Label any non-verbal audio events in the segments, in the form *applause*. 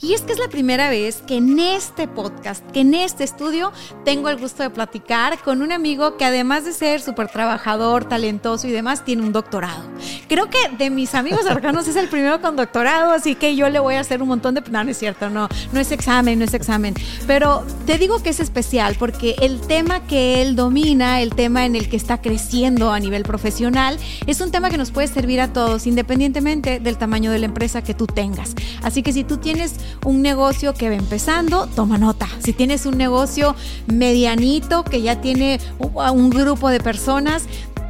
Y es que es la primera vez que en este podcast, que en este estudio, tengo el gusto de platicar con un amigo que además de ser súper trabajador, talentoso y demás, tiene un doctorado. Creo que de mis amigos cercanos es el primero con doctorado, así que yo le voy a hacer un montón de... No, no es cierto, no, no es examen, no es examen. Pero te digo que es especial porque el tema que él domina, el tema en el que está creciendo a nivel profesional, es un tema que nos puede servir a todos, independientemente del tamaño de la empresa que tú tengas. Así que si tú tienes un negocio que va empezando, toma nota. Si tienes un negocio medianito que ya tiene un grupo de personas,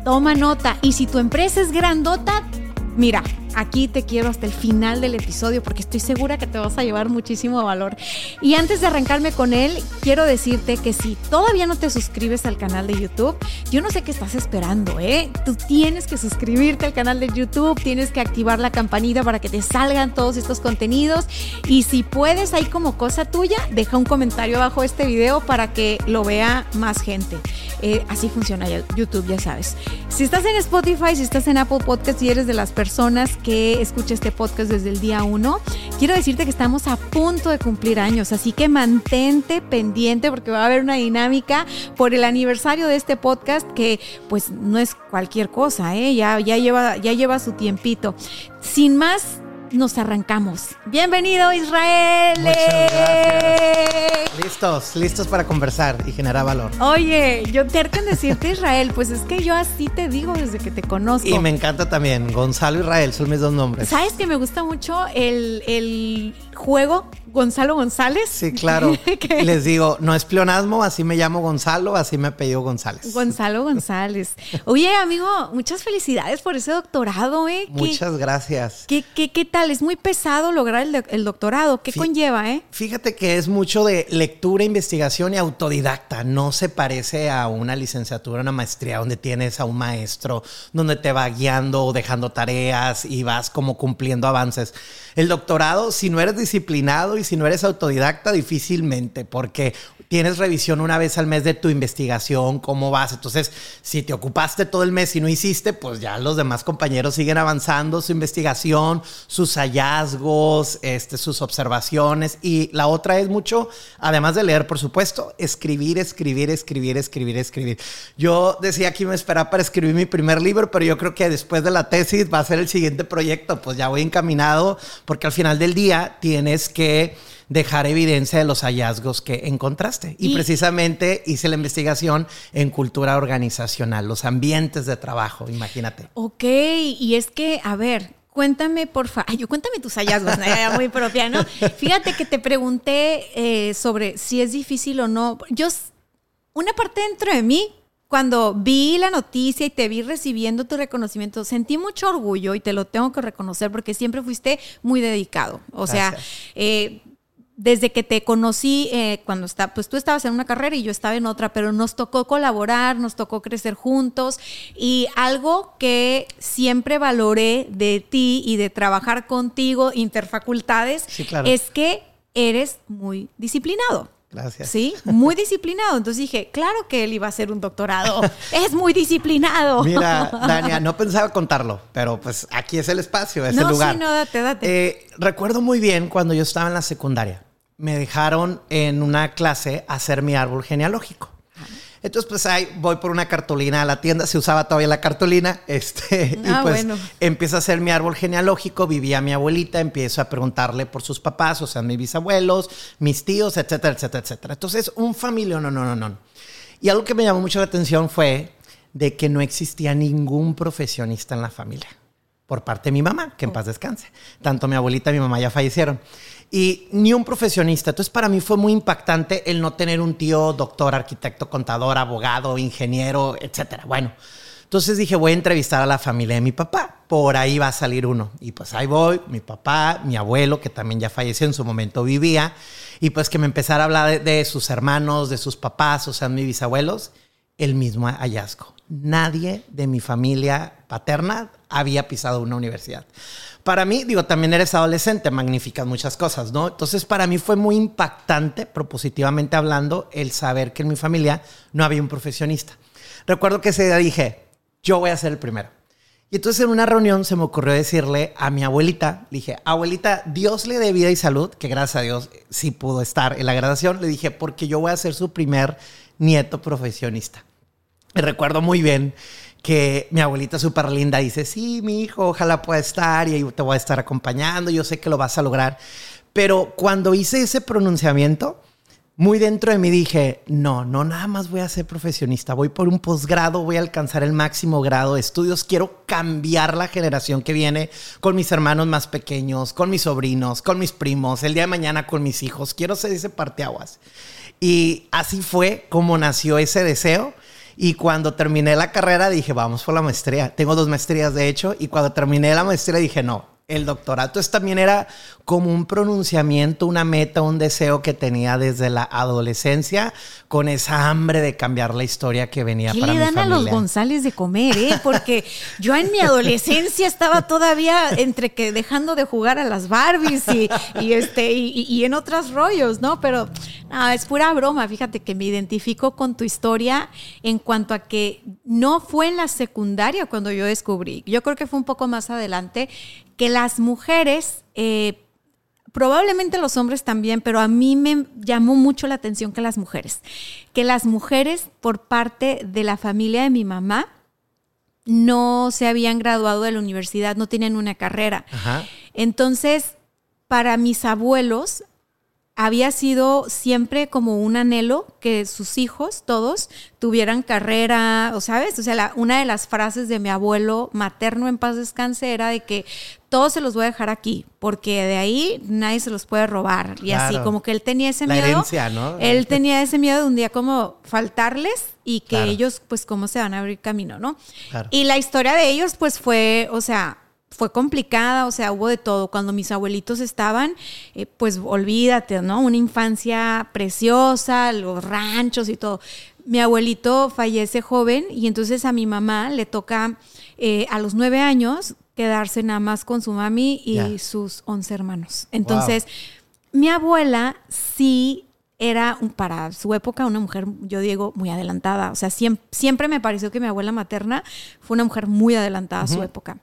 toma nota. Y si tu empresa es grandota, mira, aquí te quiero hasta el final del episodio porque estoy segura que te vas a llevar muchísimo valor. Y antes de arrancarme con él, quiero decirte que si todavía no te suscribes al canal de YouTube, yo no sé qué estás esperando, ¿eh? Tú tienes que suscribirte al canal de YouTube, tienes que activar la campanita para que te salgan todos estos contenidos y si puedes ahí como cosa tuya, deja un comentario abajo de este video para que lo vea más gente. Eh, así funciona YouTube, ya sabes. Si estás en Spotify, si estás en Apple Podcast y eres de las personas que escucha este podcast desde el día uno, quiero decirte que estamos a punto de cumplir años, así que mantente pendiente porque va a haber una dinámica por el aniversario de este podcast que pues no es cualquier cosa, ¿eh? ya, ya, lleva, ya lleva su tiempito. Sin más, nos arrancamos. Bienvenido Israel. Muchas gracias. Listos, listos para conversar y generar valor. Oye, yo terco en decirte Israel, pues es que yo así te digo desde que te conozco. Y me encanta también, Gonzalo Israel, son mis dos nombres. ¿Sabes que me gusta mucho el, el juego Gonzalo González? Sí, claro. *laughs* Les digo, no es pleonasmo, así me llamo Gonzalo, así me apellido González. Gonzalo González. Oye, amigo, muchas felicidades por ese doctorado, ¿eh? Muchas gracias. ¿Qué, qué, qué tal? Es muy pesado lograr el, el doctorado. ¿Qué conlleva, eh? Fíjate que es mucho de lectura, investigación y autodidacta. No se parece a una licenciatura, una maestría donde tienes a un maestro, donde te va guiando o dejando tareas y vas como cumpliendo avances. El doctorado, si no eres disciplinado y si no eres autodidacta, difícilmente, porque tienes revisión una vez al mes de tu investigación, cómo vas. Entonces, si te ocupaste todo el mes y no hiciste, pues ya los demás compañeros siguen avanzando su investigación, sus hallazgos, este, sus observaciones. Y la otra es mucho, además de leer, por supuesto, escribir, escribir, escribir, escribir, escribir. Yo decía que me esperaba para escribir mi primer libro, pero yo creo que después de la tesis va a ser el siguiente proyecto. Pues ya voy encaminado, porque al final del día que dejar evidencia de los hallazgos que encontraste. Y, precisamente hice la investigación en cultura organizacional, los ambientes de trabajo, imagínate. Ok, y es que, a ver, Cuéntame, por favor. Yo cuéntame tus hallazgos, muy propia, ¿no? Fíjate que te pregunté eh, sobre si es difícil o no. Yo, una parte dentro de mí, cuando vi la noticia y te vi recibiendo tu reconocimiento, sentí mucho orgullo y te lo tengo que reconocer porque siempre fuiste muy dedicado. O sea, eh, desde que te conocí, eh, cuando está, pues tú estabas en una carrera y yo estaba en otra, pero nos tocó colaborar, nos tocó crecer juntos y algo que siempre valoré de ti y de trabajar contigo, interfacultades, es que eres muy disciplinado. Gracias. Sí, muy disciplinado. Entonces dije, claro que él iba a hacer un doctorado. *laughs* es muy disciplinado. Mira, *laughs* Dania, no pensaba contarlo, pero pues aquí es el espacio, es no, el lugar. Sí, no, date, date. Eh, recuerdo muy bien cuando yo estaba en la secundaria me dejaron en una clase hacer mi árbol genealógico. Entonces, pues ahí voy por una cartulina a la tienda, se usaba todavía la cartulina, *laughs* este, ah, y pues bueno. empiezo a hacer mi árbol genealógico, vivía mi abuelita, empiezo a preguntarle por sus papás, o sea, mis bisabuelos, mis tíos, etcétera, etcétera, etcétera. Entonces, un familia, no, no, no, no. Y algo que me llamó mucho la atención fue de que no existía ningún profesionista en la familia, por parte de mi mamá, que en paz descanse. Tanto mi abuelita y mi mamá ya fallecieron y ni un profesionista. Entonces, para mí fue muy impactante el no tener un tío doctor, arquitecto, contador, abogado, ingeniero, etcétera. Bueno, Entonces dije, voy a entrevistar a la familia de mi papá. Por ahí va a salir uno. Y pues ahí voy, mi papá, mi abuelo, que también ya falleció, en su momento vivía. Y pues que me empezara a hablar de, de sus hermanos, de sus papás, o sea, mis bisabuelos. El mismo hallazgo. Nadie de mi familia paterna había pisado una universidad. Para mí, digo, también eres adolescente, magnificas muchas cosas, ¿no? Entonces, para mí fue muy impactante, propositivamente hablando, el saber que en mi familia no había un profesionista. Recuerdo que ese día dije, yo voy a ser el primero. Y entonces en una reunión se me ocurrió decirle a mi abuelita, le dije, abuelita, Dios le dé vida y salud, que gracias a Dios sí pudo estar en la graduación. Le dije, porque yo voy a ser su primer nieto profesionista. Y recuerdo muy bien que mi abuelita súper linda dice, sí, mi hijo, ojalá pueda estar y te voy a estar acompañando, yo sé que lo vas a lograr. Pero cuando hice ese pronunciamiento, muy dentro de mí dije, no, no nada más voy a ser profesionista, voy por un posgrado, voy a alcanzar el máximo grado de estudios, quiero cambiar la generación que viene con mis hermanos más pequeños, con mis sobrinos, con mis primos, el día de mañana con mis hijos, quiero ser ese parteaguas. Y así fue como nació ese deseo. Y cuando terminé la carrera dije, vamos por la maestría. Tengo dos maestrías, de hecho, y cuando terminé la maestría dije, no, el doctorado. Entonces también era como un pronunciamiento, una meta, un deseo que tenía desde la adolescencia con esa hambre de cambiar la historia que venía ¿Qué para le mi dan a familia. los González de comer, eh? Porque yo en mi adolescencia estaba todavía entre que dejando de jugar a las Barbies y, y este y en otros rollos, ¿no? Pero no, es pura broma. Fíjate que me identifico con tu historia en cuanto a que no fue en la secundaria cuando yo descubrí. Yo creo que fue un poco más adelante que las mujeres eh, Probablemente los hombres también, pero a mí me llamó mucho la atención que las mujeres, que las mujeres por parte de la familia de mi mamá no se habían graduado de la universidad, no tenían una carrera. Ajá. Entonces, para mis abuelos había sido siempre como un anhelo que sus hijos, todos, tuvieran carrera, o sabes, o sea, la- una de las frases de mi abuelo materno en paz descanse era de que todos se los voy a dejar aquí, porque de ahí nadie se los puede robar. Y así, como que él tenía ese La miedo. herencia, ¿no? Él *laughs* tenía ese miedo de un día como faltarles y que Claro. ellos, pues, cómo se van a abrir camino, ¿no? Claro. Y la historia de ellos, pues, fue, o sea, fue complicada, o sea, hubo de todo. Cuando mis abuelitos estaban, eh, pues olvídate, ¿no? Una infancia preciosa, los ranchos y todo. Mi abuelito fallece joven y entonces a mi mamá le toca eh, a los nueve años quedarse nada más con su mami y sus once hermanos. Entonces, mi abuela sí era para su época una mujer, yo digo, muy adelantada. O sea, siempre, siempre me pareció que mi abuela materna fue una mujer muy adelantada a su época.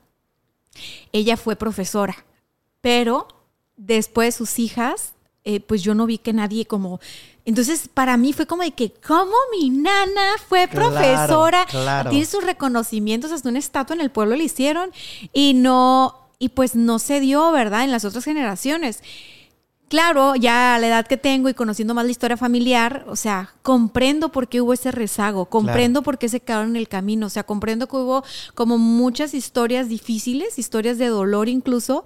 Ella fue profesora, pero después sus hijas, eh, pues yo no vi que nadie como... Entonces, para mí fue como de que, ¿cómo mi nana fue Claro, profesora? claro. Tiene sus reconocimientos, hasta una estatua en el pueblo le hicieron y no, y pues no se dio, ¿verdad? En las otras generaciones. Claro, ya a la edad que tengo y conociendo más la historia familiar, o sea, comprendo por qué hubo ese rezago, comprendo por qué se quedaron en el camino, o sea, comprendo que hubo como muchas historias difíciles, historias de dolor incluso,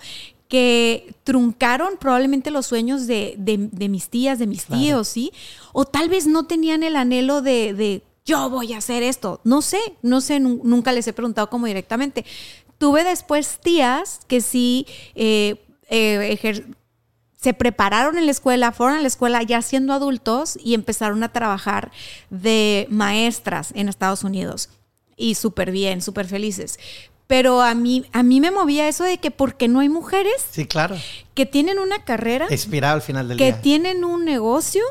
que truncaron probablemente los sueños de, de- de mis tías, de mis tíos, ¿sí? O tal vez no tenían el anhelo de, de yo voy a hacer esto. No sé, no sé, nu- nunca les he preguntado como directamente. Tuve después tías que sí eh, eh, ejer- se prepararon en la escuela, fueron a la escuela ya siendo adultos y empezaron a trabajar de maestras en Estados Unidos. Y súper bien, súper felices. Pero a mí, a mí me movía eso de que porque no hay mujeres Sí, claro. que tienen una carrera, Expirado al final del que día. tienen un negocio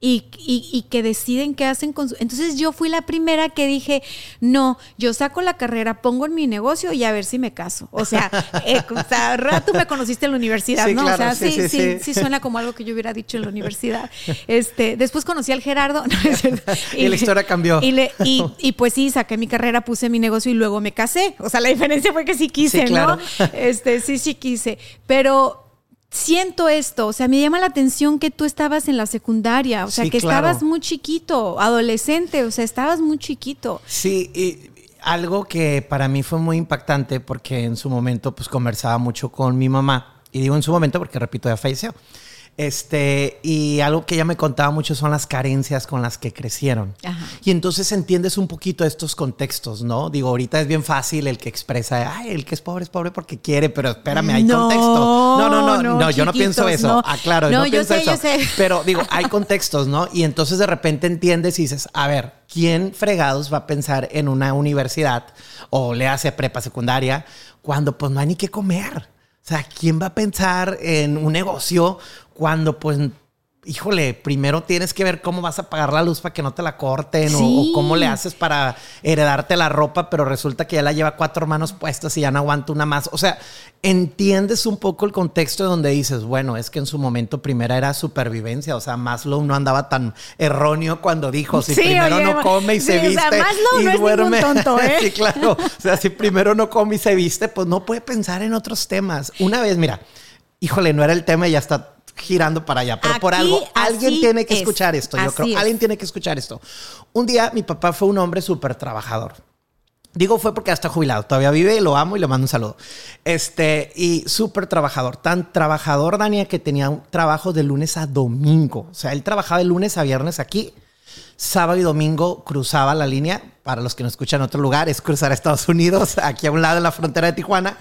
y, y- y que deciden qué hacen con su... Entonces yo fui la primera que dije, no, yo saco la carrera, pongo en mi negocio y a ver si me caso. O sea, *laughs* eh, o sea, ra- tú me conociste en la universidad, Sí, ¿no? claro, o sea, sí, sí sí, sí, sí. sí, suena como algo que yo hubiera dicho en la universidad. Este, después conocí al Gerardo. *laughs* no, cierto. Y la historia cambió. Y, le- y- y pues sí, saqué mi carrera, puse mi negocio y luego me casé. O sea, la diferencia fue que sí quise, claro. ¿no? Este, sí, sí quise. Pero siento esto, o sea, me llama la atención que tú estabas en la secundaria, o sea, Sí, que claro. estabas muy chiquito, adolescente, o sea, estabas muy chiquito. Sí, y algo que para mí fue muy impactante porque en su momento pues conversaba mucho con mi mamá. Y digo en su momento porque, repito, ya falleció. Este, y algo que ella me contaba mucho son las carencias con las que crecieron. Ajá. Y entonces entiendes un poquito estos contextos, ¿no? Digo, ahorita es bien fácil el que expresa, ay, el que es pobre es pobre porque quiere, pero espérame, hay No, contexto. No, no, no, no, no, yo no pienso eso. no. Ah, claro, No, no, yo pienso sé, eso. yo sé. *laughs* Pero digo, hay contextos, ¿no? Y entonces de repente entiendes y dices, a ver, ¿quién fregados va a pensar en una universidad o le hace prepa secundaria cuando pues no hay ni qué comer? O sea, ¿quién va a pensar en un negocio cuando pues... Híjole, primero tienes que ver cómo vas a pagar la luz para que no te la corten o- Sí. o, cómo le haces para heredarte la ropa, pero resulta que ya la lleva cuatro manos puestas y ya no aguanta una más. O sea, entiendes un poco el contexto de donde dices, bueno, es que en su momento primera era supervivencia, o sea, Maslow no andaba tan erróneo cuando dijo, si Sí, primero oye, no come y sí, se o sea, viste Maslow y no duerme. tonto, ¿eh? *laughs* sí, claro. O sea, si primero no come y se viste, pues no puede pensar en otros temas. Una vez, mira, híjole, no era el tema y ya está girando para allá, pero por algo alguien tiene que es. escuchar esto, yo Así creo. es. Alguien tiene que escuchar esto. Un día mi papá fue un hombre súper trabajador. Digo fue porque ya está jubilado, todavía vive y lo amo y le mando un saludo. Este, y súper trabajador, tan trabajador, Dania, que tenía un trabajo de lunes a domingo. O sea, él trabajaba de lunes a viernes aquí, sábado y domingo cruzaba la línea. Para los que no escuchan en otro lugar, es cruzar a Estados Unidos, *laughs* aquí a un lado de la frontera de Tijuana.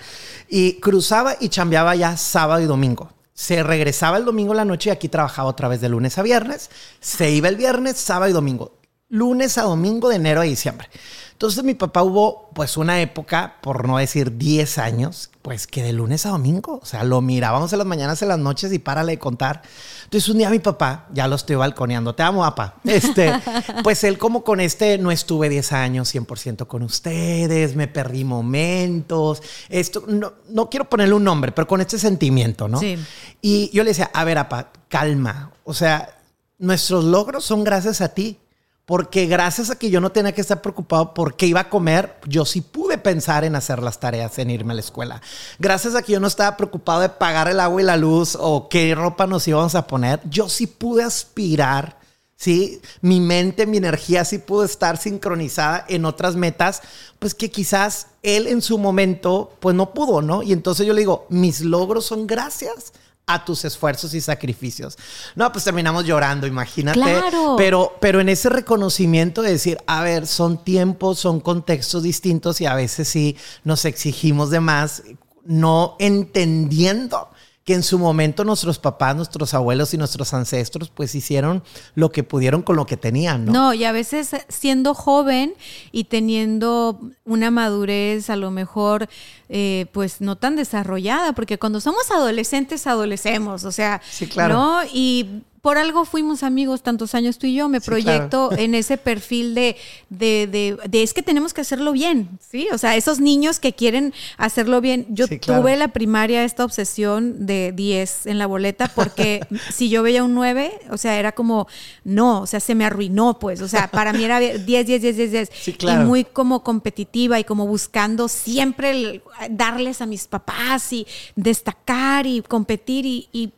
Y cruzaba y chambeaba ya sábado y domingo. Se regresaba el domingo la noche y aquí trabajaba otra vez de lunes a viernes. Se iba el viernes, sábado y domingo. Lunes a domingo de enero a diciembre. Entonces mi papá hubo pues una época, por no decir 10 años, pues que de lunes a domingo, o sea, lo mirábamos en las mañanas, en las noches y párale de contar. Entonces un día mi papá, ya lo estoy balconeando, te amo, papá. Este, *laughs* pues él como con este, no estuve 10 años 100% con ustedes, me perdí momentos, esto, no, no quiero ponerle un nombre, pero con este sentimiento, ¿no? Sí. Y yo le decía, a ver, papá, calma, o sea, nuestros logros son gracias a ti. Porque gracias a que yo no tenía que estar preocupado por qué iba a comer, yo sí pude pensar en hacer las tareas, en irme a la escuela. Gracias a que yo no estaba preocupado de pagar el agua y la luz o qué ropa nos íbamos a poner, yo sí pude aspirar, ¿sí? Mi mente, mi energía sí pudo estar sincronizada en otras metas, pues que quizás él en su momento, pues no pudo, ¿no? Y entonces yo le digo, mis logros son gracias a tus esfuerzos y sacrificios. No, pues terminamos llorando, imagínate. Claro. Pero, pero en ese reconocimiento de decir, a ver, son tiempos, son contextos distintos y a veces sí nos exigimos de más, no entendiendo que en su momento nuestros papás, nuestros abuelos y nuestros ancestros pues hicieron lo que pudieron con lo que tenían, ¿no? No, y a veces siendo joven y teniendo una madurez a lo mejor eh, pues no tan desarrollada, porque cuando somos adolescentes adolecemos, o sea, Sí, claro. ¿no? Y por algo fuimos amigos tantos años tú y yo, me Sí, proyecto en ese perfil de, de, de, de es que tenemos que hacerlo bien, ¿sí? O sea, esos niños que quieren hacerlo bien. Yo Sí, claro. tuve la primaria esta obsesión de 10 en la boleta porque *laughs* si yo veía un 9, o sea, era como, no, o sea, se me arruinó, pues, o sea, para mí era 10, 10, 10, 10, 10. Sí, claro. Y muy como competitiva y como buscando siempre el- darles a mis papás y destacar y competir y, y,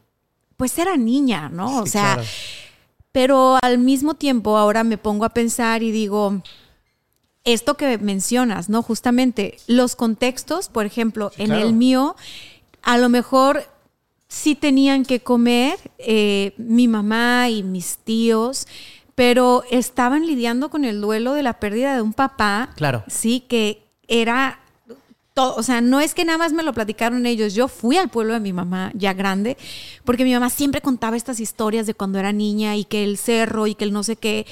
pues era niña, ¿no? o sea, claro. pero al mismo tiempo ahora me pongo a pensar y digo, esto que mencionas, ¿no? Justamente los contextos, por ejemplo, en claro. el mío, a lo mejor sí tenían que comer eh, mi mamá y mis tíos, pero estaban lidiando con el duelo de la pérdida de un papá. Claro. Sí, que era to- o sea, no es que nada más me lo platicaron ellos. Yo fui al pueblo de mi mamá ya grande, porque mi mamá siempre contaba estas historias de cuando era niña y que el cerro y que el no sé qué.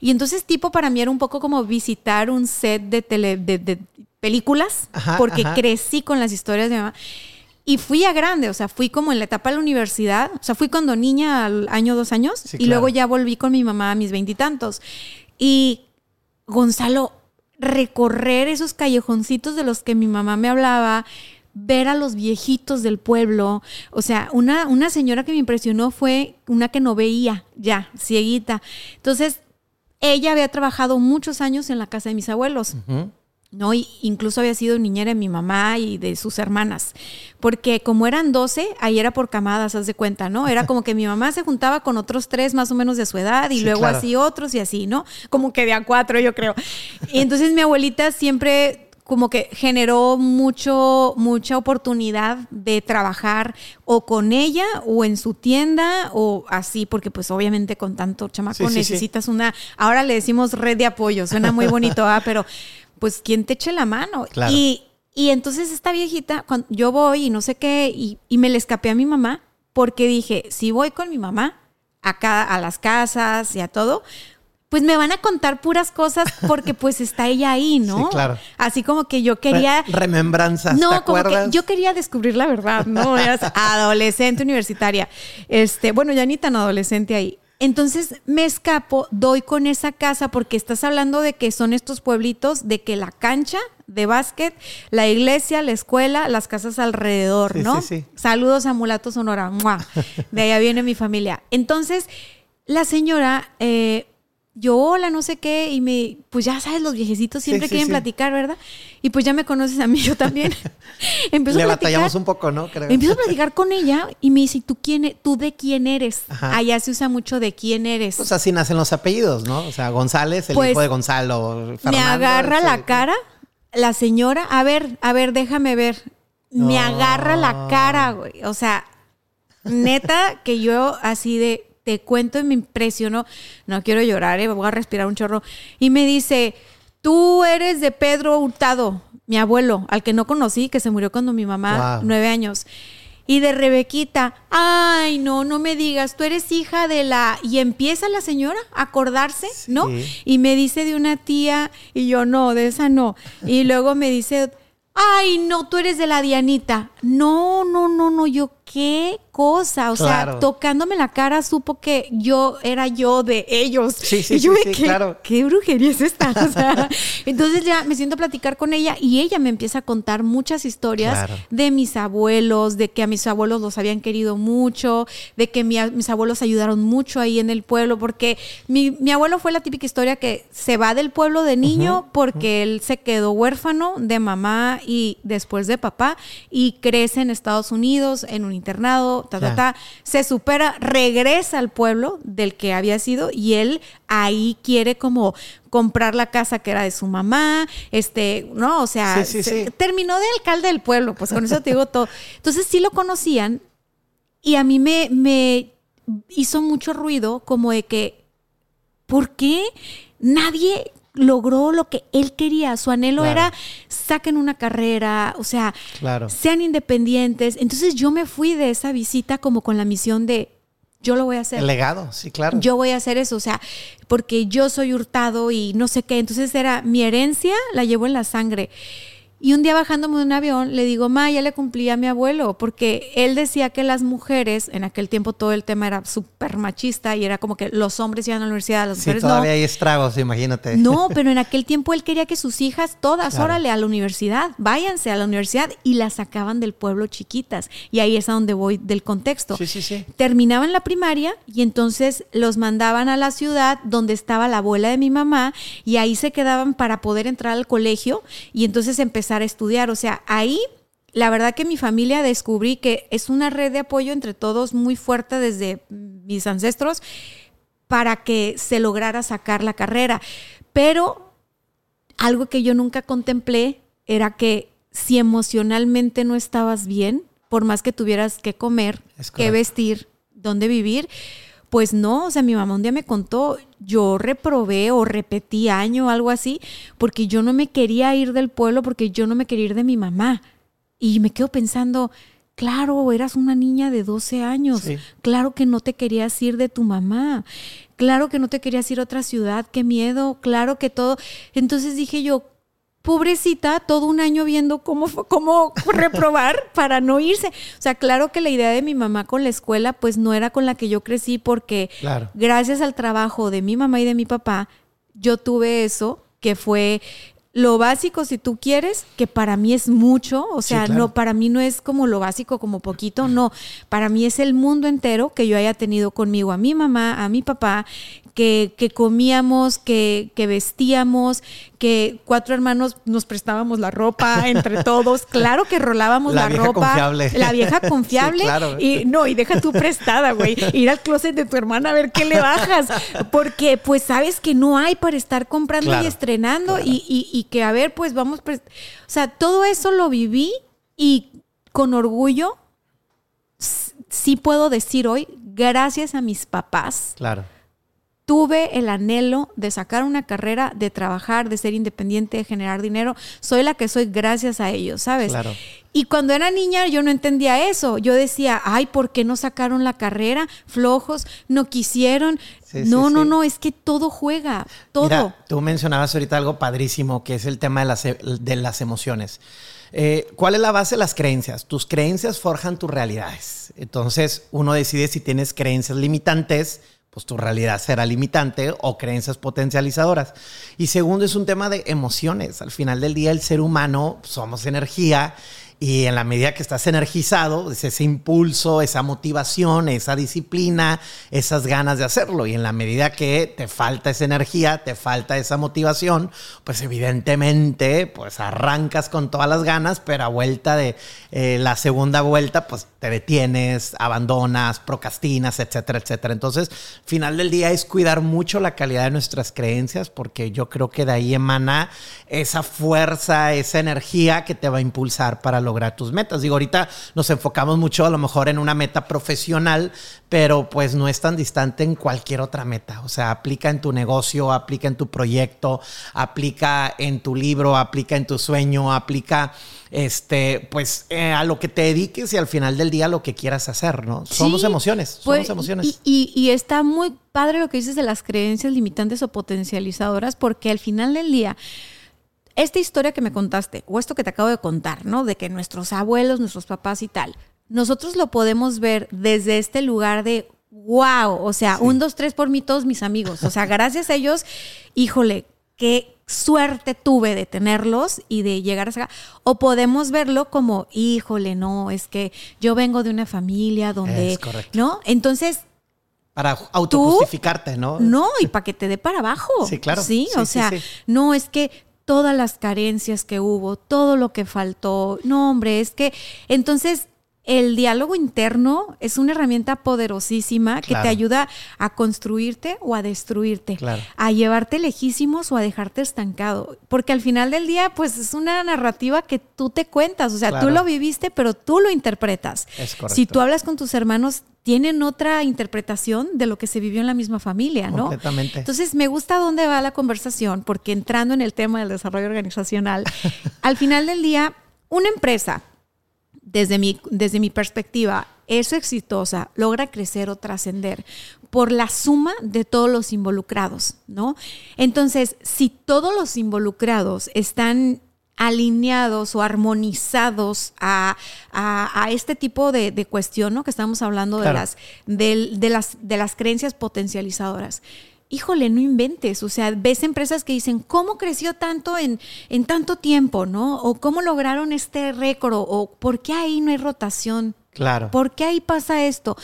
Y entonces, tipo, para mí era un poco como visitar un set de, tele, de, de películas, Ajá, porque ajá. crecí con las historias de mi mamá. Y fui a grande, o sea, fui como en la etapa de la universidad, o sea, fui cuando niña al año, dos años, Sí, y luego claro. ya volví con mi mamá a mis veintitantos. Y Gonzalo, recorrer esos callejoncitos de los que mi mamá me hablaba, ver a los viejitos del pueblo. O sea, una, una señora que me impresionó fue una que no veía ya, cieguita. Entonces, ella había trabajado muchos años en la casa de mis abuelos. ¿No? Y incluso había sido niñera de mi mamá y de sus hermanas. Porque como eran 12, ahí era por camadas, haz de cuenta, ¿no? Era como que mi mamá se juntaba con otros tres más o menos de su edad y Sí, luego claro. así otros y así, ¿no? Como que de a cuatro, yo creo. Y entonces mi abuelita siempre como que generó mucho, mucha oportunidad de trabajar o con ella o en su tienda o así, porque pues obviamente con tanto chamaco Sí, sí, sí. necesitas una, ahora le decimos red de apoyo, suena muy bonito, ¿ah? pero pues quien te eche la mano. Claro. Y, y entonces esta viejita, cuando yo voy y no sé qué, y, y me le escapé a mi mamá, porque dije, si voy con mi mamá acá a las casas y a todo, pues me van a contar puras cosas porque *laughs* pues está ella ahí, ¿no? Sí, claro. Así como que yo quería... Re- remembranzas, ¿te No, como acuerdas? que yo quería descubrir la verdad, ¿no? *laughs* Eras adolescente universitaria. Este, bueno, ya ni tan adolescente ahí. Entonces me escapo, doy con esa casa porque estás hablando de que son estos pueblitos, de que la cancha de básquet, la iglesia, la escuela, las casas alrededor, Sí, ¿no? sí, sí. Saludos a Mulato Sonora. ¡mua! De allá viene mi familia. Entonces, la señora, eh, yo, hola, no sé qué, y me, pues ya sabes, los viejecitos siempre sí, quieren sí. platicar, ¿verdad? Y pues ya me conoces a mí, yo también. *laughs* *laughs* Empiezo Le a platicar. batallamos un poco, ¿no? Creo. Empiezo a platicar con ella y me dice, ¿tú, quién, e- ¿tú de quién eres? Ajá. Allá se usa mucho de quién eres. Pues así nacen los apellidos, ¿no? O sea, González, el Pues, hijo de Gonzalo. me agarra ese- la cara la señora, a ver, a ver, déjame ver. Me No. agarra la cara, güey. O sea, neta que yo así de, te cuento y me impresionó. No quiero llorar, eh, voy a respirar un chorro. Y me dice, tú eres de Pedro Hurtado, mi abuelo, al que no conocí, que se murió cuando mi mamá, Wow. nueve años. Y de Rebequita, ay, no, no me digas, tú eres hija de la... Y empieza la señora a acordarse, ¿no? Y me dice de una tía, y yo no, de esa no. Y luego me dice, ay, no, tú eres de la Dianita. No, no, no, no, yo qué cosa. O Claro. sea, tocándome la cara supo que yo era yo de ellos. Sí, sí, y yo sí, ¿qué, claro. ¿qué brujería es esta? *laughs* O sea, entonces ya me siento a platicar con ella y ella me empieza a contar muchas historias Claro. de mis abuelos, de que a mis abuelos los habían querido mucho, de que mi- mis abuelos ayudaron mucho ahí en el pueblo, porque mi, mi abuelo fue la típica historia que se va del pueblo de niño porque él se quedó huérfano de mamá y después de papá y crece en Estados Unidos en un internado, ta, ta, ta, se supera, regresa al pueblo del que había sido y él ahí quiere como comprar la casa que era de su mamá, este, no, o sea, Sí, sí, se- sí. terminó de alcalde del pueblo, pues con eso te digo todo. Entonces sí lo conocían y a mí me, me hizo mucho ruido como de que, ¿por qué nadie logró lo que él quería? Su anhelo Claro. era saquen una carrera, o sea, Claro. sean independientes. Entonces yo me fui de esa visita como con la misión de, yo lo voy a hacer. El legado, sí, claro. Yo voy a hacer eso, o sea, porque yo soy hurtado y no sé qué. Entonces era mi herencia, la llevo en la sangre. Y un día bajándome de un avión, le digo, ma, ya le cumplí a mi abuelo, porque él decía que las mujeres, en aquel tiempo todo el tema era súper machista y era como que los hombres iban a la universidad, las sí, mujeres todavía no. hay estragos, imagínate. No, *laughs* pero en aquel tiempo él quería que sus hijas, todas, Claro. órale, a la universidad, váyanse a la universidad y las sacaban del pueblo chiquitas. Y ahí es a donde voy del contexto. Sí, sí, sí. Terminaban la primaria y entonces los mandaban a la ciudad donde estaba la abuela de mi mamá y ahí se quedaban para poder entrar al colegio y entonces a estudiar. O sea, ahí la verdad que mi familia descubrí que es una red de apoyo entre todos muy fuerte desde mis ancestros para que se lograra sacar la carrera. Pero algo que yo nunca contemplé era que si emocionalmente no estabas bien, por más que tuvieras que comer, que vestir, dónde vivir, pues no, o sea, mi mamá un día me contó, yo reprobé o repetí año o algo así, porque yo no me quería ir del pueblo, porque yo no me quería ir de mi mamá. Y me quedo pensando, claro, eras una niña de 12 años, Sí. claro que no te querías ir de tu mamá, claro que no te querías ir a otra ciudad, qué miedo, claro que todo. Entonces dije yo, pobrecita, todo un año viendo cómo, cómo *laughs* reprobar para no irse. O sea, claro que la idea de mi mamá con la escuela, pues no era con la que yo crecí porque Claro. gracias al trabajo de mi mamá y de mi papá, yo tuve eso que fue lo básico si tú quieres, que para mí es mucho, o Sí, sea, claro. no para mí no es como lo básico como poquito, no, para mí es el mundo entero que yo haya tenido conmigo a mi mamá, a mi papá, que, que comíamos, que, que vestíamos, que cuatro hermanos nos prestábamos la ropa entre *laughs* todos, claro que rolábamos La la, vieja ropa, confiable. la vieja *laughs* confiable, Sí, claro. y no, y deja tú prestada, güey. Ir al closet de tu hermana a ver qué le bajas. Porque, pues, sabes que no hay para estar comprando Claro, y estrenando. Y, y- y que, a ver, pues vamos, o sea, todo eso lo viví y con orgullo sí puedo decir hoy, gracias a mis papás, Claro. Tuve el anhelo de sacar una carrera, de trabajar, de ser independiente, de generar dinero. Soy la que soy gracias a ellos, ¿sabes? Claro. Y cuando era niña yo no entendía eso. Yo decía, ay, ¿por qué no sacaron la carrera? Flojos, no quisieron. Sí, sí, no, no, sí. no, es que todo juega, todo. Mira, tú mencionabas ahorita algo padrísimo, que es el tema de las, e- de las emociones. Eh, ¿Cuál es la base de las creencias? Tus creencias forjan tus realidades. Entonces, uno decide si tienes creencias limitantes, pues tu realidad será limitante o creencias potencializadoras. Y segundo, es un tema de emociones. Al final del día, el ser humano somos energía y en la medida que estás energizado, es ese impulso, esa motivación, esa disciplina, esas ganas de hacerlo. Y en la medida que te falta esa energía, te falta esa motivación, pues evidentemente, pues arrancas con todas las ganas, pero a vuelta de eh, la segunda vuelta, pues te detienes, abandonas, procrastinas, etcétera, etcétera. Entonces, final del día es cuidar mucho la calidad de nuestras creencias, porque yo creo que de ahí emana esa fuerza, esa energía que te va a impulsar para lograr tus metas. Digo, ahorita nos enfocamos mucho a lo mejor en una meta profesional, pero pues no es tan distante en cualquier otra meta. O sea, aplica en tu negocio, aplica en tu proyecto, aplica en tu libro, aplica en tu sueño, aplica este, pues eh, a lo que te dediques y al final del día lo que quieras hacer, ¿no? Somos emociones, somos pues, emociones. Y, y- y está muy padre lo que dices de las creencias limitantes o potencializadoras, porque al final del día, esta historia que me contaste, o esto que te acabo de contar, ¿no? De que nuestros abuelos, nuestros papás y tal, nosotros lo podemos ver desde este lugar de wow, o sea, un, dos, tres por mí, todos mis amigos. O sea, gracias a ellos, híjole, qué suerte tuve de tenerlos y de llegar a acá. O podemos verlo como, híjole, no, es que yo vengo de una familia donde, Es correcto. ¿no? Entonces, Para autojustificarte, ¿no? no, y para que te dé para abajo. Sí, claro. Sí, Sí, o sí, sea, no es que todas las carencias que hubo, todo lo que faltó, no, hombre, es que entonces el diálogo interno es una herramienta poderosísima que te ayuda a construirte o a destruirte, Claro. a llevarte lejísimos o a dejarte estancado, porque al final del día pues es una narrativa que tú te cuentas, o sea, Claro. tú lo viviste, pero tú lo interpretas. Es correcto. Si tú hablas con tus hermanos, tienen otra interpretación de lo que se vivió en la misma familia, ¿no? Completamente. Entonces, me gusta dónde va la conversación, porque entrando en el tema del desarrollo organizacional, *laughs* al final del día, una empresa, desde mi, desde mi perspectiva, es exitosa, logra crecer o trascender por la suma de todos los involucrados, ¿no? Entonces, si todos los involucrados están alineados o armonizados a, a- a este tipo de, de cuestión, ¿no? Que estamos hablando Claro. de, las, de, las, de las creencias potencializadoras. Híjole, no inventes. O sea, ves empresas que dicen, ¿cómo creció tanto en, en tanto tiempo, no? O cómo lograron este récord, o, por qué ahí no hay rotación. Claro. ¿Por qué ahí pasa esto?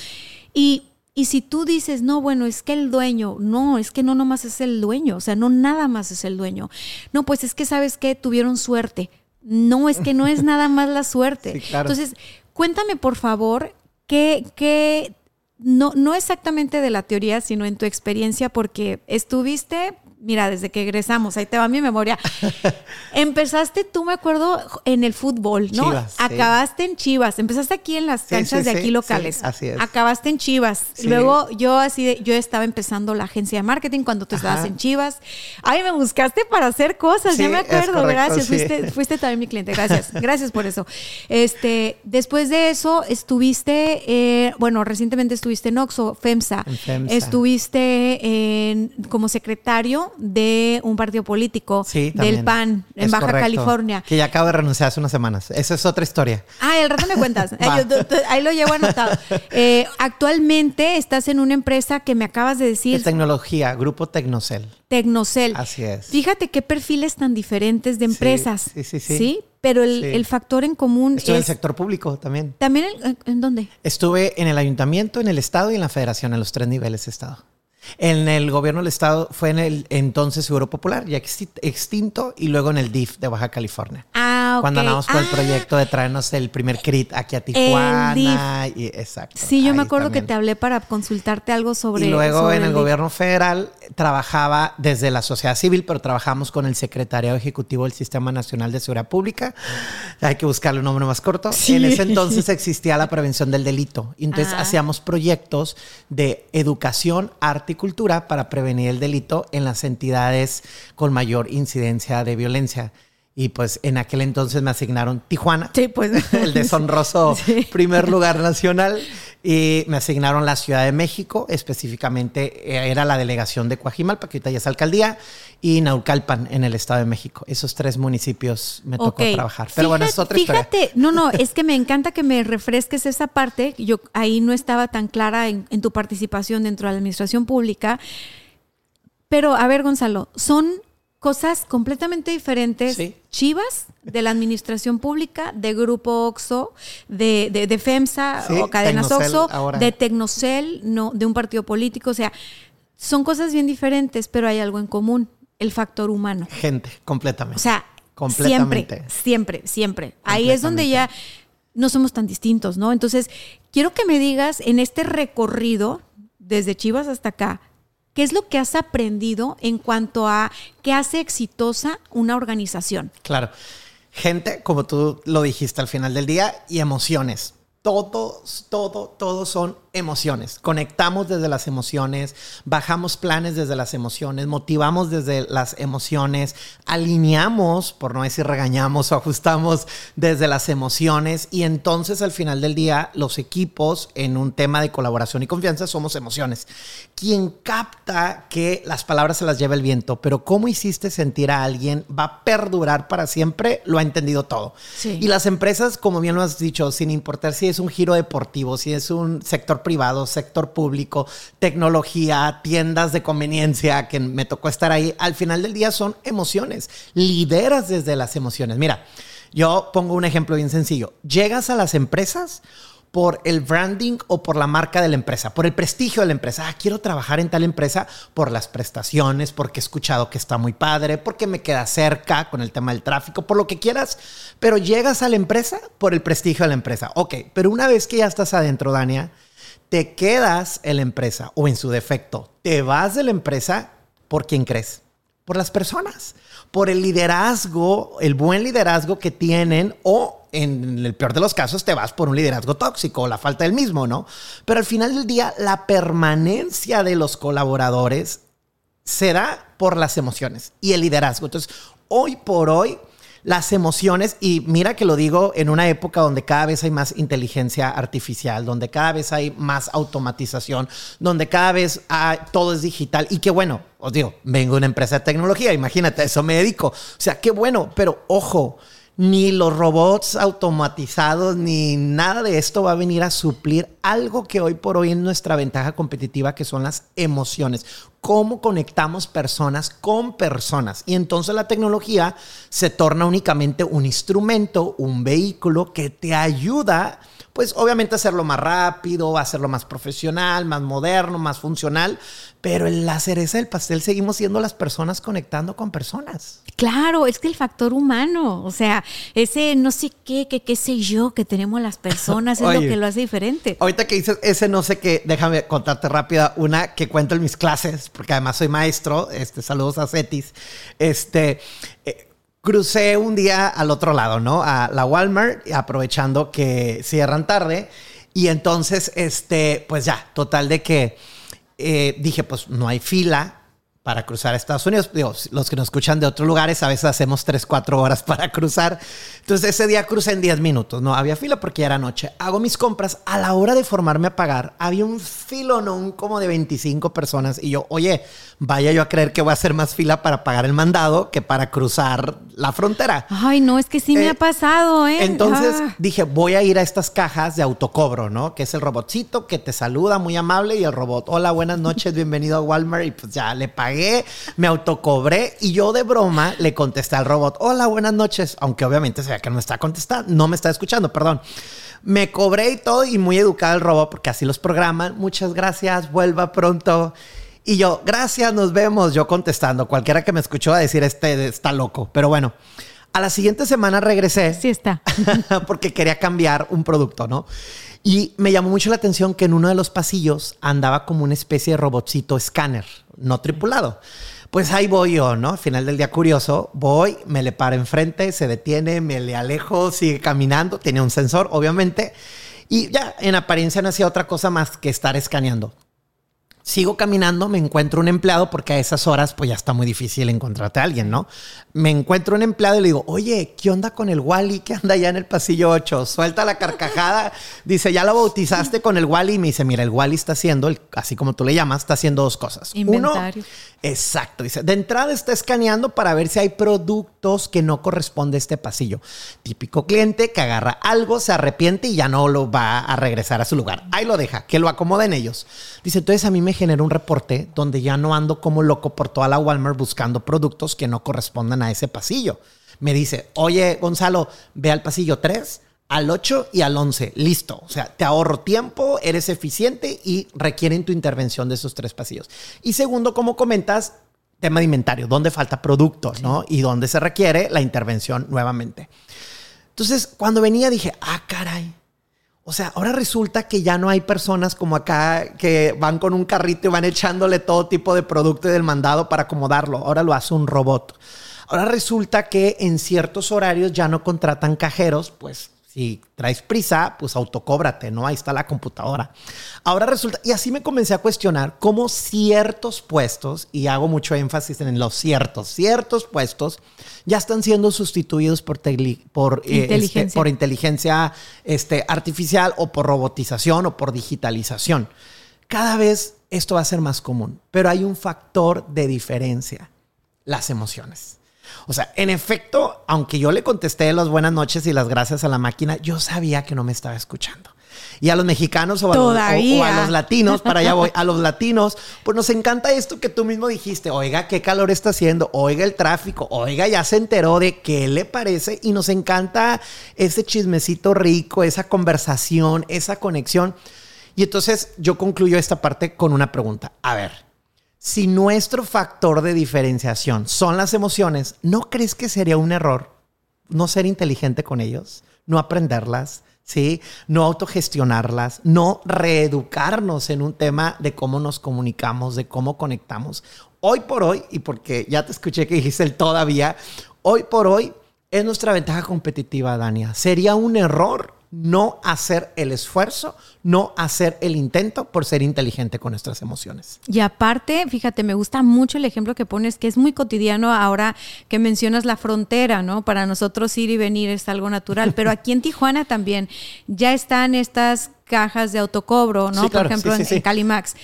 Y, y si tú dices, no, bueno, es que el dueño, no, es que no nomás es el dueño, o sea, no nada más es el dueño. No, pues es que sabes que tuvieron suerte. No, es que no es nada más la suerte. *laughs* Sí, claro. Entonces, cuéntame por favor qué, qué no, no exactamente de la teoría, sino en tu experiencia, porque estuviste, mira, desde que egresamos, ahí te va mi memoria. *laughs* Empezaste, tú me acuerdo, en el fútbol, ¿no? Chivas, sí. Acabaste en Chivas, empezaste aquí en las canchas sí, de aquí locales. así es. Acabaste en Chivas. Luego yo así de- yo estaba empezando la agencia de marketing cuando tú estabas en Chivas. Ay, me buscaste para hacer cosas, ya me acuerdo, correcto, gracias. Fuiste, fuiste también mi cliente, gracias. *laughs* Gracias por eso. Este, después de eso, estuviste, eh, bueno, recientemente estuviste en Oxo, FEMSA. En FEMSA. Estuviste en- como secretario de un partido político Sí, del. PAN en Es Baja correcto. California. Que ya acabo de renunciar hace unas semanas. Esa es otra historia. Ah, el rato me cuentas. *laughs* Ahí lo llevo anotado. Eh, actualmente estás en una empresa que me acabas de De decir, tecnología, Grupo Tecnocel. Tecnocel. Así es. Fíjate qué perfiles tan diferentes de Sí, empresas. sí, sí, sí. Pero el, Sí. el factor en común Estuve en el sector público también. ¿También en, en dónde? Estuve en el ayuntamiento, en el estado y en la federación, en los tres niveles de estado. En el gobierno del estado fue en el entonces Seguro Popular, ya extinto, y luego en el DIF de Baja California. Ah, Cuando ok. andamos con el Ah, proyecto de traernos el primer crit aquí a Tijuana. Y, exacto. Sí, yo me acuerdo también. que te hablé para consultarte algo sobre. Y luego sobre en el gobierno federal trabajaba desde la sociedad civil, pero trabajamos con el secretariado ejecutivo del Sistema Nacional de Seguridad Pública. Hay que buscarle un nombre más corto. Sí. En ese entonces *laughs* existía la prevención del delito. Entonces Ah. hacíamos proyectos de educación, arte y cultura para prevenir el delito en las entidades con mayor incidencia de violencia. Y pues en aquel entonces me asignaron Tijuana Sí, pues. *laughs* el deshonroso *laughs* Sí. primer lugar nacional. Y me asignaron la Ciudad de México, específicamente eh, era la delegación de Coajimalpa, que ahorita ya es alcaldía, y Naucalpan en el Estado de México. Esos tres municipios me tocó trabajar. Pero bueno, es otra historia. Fíjate, no, no, *laughs* es que me encanta que me refresques esa parte. Yo ahí no estaba tan clara en, en tu participación dentro de la administración pública. Pero, a ver, Gonzalo, son cosas completamente diferentes. Sí. Chivas de la administración pública, de Grupo Oxo, de, de, de FEMSA Sí, o Cadenas Tecnocel Oxo, ahora. de Tecnocel, no, de un partido político. O sea, son cosas bien diferentes, pero hay algo en común, el factor humano. Gente, completamente. O sea, Completamente. siempre, siempre, siempre. Ahí es donde ya no somos tan distintos, ¿no? Entonces, quiero que me digas en este recorrido, desde Chivas hasta acá, ¿qué es lo que has aprendido en cuanto a qué hace exitosa una organización? Claro. Gente, como tú lo dijiste al final del día, y emociones. Todos, todo, todos son emociones. Conectamos desde las emociones, bajamos planes desde las emociones, motivamos desde las emociones, alineamos, por no decir regañamos o ajustamos desde las emociones y entonces al final del día los equipos en un tema de colaboración y confianza somos emociones. Quien capta que las palabras se las lleva el viento, pero cómo hiciste sentir a alguien va a perdurar para siempre, lo ha entendido todo. Sí. Y las empresas, como bien lo has dicho, sin importar si es un giro deportivo, si es un sector privado, sector público, tecnología, tiendas de conveniencia, que me tocó estar ahí, al final del día son emociones. Lideras desde las emociones. Mira, yo pongo un ejemplo bien sencillo. Llegas a las empresas por el branding o por la marca de la empresa, por el prestigio de la empresa. Ah, quiero trabajar en tal empresa por las prestaciones, porque he escuchado que está muy padre, porque me queda cerca con el tema del tráfico, por lo que quieras. Pero llegas a la empresa por el prestigio de la empresa. Ok, pero una vez que ya estás adentro, Dania, te quedas en la empresa o en su defecto, te vas de la empresa por quién crees, por las personas, por el liderazgo, el buen liderazgo que tienen o en el peor de los casos te vas por un liderazgo tóxico o la falta del mismo, ¿no? Pero al final del día la permanencia de los colaboradores se da por las emociones y el liderazgo. Entonces, hoy por hoy, las emociones, y mira que lo digo en una época donde cada vez hay más inteligencia artificial, donde cada vez hay más automatización, donde cada vez hay- todo es digital y que bueno, os digo, vengo de una empresa de tecnología, imagínate, eso me dedico. O sea, qué bueno, pero ojo, ni los robots automatizados, ni nada de esto va a venir a suplir algo que hoy por hoy es nuestra ventaja competitiva, que son las emociones. Cómo conectamos personas con personas. Y entonces la tecnología se torna únicamente un instrumento, un vehículo que te ayuda, pues obviamente a hacerlo más rápido, a hacerlo más profesional, más moderno, más funcional. Pero en la cereza del pastel seguimos siendo las personas conectando con personas. Claro, es que el factor humano, o sea, ese no sé qué, que qué sé yo que tenemos las personas es lo que lo hace diferente. Ahorita que dices ese no sé qué, déjame contarte rápida una que cuento en mis clases, porque además soy maestro. Este, saludos a Cetis. Este, eh, crucé un día al otro lado, ¿no? A la Walmart, aprovechando que cierran tarde. Y entonces, este, pues ya, total de que eh, dije, pues no hay fila para cruzar a Estados Unidos. Digo, los que nos escuchan de otros lugares, a veces hacemos 3, 4 horas para cruzar. Entonces ese día crucé en 10 minutos. No había fila porque ya era noche. Hago mis compras. A la hora de formarme a pagar, había un filonón como de 25 personas. Y yo, oye, vaya yo a creer que voy a hacer más fila para pagar el mandado que para cruzar la frontera. Ay, no, es que sí me Eh, ha pasado, ¿eh? Entonces Ah. dije, voy a ir a estas cajas de autocobro, ¿no? Que es el robotcito que te saluda muy amable y el robot, hola, buenas noches, bienvenido a Walmart. Y pues ya le pagué, me autocobré y yo de broma le contesté al robot, hola, buenas noches, aunque obviamente se que no me está contestando, no me está escuchando, perdón. Me cobré y todo y muy educado el robot porque así los programan. Muchas gracias, vuelva pronto. Y yo, gracias, nos vemos. Yo contestando, cualquiera que me escuchó a decir, este está loco. Pero bueno, A la siguiente semana regresé. Sí está. *laughs* porque quería cambiar un producto, ¿no? Y me llamó mucho la atención que en uno de los pasillos andaba como una especie de robotcito escáner, no tripulado. Pues ahí voy yo, ¿no? Al final del día curioso, voy, me le paro enfrente, se detiene, me le alejo, sigue caminando, tiene un sensor, obviamente, y ya en apariencia no hacía otra cosa más que estar escaneando. Sigo caminando, me encuentro un empleado porque a esas horas pues ya está muy difícil encontrarte a alguien, ¿no? Me encuentro un empleado y le digo, oye, ¿qué onda con el Wally que anda allá en el pasillo 8? Suelta la carcajada. *laughs* Dice, ¿ya lo bautizaste con el Wally? Y me dice, mira, el Wally está haciendo, así como tú le llamas, está haciendo dos cosas. Inventario. Uno, exacto. Dice, de entrada está escaneando para ver si hay productos que no corresponde a este pasillo. Típico cliente que agarra algo, se arrepiente y ya no lo va a regresar a su lugar. Ahí lo deja, que lo acomoden ellos. Dice, entonces a mí me genera un reporte donde ya no ando como loco por toda la Walmart buscando productos que no correspondan a ese pasillo. Me dice, oye, Gonzalo, ve al pasillo 3, al 8 y al 11. Listo. O sea, te ahorro tiempo, eres eficiente y requieren tu intervención de esos tres pasillos. Y segundo, como comentas, tema de inventario, dónde falta producto, ¿no? Y dónde se requiere la intervención nuevamente. Entonces, cuando venía dije, ah, caray. O sea, ahora resulta que ya no hay personas como acá que van con un carrito y van echándole todo tipo de producto y del mandado para acomodarlo. Ahora lo hace un robot. Ahora resulta que en ciertos horarios ya no contratan cajeros, pues si traes prisa, pues autocóbrate, ¿no? Ahí está la computadora. Ahora resulta, y así me comencé a cuestionar cómo ciertos puestos, y hago mucho énfasis en los ciertos, ciertos puestos ya están siendo sustituidos por, eh, este, Inteligencia. por inteligencia este, artificial o por robotización o por digitalización. Cada vez esto va a ser más común, pero hay un factor de diferencia, las emociones. O sea, en efecto, aunque yo le contesté las buenas noches y las gracias a la máquina, yo sabía que no me estaba escuchando. Y a los mexicanos o a, los, o- o a Todavía. los latinos, para allá voy, a los *laughs* latinos, pues nos encanta esto que tú mismo dijiste, oiga, qué calor está haciendo, oiga el tráfico, oiga, ya se enteró de qué le parece y nos encanta ese chismecito rico, esa conversación, esa conexión. Y entonces yo concluyo esta parte con una pregunta. A ver, si nuestro factor de diferenciación son las emociones, ¿no crees que sería un error no ser inteligente con ellos? No aprenderlas, ¿sí? No autogestionarlas, no reeducarnos en un tema de cómo nos comunicamos, de cómo conectamos. Hoy por hoy, y porque ya te escuché que dijiste el todavía, hoy por hoy es nuestra ventaja competitiva, Dania. Sería un error no hacer el esfuerzo, no hacer el intento por ser inteligente con nuestras emociones. Y aparte, fíjate, me gusta mucho el ejemplo que pones, que es muy cotidiano ahora que mencionas la frontera, ¿no? Para nosotros ir y venir es algo natural, *laughs* pero aquí en Tijuana también ya están estas cajas de autocobro, ¿no? Sí, claro, Por ejemplo, sí, sí, en, Calimax.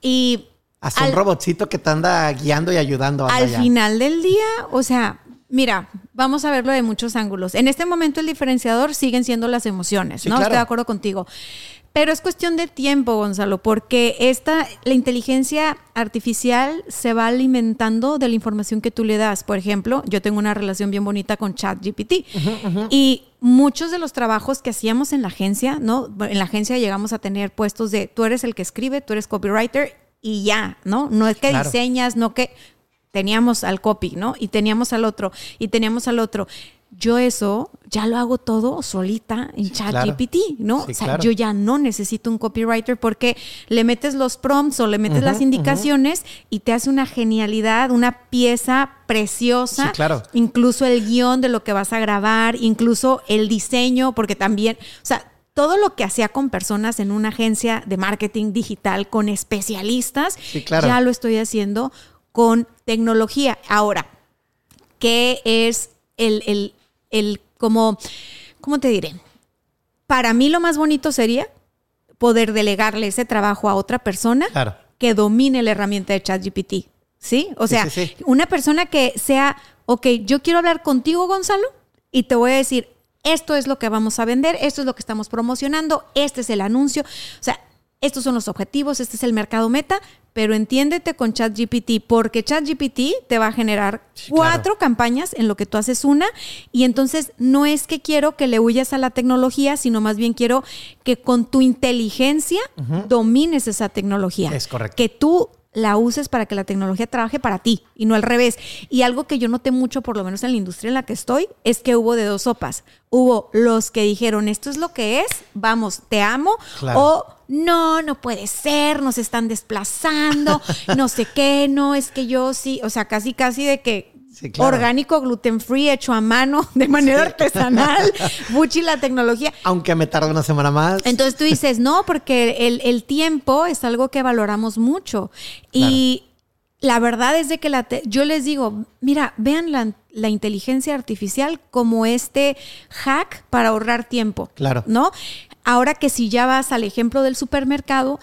Y Hasta al- un robotcito que te anda guiando y ayudando. al allá. final del día, o sea, mira, vamos a verlo de muchos ángulos. En este momento el diferenciador siguen siendo las emociones, Sí, ¿no? claro. Estoy de acuerdo contigo. Pero es cuestión de tiempo, Gonzalo, porque esta, la inteligencia artificial se va alimentando de la información que tú le das. Por ejemplo, yo tengo una relación bien bonita con ChatGPT. Y muchos de los trabajos que hacíamos en la agencia, ¿no? En la agencia llegamos a tener puestos de tú eres el que escribe, tú eres copywriter y ya, ¿no? No es que Claro. diseñas, no que teníamos al copy, ¿no? Y teníamos al otro, y teníamos al otro. Yo eso ya lo hago todo solita en claro. ChatGPT, ¿no? Sí, o sea, claro. yo ya no necesito un copywriter porque le metes los prompts o le metes las indicaciones y te hace una genialidad, una pieza preciosa. Sí, claro. Incluso el guion de lo que vas a grabar, incluso el diseño, porque también, o sea, todo lo que hacía con personas en una agencia de marketing digital, con especialistas, Sí, claro. ya lo estoy haciendo con tecnología. Ahora, ¿qué es el, el, el, como, ¿cómo te diré? Para mí lo más bonito sería poder delegarle ese trabajo a otra persona Claro. que domine la herramienta de ChatGPT. ¿Sí? O Sí, sea, sí, sí. una persona que sea, ok, yo quiero hablar contigo, Gonzalo, y te voy a decir, esto es lo que vamos a vender, esto es lo que estamos promocionando, este es el anuncio. O sea, estos son los objetivos, este es el mercado meta, pero entiéndete con ChatGPT, porque ChatGPT te va a generar Sí, cuatro campañas en lo que tú haces una, y entonces no es que quiero que le huyas a la tecnología, sino más bien quiero que con tu inteligencia domines esa tecnología. Es correcto. Que tú la uses para que la tecnología trabaje para ti y no al revés. Y algo que yo noté mucho, por lo menos en la industria en la que estoy, es que hubo de dos sopas. Hubo los que dijeron, esto es lo que es, vamos, te amo, Claro. o no, no puede ser, nos están desplazando, *laughs* no sé qué, no, es que yo sí, o sea, casi, casi de que Sí, claro. orgánico, gluten free, hecho a mano, *laughs* de manera artesanal, *laughs* Buchi la tecnología. Aunque me tarde una semana más. Entonces tú dices, no, porque el, el tiempo es algo que valoramos mucho. Y la verdad es de que la te- yo les digo, mira, vean la, la inteligencia artificial como este hack para ahorrar tiempo. Claro. ¿No? Ahora que si ya vas al ejemplo del supermercado,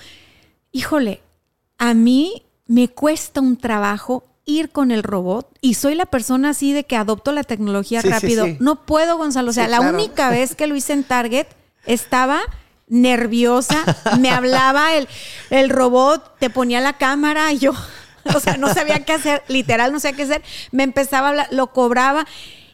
híjole, a mí me cuesta un trabajo ir con el robot y soy la persona así de que adopto la tecnología Sí, rápido. sí. No puedo, Gonzalo. O sea, la claro. única *laughs* vez que lo hice en Target estaba nerviosa, me hablaba el, el robot, te ponía la cámara y yo, *laughs* o sea, no sabía qué hacer, literal, no sabía qué hacer, me empezaba a hablar, lo cobraba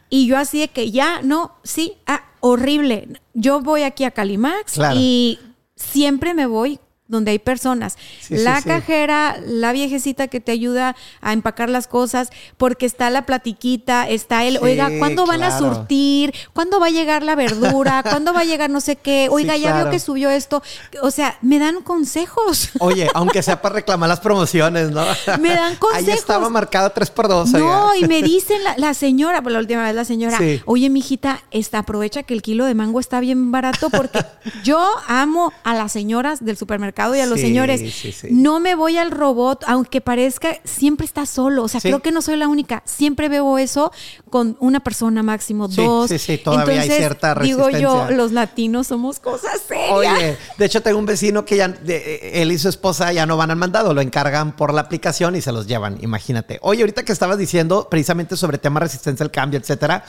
y yo así de que ya, no, sí, ah, horrible. Yo voy aquí a Calimax Claro. y siempre me voy donde hay personas. Sí, la sí, sí. cajera, la viejecita que te ayuda a empacar las cosas, porque está la platiquita, está el, oiga, ¿cuándo van a surtir? ¿Cuándo va a llegar la verdura? *laughs* ¿Cuándo va a llegar no sé qué? Oiga, ya claro. veo que subió esto. O sea, me dan consejos. *laughs* Oye, aunque sea para reclamar las promociones, ¿no? *laughs* Me dan Ahí consejos. estaba marcado 3x2. No, oiga. y me dice la, la señora, por la última vez la señora, oye, mijita, esta, aprovecha que el kilo de mango está bien barato porque yo amo a las señoras del supermercado y a los Sí, señores. sí, sí. No me voy al robot, aunque parezca, siempre está solo. O sea, creo que no soy la única. Siempre veo eso con una persona máximo, dos. sí, sí, todavía hay cierta Digo yo, resistencia. los latinos somos cosas serias. Oye, de hecho tengo un vecino que ya, de- él y su esposa ya no van al mandado, lo encargan por la aplicación y se los llevan, imagínate. Oye, ahorita que estabas diciendo precisamente sobre tema resistencia al cambio, etcétera,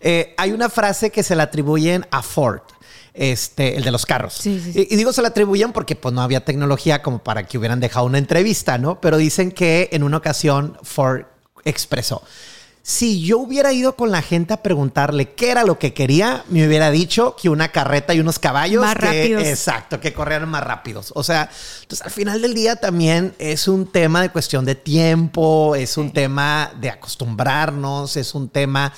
eh, hay una frase que se le atribuyen a Ford. Este, el de los carros. Sí, sí, sí. Y, y digo se la atribuyen porque pues no había tecnología como para que hubieran dejado una entrevista, ¿no? Pero dicen que en una ocasión Ford expresó, si yo hubiera ido con la gente a preguntarle qué era lo que quería, me hubiera dicho que una carreta y unos caballos Más que- rápidos. exacto, que corrieran más rápidos. O sea, entonces al final del día también es un tema de cuestión de tiempo, es un tema de acostumbrarnos, es un tema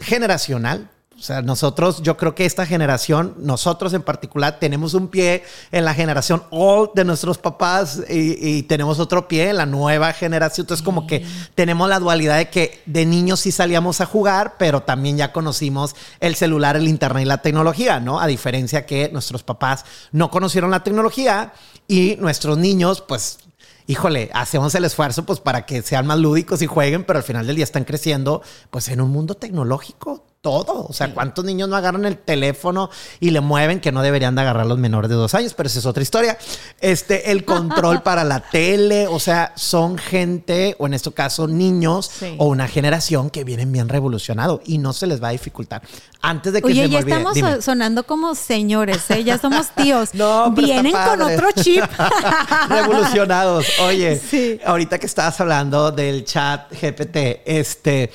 generacional. O sea, nosotros, yo creo que esta generación, nosotros en particular, tenemos un pie en la generación old de nuestros papás y, y tenemos otro pie en la nueva generación. Entonces, como que tenemos la dualidad de que de niños sí salíamos a jugar, pero también ya conocimos el celular, el internet y la tecnología, ¿no? A diferencia que nuestros papás no conocieron la tecnología y nuestros niños, pues híjole, hacemos el esfuerzo pues para que sean más lúdicos y jueguen, pero al final del día están creciendo pues en un mundo tecnológico todo. O sea, ¿cuántos niños no agarran el teléfono y le mueven que no deberían de agarrar los menores de dos años? Pero esa es otra historia. Este, el control *laughs* para la tele, o sea, son gente, o en este caso niños, Sí. o una generación que vienen bien revolucionado y no se les va a dificultar. Antes de que se Oye, me ya olvide, estamos dime. sonando como señores, ¿eh? ya somos tíos. *laughs* No, Vienen con otro chip. *laughs* Revolucionados. Oye, Sí. ahorita que estabas hablando del chat GPT, este,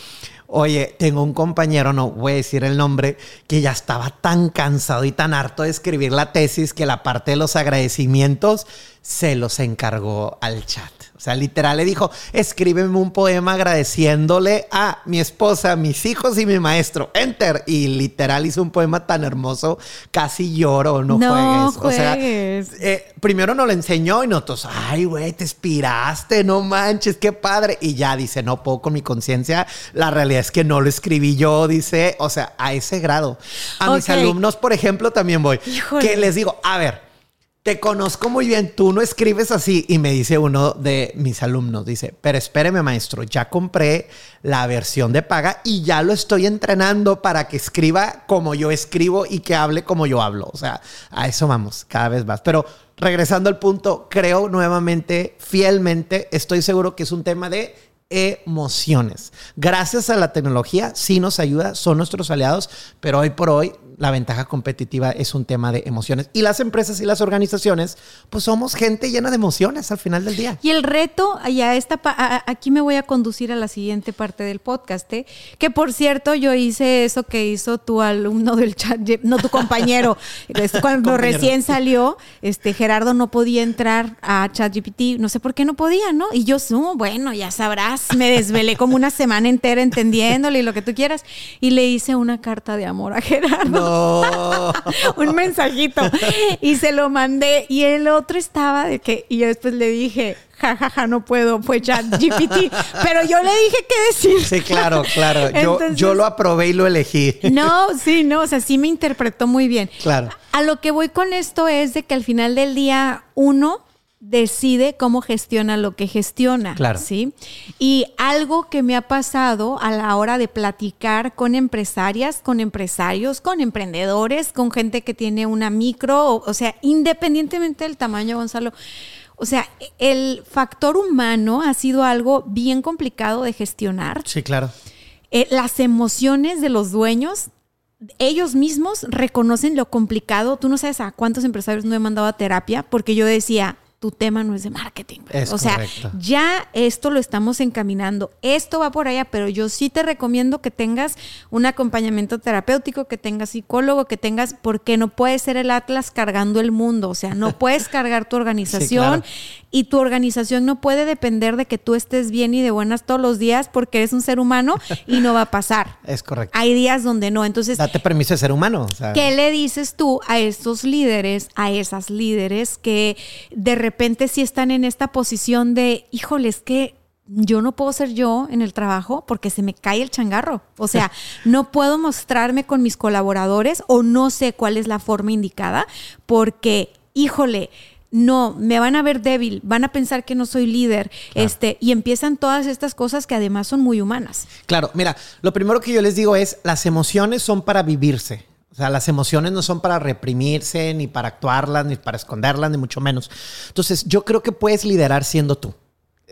oye, tengo un compañero, no voy a decir el nombre, que ya estaba tan cansado y tan harto de escribir la tesis que la parte de los agradecimientos se los encargó al chat. O sea, literal le dijo, escríbeme un poema agradeciéndole a mi esposa, mis hijos y mi maestro. Enter. Y literal hizo un poema tan hermoso, casi lloro, no, No juegues. O sea, eh, primero nos lo enseñó y nosotros, ay, güey, te inspiraste, no manches, qué padre. Y ya dice, no puedo con mi conciencia. La realidad es que no lo escribí yo, dice, o sea, a ese grado. A mis alumnos, por ejemplo, también voy. Híjole. Que les digo, a ver, te conozco muy bien, tú no escribes así. Y me dice uno de mis alumnos, dice, pero espéreme maestro, ya compré la versión de paga y ya lo estoy entrenando para que escriba como yo escribo y que hable como yo hablo. O sea, a eso vamos, cada vez más. Pero regresando al punto, creo nuevamente, fielmente, estoy seguro que es un tema de emociones. Gracias a la tecnología, sí nos ayuda, son nuestros aliados, pero hoy por hoy la ventaja competitiva es un tema de emociones. Y las empresas y las organizaciones, pues somos gente llena de emociones al final del día. Y el reto, ya esta aquí me voy a conducir a la siguiente parte del podcast, ¿eh? que por cierto yo hice eso que hizo tu alumno del chat, no tu compañero, *laughs* cuando recién salió, este Gerardo no podía entrar a ChatGPT, no sé por qué no podía, ¿no? Y yo, no, bueno, ya sabrás, me desvelé como una semana entera entendiéndole y lo que tú quieras, y le hice una carta de amor a Gerardo, *laughs* un mensajito, y se lo mandé, y el otro estaba de que, y yo después le dije, jajaja, ja, ja, no puedo, fue chat GPT. Pero yo le dije qué decir. Sí, claro, claro. Yo, yo lo aprobé y lo elegí. No, sí, no, o sea, sí me interpretó muy bien. Claro. A lo que voy con esto es de que al final del día uno decide cómo gestiona lo que gestiona. Claro. ¿sí? Y algo que me ha pasado a la hora de platicar con empresarias, con empresarios, con emprendedores, con gente que tiene una micro, o, o sea, independientemente del tamaño, Gonzalo, o sea, el factor humano ha sido algo bien complicado de gestionar. Sí, claro. Eh, las emociones de los dueños, ellos mismos reconocen lo complicado. Tú no sabes a cuántos empresarios no he mandado a terapia porque yo decía, tu tema no es de marketing. o sea, ya esto lo estamos encaminando. Esto va por allá, pero yo sí te recomiendo que tengas un acompañamiento terapéutico, que tengas psicólogo, que tengas, porque no puedes ser el Atlas cargando el mundo. O sea, no *laughs* puedes cargar tu organización y tu organización no puede depender de que tú estés bien y de buenas todos los días porque eres un ser humano y no va a pasar. *laughs* Es correcto. Hay días donde no. Entonces, date permiso de ser humano. ¿Qué le dices tú a estos líderes, a esas líderes que de repente sí están en esta posición de, híjoles, que yo no puedo ser yo en el trabajo porque se me cae el changarro. O sea, *laughs* no puedo mostrarme con mis colaboradores o no sé cuál es la forma indicada porque, híjole, no, me van a ver débil, van a pensar que no soy líder, este, y empiezan todas estas cosas que además son muy humanas. Claro, mira, lo primero que yo les digo es, las emociones son para vivirse. O sea, las emociones no son para reprimirse, ni para actuarlas, ni para esconderlas, ni mucho menos. Entonces, yo creo que puedes liderar siendo tú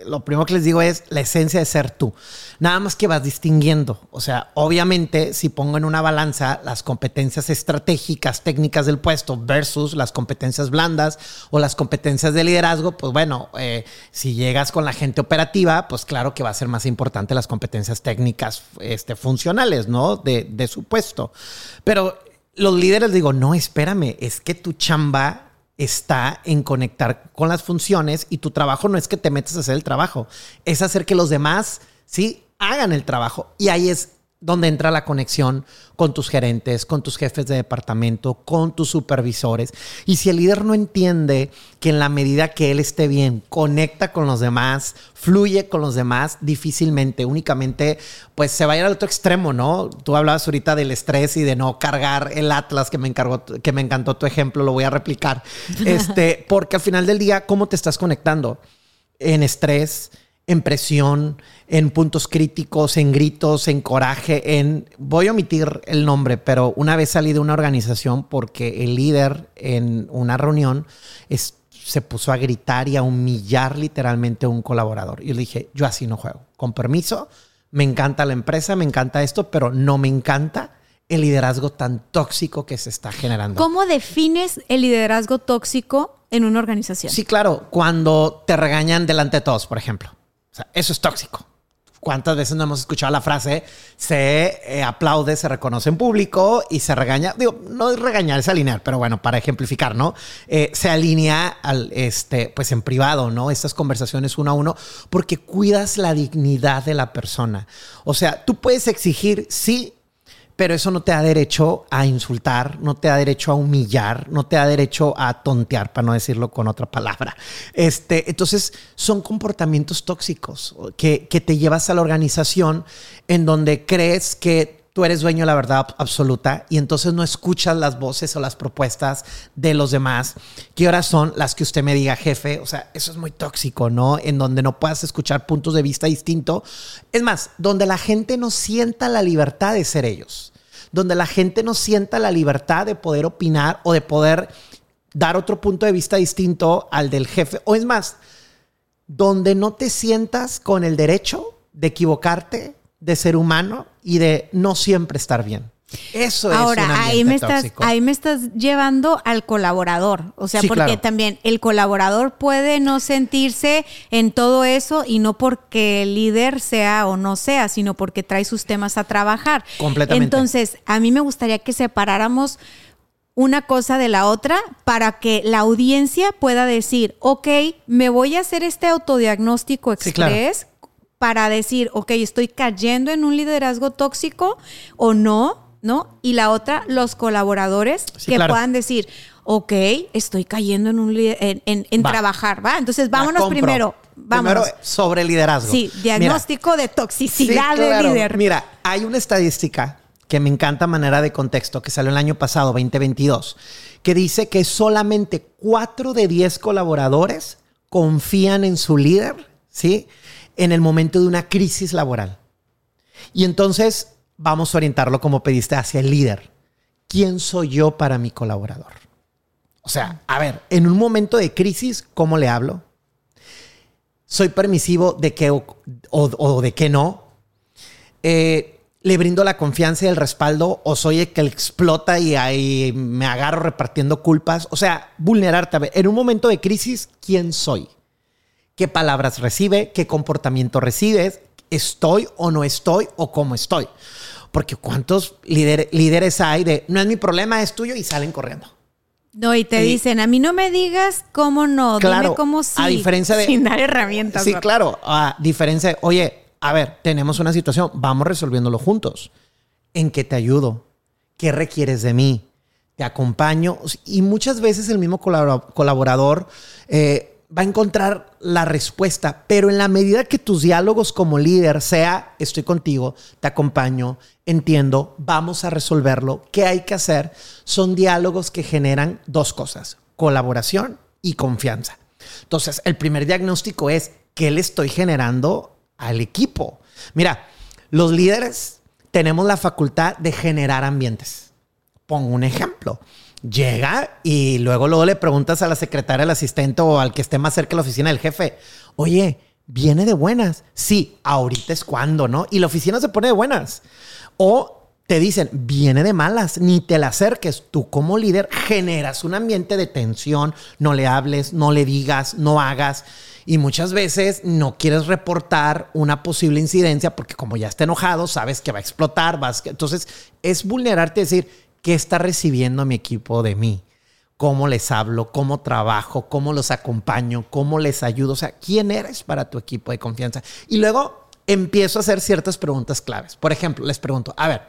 lo primero que les digo es la esencia de ser tú. Nada más que vas distinguiendo. O sea, obviamente, si pongo en una balanza las competencias estratégicas, técnicas del puesto versus las competencias blandas o las competencias de liderazgo, pues bueno, eh, si llegas con la gente operativa, pues claro que va a ser más importante las competencias técnicas este, funcionales, ¿no? De, de su puesto. Pero los líderes digo, no, espérame, es que tu chamba está en conectar con las funciones y tu trabajo no es que te metas a hacer el trabajo, es hacer que los demás, sí, hagan el trabajo. Y ahí es donde entra la conexión con tus gerentes, con tus jefes de departamento, con tus supervisores. Y si el líder no entiende que en la medida que él esté bien, conecta con los demás, fluye con los demás, difícilmente, únicamente, pues se va a ir al otro extremo, ¿no? Tú hablabas ahorita del estrés y de no cargar el Atlas que me encargó, que me encantó tu ejemplo, lo voy a replicar. *laughs* Este, porque al final del día, ¿cómo te estás conectando? En estrés, en presión, en puntos críticos, en gritos, en coraje, en... Voy a omitir el nombre, pero una vez salí de una organización porque el líder en una reunión se puso a gritar y a humillar literalmente a un colaborador. Y le dije, yo así no juego. Con permiso, me encanta la empresa, me encanta esto, pero no me encanta el liderazgo tan tóxico que se está generando. ¿Cómo defines el liderazgo tóxico en una organización? Sí, claro, cuando te regañan delante de todos, por ejemplo. O sea, eso es tóxico. ¿Cuántas veces no hemos escuchado la frase? Se eh, aplaude, se reconoce en público y se regaña. Digo, no es regañar, es alinear, pero bueno, para ejemplificar, ¿no? Eh, se alinea al, este, pues en privado, ¿no? Estas conversaciones uno a uno, porque cuidas la dignidad de la persona. O sea, tú puedes exigir, sí, pero eso no te da derecho a insultar, no te da derecho a humillar, no te da derecho a tontear, para no decirlo con otra palabra. Este, entonces, son comportamientos tóxicos que, que te llevas a la organización en donde crees que tú eres dueño de la verdad absoluta y entonces no escuchas las voces o las propuestas de los demás, que ahora son las que usted me diga, jefe. O sea, eso es muy tóxico, ¿no? En donde no puedas escuchar puntos de vista distintos. Es más, donde la gente no sienta la libertad de ser ellos, donde la gente no sienta la libertad de poder opinar o de poder dar otro punto de vista distinto al del jefe. O es más, donde no te sientas con el derecho de equivocarte, de ser humano y de no siempre estar bien. Eso es Ahora, un ahí me, estás, tóxico. ahí me estás llevando al colaborador. O sea, Sí, porque claro. también el colaborador puede no sentirse en todo eso y no porque el líder sea o no sea, sino porque trae sus temas a trabajar. Completamente. Entonces, a mí me gustaría que separáramos una cosa de la otra para que la audiencia pueda decir, ok, me voy a hacer este autodiagnóstico Sí, claro. express para decir, ok, estoy cayendo en un liderazgo tóxico o no, ¿no? Y la otra, los colaboradores Sí, que claro. puedan decir, ok, estoy cayendo en un en, en- en Va. trabajar, ¿va? Entonces vámonos primero, vámonos. Primero sobre liderazgo. sí, Mira, diagnóstico de toxicidad Sí, líder. Mira, hay una estadística que me encanta a manera de contexto, que salió el año pasado, 2022, que dice que solamente 4 de 10 colaboradores confían en su líder, ¿sí? En el momento de una crisis laboral. Y entonces vamos a orientarlo como pediste hacia el líder. ¿Quién soy yo para mi colaborador? O sea, a ver, en un momento de crisis, ¿cómo le hablo? ¿Soy permisivo de que o, de que no? Eh, ¿Le brindo la confianza y el respaldo o soy el que explota y ahí me agarro repartiendo culpas? O sea, vulnerarte. A ver, en un momento de crisis, ¿quién soy? ¿Qué palabras recibe? ¿Qué comportamiento recibes? ¿Estoy o no estoy o cómo estoy? Porque ¿cuántos líder- líderes hay de no es mi problema, es tuyo y salen corriendo? No, y te Y- dicen, a mí no me digas cómo no, Claro, dime cómo sí. a diferencia de- *laughs* Sin dar herramientas. Sí, ¿verdad? claro. A diferencia de, oye, a ver, tenemos una situación, vamos resolviéndolo juntos. ¿En qué te ayudo? ¿Qué requieres de mí? Te acompaño. Y muchas veces el mismo colabora- colaborador eh, va a encontrar la respuesta, pero en la medida que tus diálogos como líder sea, estoy contigo, te acompaño, entiendo, vamos a resolverlo, ¿qué hay que hacer? Son diálogos que generan dos cosas, colaboración y confianza. Entonces, el primer diagnóstico es qué le estoy generando al equipo. Mira, los líderes tenemos la facultad de generar ambientes. Pongo un ejemplo. Llega y luego, luego le preguntas a la secretaria, al asistente o al que esté más cerca de la oficina del jefe, oye, ¿viene de buenas? Sí, ahorita es cuando, ¿no? Y la oficina se pone de buenas. O te dicen, viene de malas, ni te la acerques. Tú como líder generas un ambiente de tensión, no le hables, no le digas, no hagas. Y muchas veces no quieres reportar una posible incidencia porque como ya está enojado, sabes que va a explotar. Vas, entonces es vulnerarte y decir, ¿qué está recibiendo mi equipo de mí? ¿Cómo les hablo? ¿Cómo trabajo? ¿Cómo los acompaño? ¿Cómo les ayudo? O sea, ¿quién eres para tu equipo de confianza? Y luego empiezo a hacer ciertas preguntas claves. Por ejemplo, les pregunto, a ver,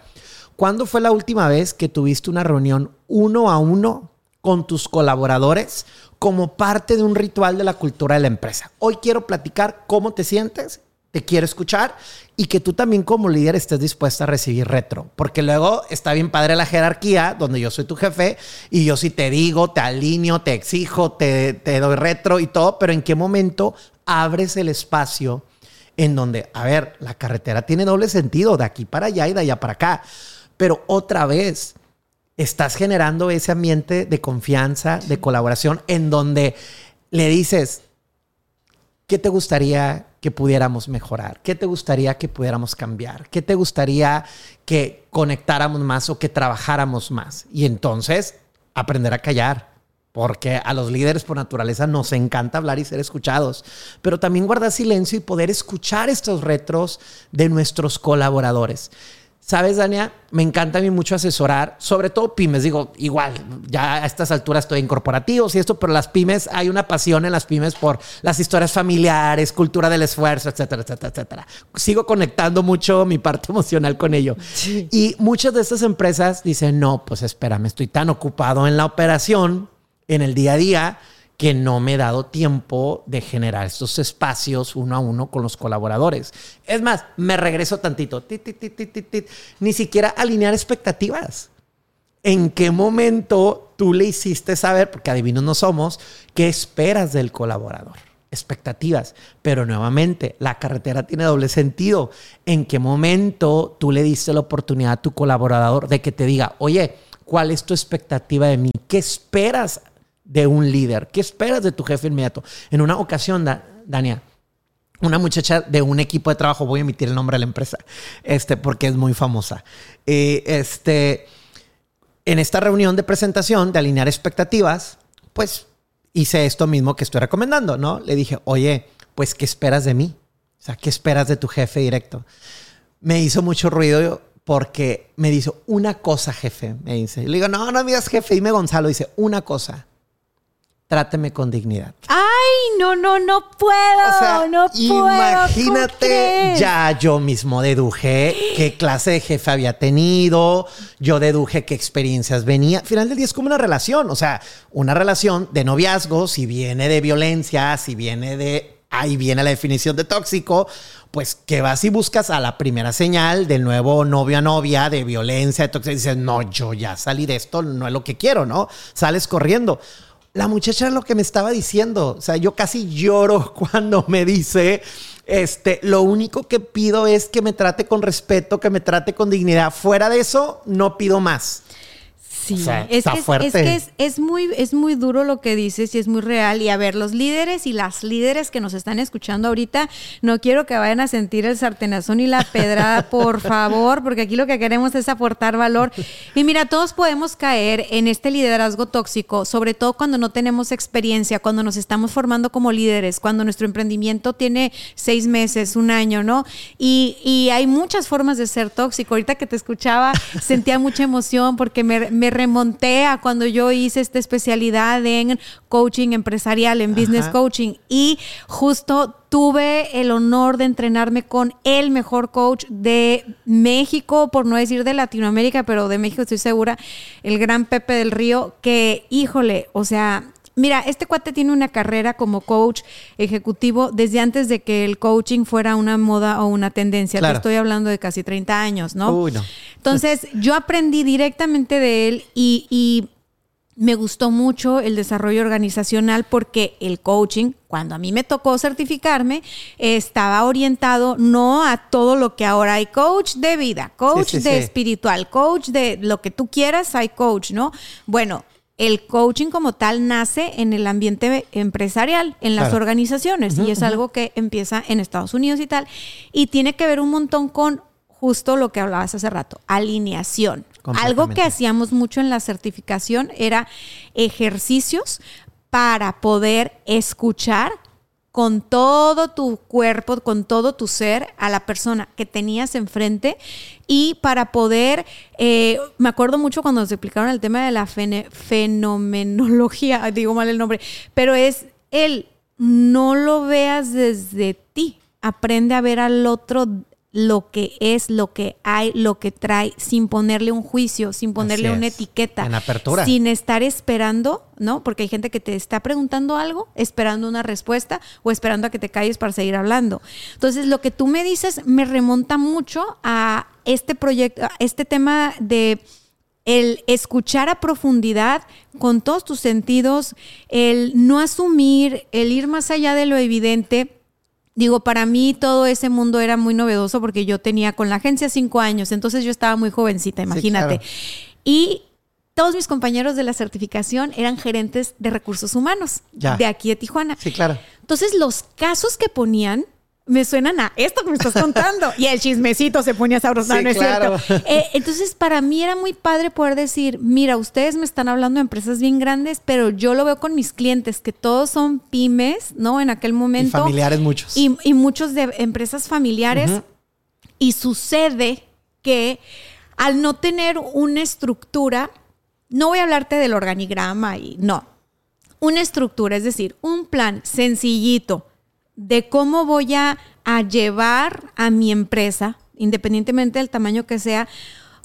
¿cuándo fue la última vez que tuviste una reunión uno a uno con tus colaboradores como parte de un ritual de la cultura de la empresa? Hoy quiero platicar cómo te sientes, te quiero escuchar y que tú también como líder estés dispuesta a recibir retro. Porque luego está bien padre la jerarquía, donde yo soy tu jefe y yo sí te digo, te alineo, te exijo, te, te doy retro y todo, pero ¿en qué momento abres el espacio? en donde, a ver, la carretera tiene doble sentido, de aquí para allá y de allá para acá. Pero otra vez, estás generando ese ambiente de confianza, de colaboración, en donde le dices, ¿qué te gustaría que pudiéramos mejorar? ¿Qué te gustaría que pudiéramos cambiar? ¿Qué te gustaría que conectáramos más o que trabajáramos más? Y entonces, aprender a callar. Porque a los líderes por naturaleza nos encanta hablar y ser escuchados, pero también guardar silencio y poder escuchar estos retros de nuestros colaboradores. Sabes, Dania, me encanta a mí mucho asesorar, sobre todo pymes. Digo, igual, ya a estas alturas estoy en corporativos y esto, pero las pymes, hay una pasión en las pymes por las historias familiares, cultura del esfuerzo, etcétera, etcétera, etcétera. Sigo conectando mucho mi parte *laughs* emocional con ello. Y muchas de estas empresas dicen, no, pues espérame, estoy tan ocupado en la operación en el día a día que no me he dado tiempo de generar estos espacios uno a uno con los colaboradores. Es más, me regreso tantito, tit, tit, tit, tit, tit, tit. ni siquiera alinear expectativas. ¿En qué momento tú le hiciste saber, porque adivinos no somos, qué esperas del colaborador? Expectativas. Pero nuevamente, la carretera tiene doble sentido. ¿En qué momento tú le diste la oportunidad a tu colaborador de que te diga, oye, ¿cuál es tu expectativa de mí? ¿Qué esperas de un líder? ¿Qué esperas de tu jefe inmediato? En una ocasión, Da- Dania, una muchacha de un equipo de trabajo, voy a emitir el nombre de la empresa, este, porque es muy famosa. Eh, este, en esta reunión de presentación, de alinear expectativas, pues hice esto mismo que estoy recomendando, ¿no? Le dije, oye, pues, ¿qué esperas de mí? O sea, ¿qué esperas de tu jefe directo? Me hizo mucho ruido porque me dice, una cosa, jefe, me dice. Le digo, no, no me digas jefe, dime Gonzalo. Dice, una cosa, tráteme con dignidad. Ay, no, no, no puedo, O sea, no puedo. ¿cómo imagínate, ya yo mismo deduje qué clase de jefe había tenido, yo deduje qué experiencias venía. Al final del día es como una relación, o sea, una relación de noviazgo, si viene de violencia, si viene de, ahí viene la definición de tóxico, pues que vas y buscas a la primera señal del nuevo novio a novia, de violencia, de tóxico, y dices, no, yo ya salí de esto, no es lo que quiero, ¿no? Sales corriendo. La muchacha es lo que me estaba diciendo. O sea, yo casi lloro *laughs* cuando me dice, este, lo único que pido es que me trate con respeto, que me trate con dignidad. Fuera de eso, no pido más. Sí, O sea, es, está que fuerte. es que es, es muy, es muy duro lo que dices y es muy real. Y a ver, los líderes y las líderes que nos están escuchando ahorita, no quiero que vayan a sentir el sartenazón y la pedrada, *laughs* por favor, porque aquí lo que queremos es aportar valor. Y mira, todos podemos caer en este liderazgo tóxico, sobre todo cuando no tenemos experiencia, cuando nos estamos formando como líderes, cuando nuestro emprendimiento tiene seis meses, un año, ¿no? Y, y hay muchas formas de ser tóxico. Ahorita que te escuchaba, *laughs* sentía mucha emoción porque me, me remonté a cuando yo hice esta especialidad en coaching empresarial, en business coaching. Y justo tuve el honor de entrenarme con el mejor coach de México, por no decir de Latinoamérica, pero de México estoy segura, el gran Pepe del Río, que híjole, o sea... Mira, este cuate tiene una carrera como coach ejecutivo desde antes de que el coaching fuera una moda o una tendencia. Te estoy hablando de casi 30 años, ¿no? Uy, no. Entonces, yo aprendí directamente de él y, y me gustó mucho el desarrollo organizacional porque el coaching, cuando a mí me tocó certificarme, estaba orientado no a todo lo que ahora hay coach de vida, coach Sí, sí, de sí. espiritual, coach de lo que tú quieras, hay coach, ¿no? Bueno. El coaching como tal nace en el ambiente empresarial, en las Claro. organizaciones, y es algo que empieza en Estados Unidos y tal, y tiene que ver un montón con justo lo que hablabas hace rato, alineación. Algo que hacíamos mucho en la certificación era ejercicios para poder escuchar con todo tu cuerpo, con todo tu ser a la persona que tenías enfrente. Y para poder, eh, me acuerdo mucho cuando nos explicaron el tema de la fenomenología, *laughs* digo mal el nombre, pero es el no lo veas desde ti, aprende a ver al otro lo que es, lo que hay, lo que trae, sin ponerle un juicio, sin ponerle Así una es. etiqueta. En apertura. Sin estar esperando, ¿no? Porque hay gente que te está preguntando algo, esperando una respuesta o esperando a que te calles para seguir hablando. Entonces, lo que tú me dices me remonta mucho a este proyecto, a este tema de el escuchar a profundidad con todos tus sentidos, el no asumir, el ir más allá de lo evidente. Digo, para mí todo ese mundo era muy novedoso porque yo tenía con la agencia cinco años, entonces yo estaba muy jovencita, imagínate. claro. Y todos mis compañeros de la certificación eran gerentes de recursos humanos Ya. de aquí de Tijuana. Sí, claro. Entonces los casos que ponían me suenan a esto que me estás contando. *laughs* y el chismecito se ponía sabroso, Sí, ¿no claro. cierto? Eh, entonces para mí era muy padre poder decir, mira, ustedes me están hablando de empresas bien grandes, pero yo lo veo con mis clientes, que todos son pymes, ¿no? En aquel momento. familiares muchos. Y, y muchos de empresas familiares. Y sucede que al no tener una estructura, no voy a hablarte del organigrama y no, una estructura, es decir, un plan sencillito de cómo voy a, a llevar a mi empresa, independientemente del tamaño que sea.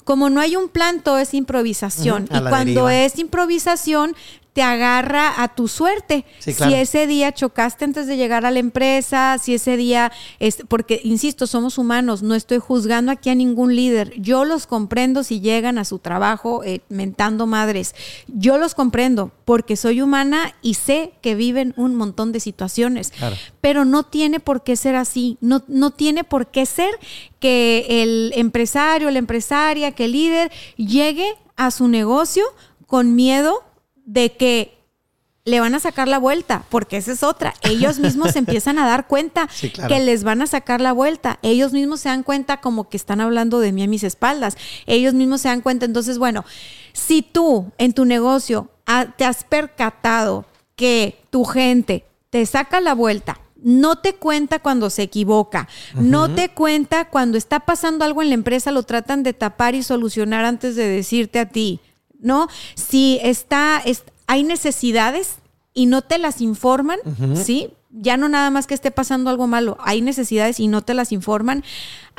Como no hay un plan, todo es improvisación. Y cuando deriva. es improvisación, te agarra a tu suerte. Sí, claro. Si ese día chocaste antes de llegar a la empresa, si ese día, es, porque insisto, somos humanos, no estoy juzgando aquí a ningún líder. Yo los comprendo si llegan a su trabajo eh, mentando madres. Yo los comprendo porque soy humana y sé que viven un montón de situaciones. Claro. Pero no tiene por qué ser así. No, no tiene por qué ser que el empresario, la empresaria, que el líder llegue a su negocio con miedo de que le van a sacar la vuelta, porque esa es otra. Ellos *laughs* mismos se empiezan a dar cuenta Sí, claro. que les van a sacar la vuelta. Ellos mismos se dan cuenta como que están hablando de mí a mis espaldas. Ellos mismos se dan cuenta. Entonces, bueno, si tú en tu negocio te has percatado que tu gente te saca la vuelta, no te cuenta cuando se equivoca, no te cuenta cuando está pasando algo en la empresa, lo tratan de tapar y solucionar antes de decirte a ti, ¿no? Si está, es- hay necesidades y no te las informan, ¿sí? Ya no nada más que esté pasando algo malo, hay necesidades y no te las informan.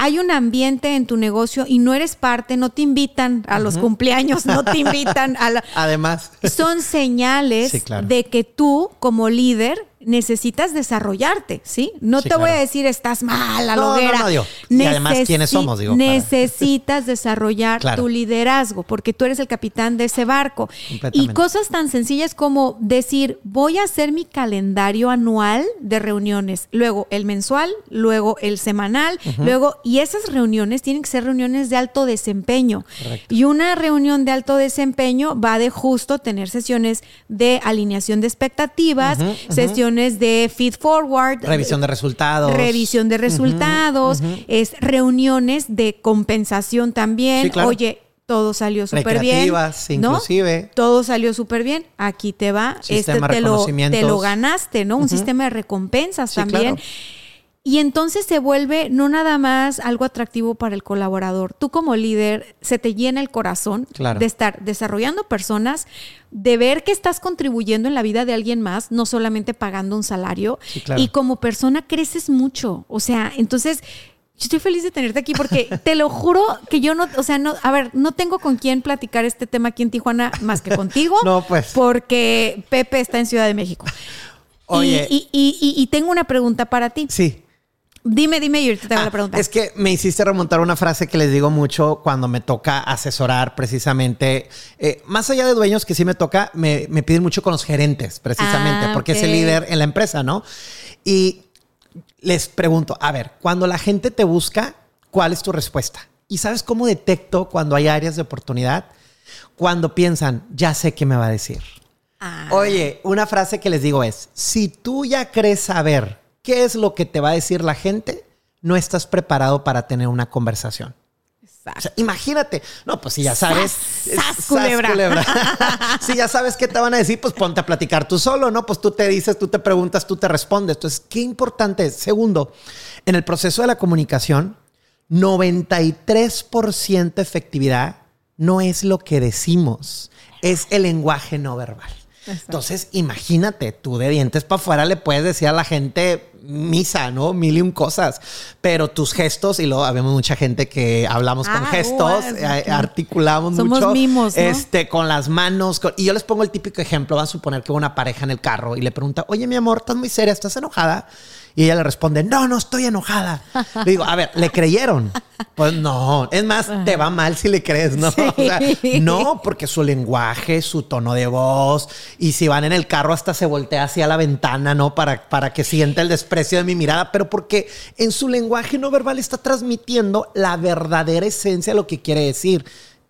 Hay un ambiente en tu negocio y no eres parte, no te invitan a los cumpleaños, no te invitan a la... *laughs* Además, Son señales Sí, claro. de que tú, como líder, necesitas desarrollarte, ¿sí? No Sí, te voy a decir estás mal, la No, no, loguera. no, digo, y además, ¿quiénes somos? Digo, necesitas desarrollar *laughs* Claro. tu liderazgo, porque tú eres el capitán de ese barco. Y cosas tan sencillas como decir, voy a hacer mi calendario anual de reuniones, luego el mensual, luego el semanal, luego, y esas reuniones tienen que ser reuniones de alto desempeño. Y una reunión de alto desempeño va de justo tener sesiones de alineación de expectativas, sesiones de feed forward, revisión de resultados. Revisión de resultados, es reuniones de compensación también. Sí, claro. Oye, todo salió súper bien. ¿no? inclusive. Todo salió súper bien. Aquí te va. Sistema este te lo, te lo ganaste, ¿no? Un sistema de recompensas Sí, también. claro. Y entonces se vuelve no nada más algo atractivo para el colaborador. Tú como líder se te llena el corazón Claro. de estar desarrollando personas, de ver que estás contribuyendo en la vida de alguien más, no solamente pagando un salario. Sí, claro. Y como persona creces mucho. O sea, entonces yo estoy feliz de tenerte aquí porque *laughs* te lo juro que yo no, o sea, no, a ver, no tengo con quién platicar este tema aquí en Tijuana más que contigo. *laughs* No, pues. Porque Pepe está en Ciudad de México. Y- Oye. Y, y- y- y tengo una pregunta para ti. Sí. Dime, dime y ahorita te hago Ah, la pregunta. Es que me hiciste remontar una frase que les digo mucho cuando me toca asesorar precisamente. eh, más allá de dueños que sí me toca, me, me piden mucho con los gerentes, precisamente, Ah, porque es el líder en la empresa, ¿no? Y les pregunto, a ver, cuando la gente te busca, ¿cuál es tu respuesta? ¿Y sabes cómo detecto cuando hay áreas de oportunidad? Cuando piensan, ya sé qué me va a decir. Ah. Oye, una frase que les digo es, si tú ya crees saber qué es lo que te va a decir la gente, no estás preparado para tener una conversación. O sea, imagínate, no, pues si ya sabes, Sas, sas, culebra. *laughs* si ya sabes qué te van a decir, pues ponte a platicar tú solo, ¿no? Pues tú te dices, tú te preguntas, tú te respondes. Entonces, qué importante es. Segundo, en el proceso de la comunicación, 93% efectividad no es lo que decimos, es el lenguaje no verbal. Entonces, imagínate, tú de dientes para afuera le puedes decir a la gente misa, ¿no? Mil y un cosas, pero tus gestos, y luego habemos mucha gente que hablamos con Ah, gestos, eh, articulamos Somos mucho. mimos, ¿no? Este, con las manos. con- y yo les pongo el típico ejemplo. Van a suponer que una pareja en el carro y le pregunta, oye, mi amor, ¿estás muy seria? ¿Estás enojada? Y ella le responde, no, no estoy enojada. Le digo, a ver, ¿le creyeron? Pues no. Es más, te va mal si le crees, ¿no? Sí. *laughs* O sea, no, porque su lenguaje, su tono de voz, y si van en el carro hasta se voltea hacia la ventana, ¿no? Para, para que sienta el desprecio de mi mirada, pero porque en su lenguaje no verbal está transmitiendo la verdadera esencia de lo que quiere decir.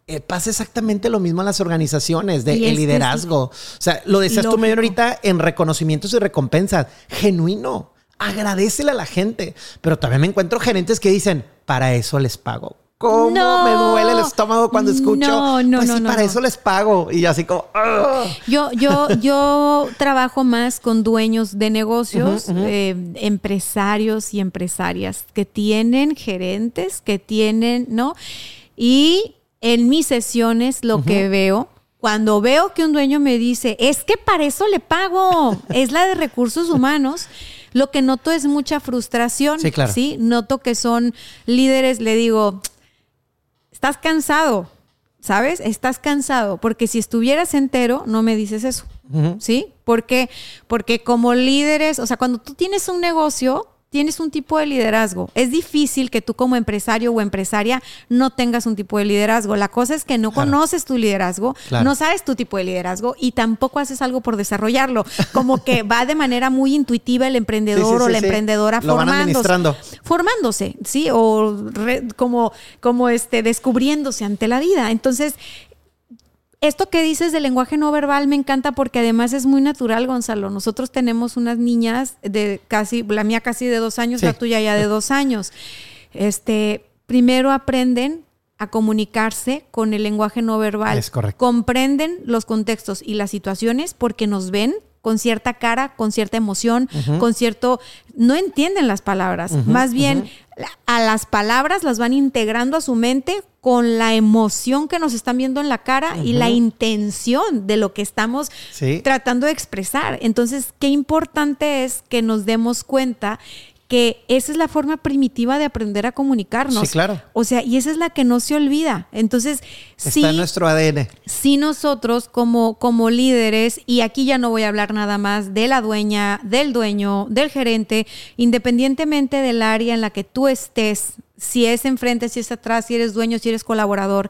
Eh, pasa exactamente lo mismo en las organizaciones de el liderazgo. O sea, lo decías tú Lógico. medio ahorita en reconocimientos y recompensas. Genuino. Agradecele a la gente. Pero también me encuentro gerentes que dicen, para eso les pago. ¿Cómo No. me duele el estómago cuando escucho? No, no, pues no, sí, no, para eso les pago. Y así como. Yo, yo, *laughs* yo trabajo más con dueños de negocios, eh, empresarios y empresarias que tienen gerentes, que tienen, ¿no? Y en mis sesiones lo que veo, cuando veo que un dueño me dice, es que para eso le pago, es la de recursos humanos. *laughs* Lo que noto es mucha frustración. Sí, claro. Sí, noto que son líderes, le digo, estás cansado, ¿sabes? Estás cansado, porque si estuvieras entero, no me dices eso, ¿sí? ¿Por qué? Porque como líderes, o sea, cuando tú tienes un negocio, tienes un tipo de liderazgo. Es difícil que tú como empresario o empresaria no tengas un tipo de liderazgo. La cosa es que no Claro. conoces tu liderazgo, Claro. no sabes tu tipo de liderazgo y tampoco haces algo por desarrollarlo. Como que *laughs* va de manera muy intuitiva el emprendedor Sí, sí, o la emprendedora Lo formándose formándose, ¿sí? O re- como, como este, descubriéndose ante la vida. Entonces, esto que dices del lenguaje no verbal me encanta porque además es muy natural, Gonzalo. Nosotros tenemos unas niñas de casi, la mía casi de dos años, Sí. la tuya ya de dos años. Este, primero aprenden a comunicarse con el lenguaje no verbal. Es correcto. Comprenden los contextos y las situaciones porque nos ven con cierta cara, con cierta emoción, con cierto... No entienden las palabras. Más bien, a las palabras las van integrando a su mente con la emoción que nos están viendo en la cara y la intención de lo que estamos Sí. tratando de expresar. Entonces, qué importante es que nos demos cuenta que esa es la forma primitiva de aprender a comunicarnos. Sí, claro. O sea, y esa es la que no se olvida. Entonces, Está sí, en nuestro ADN. si nosotros como, como líderes, y aquí ya no voy a hablar nada más de la dueña, del dueño, del gerente, independientemente del área en la que tú estés, si es enfrente, si es atrás, si eres dueño, si eres colaborador,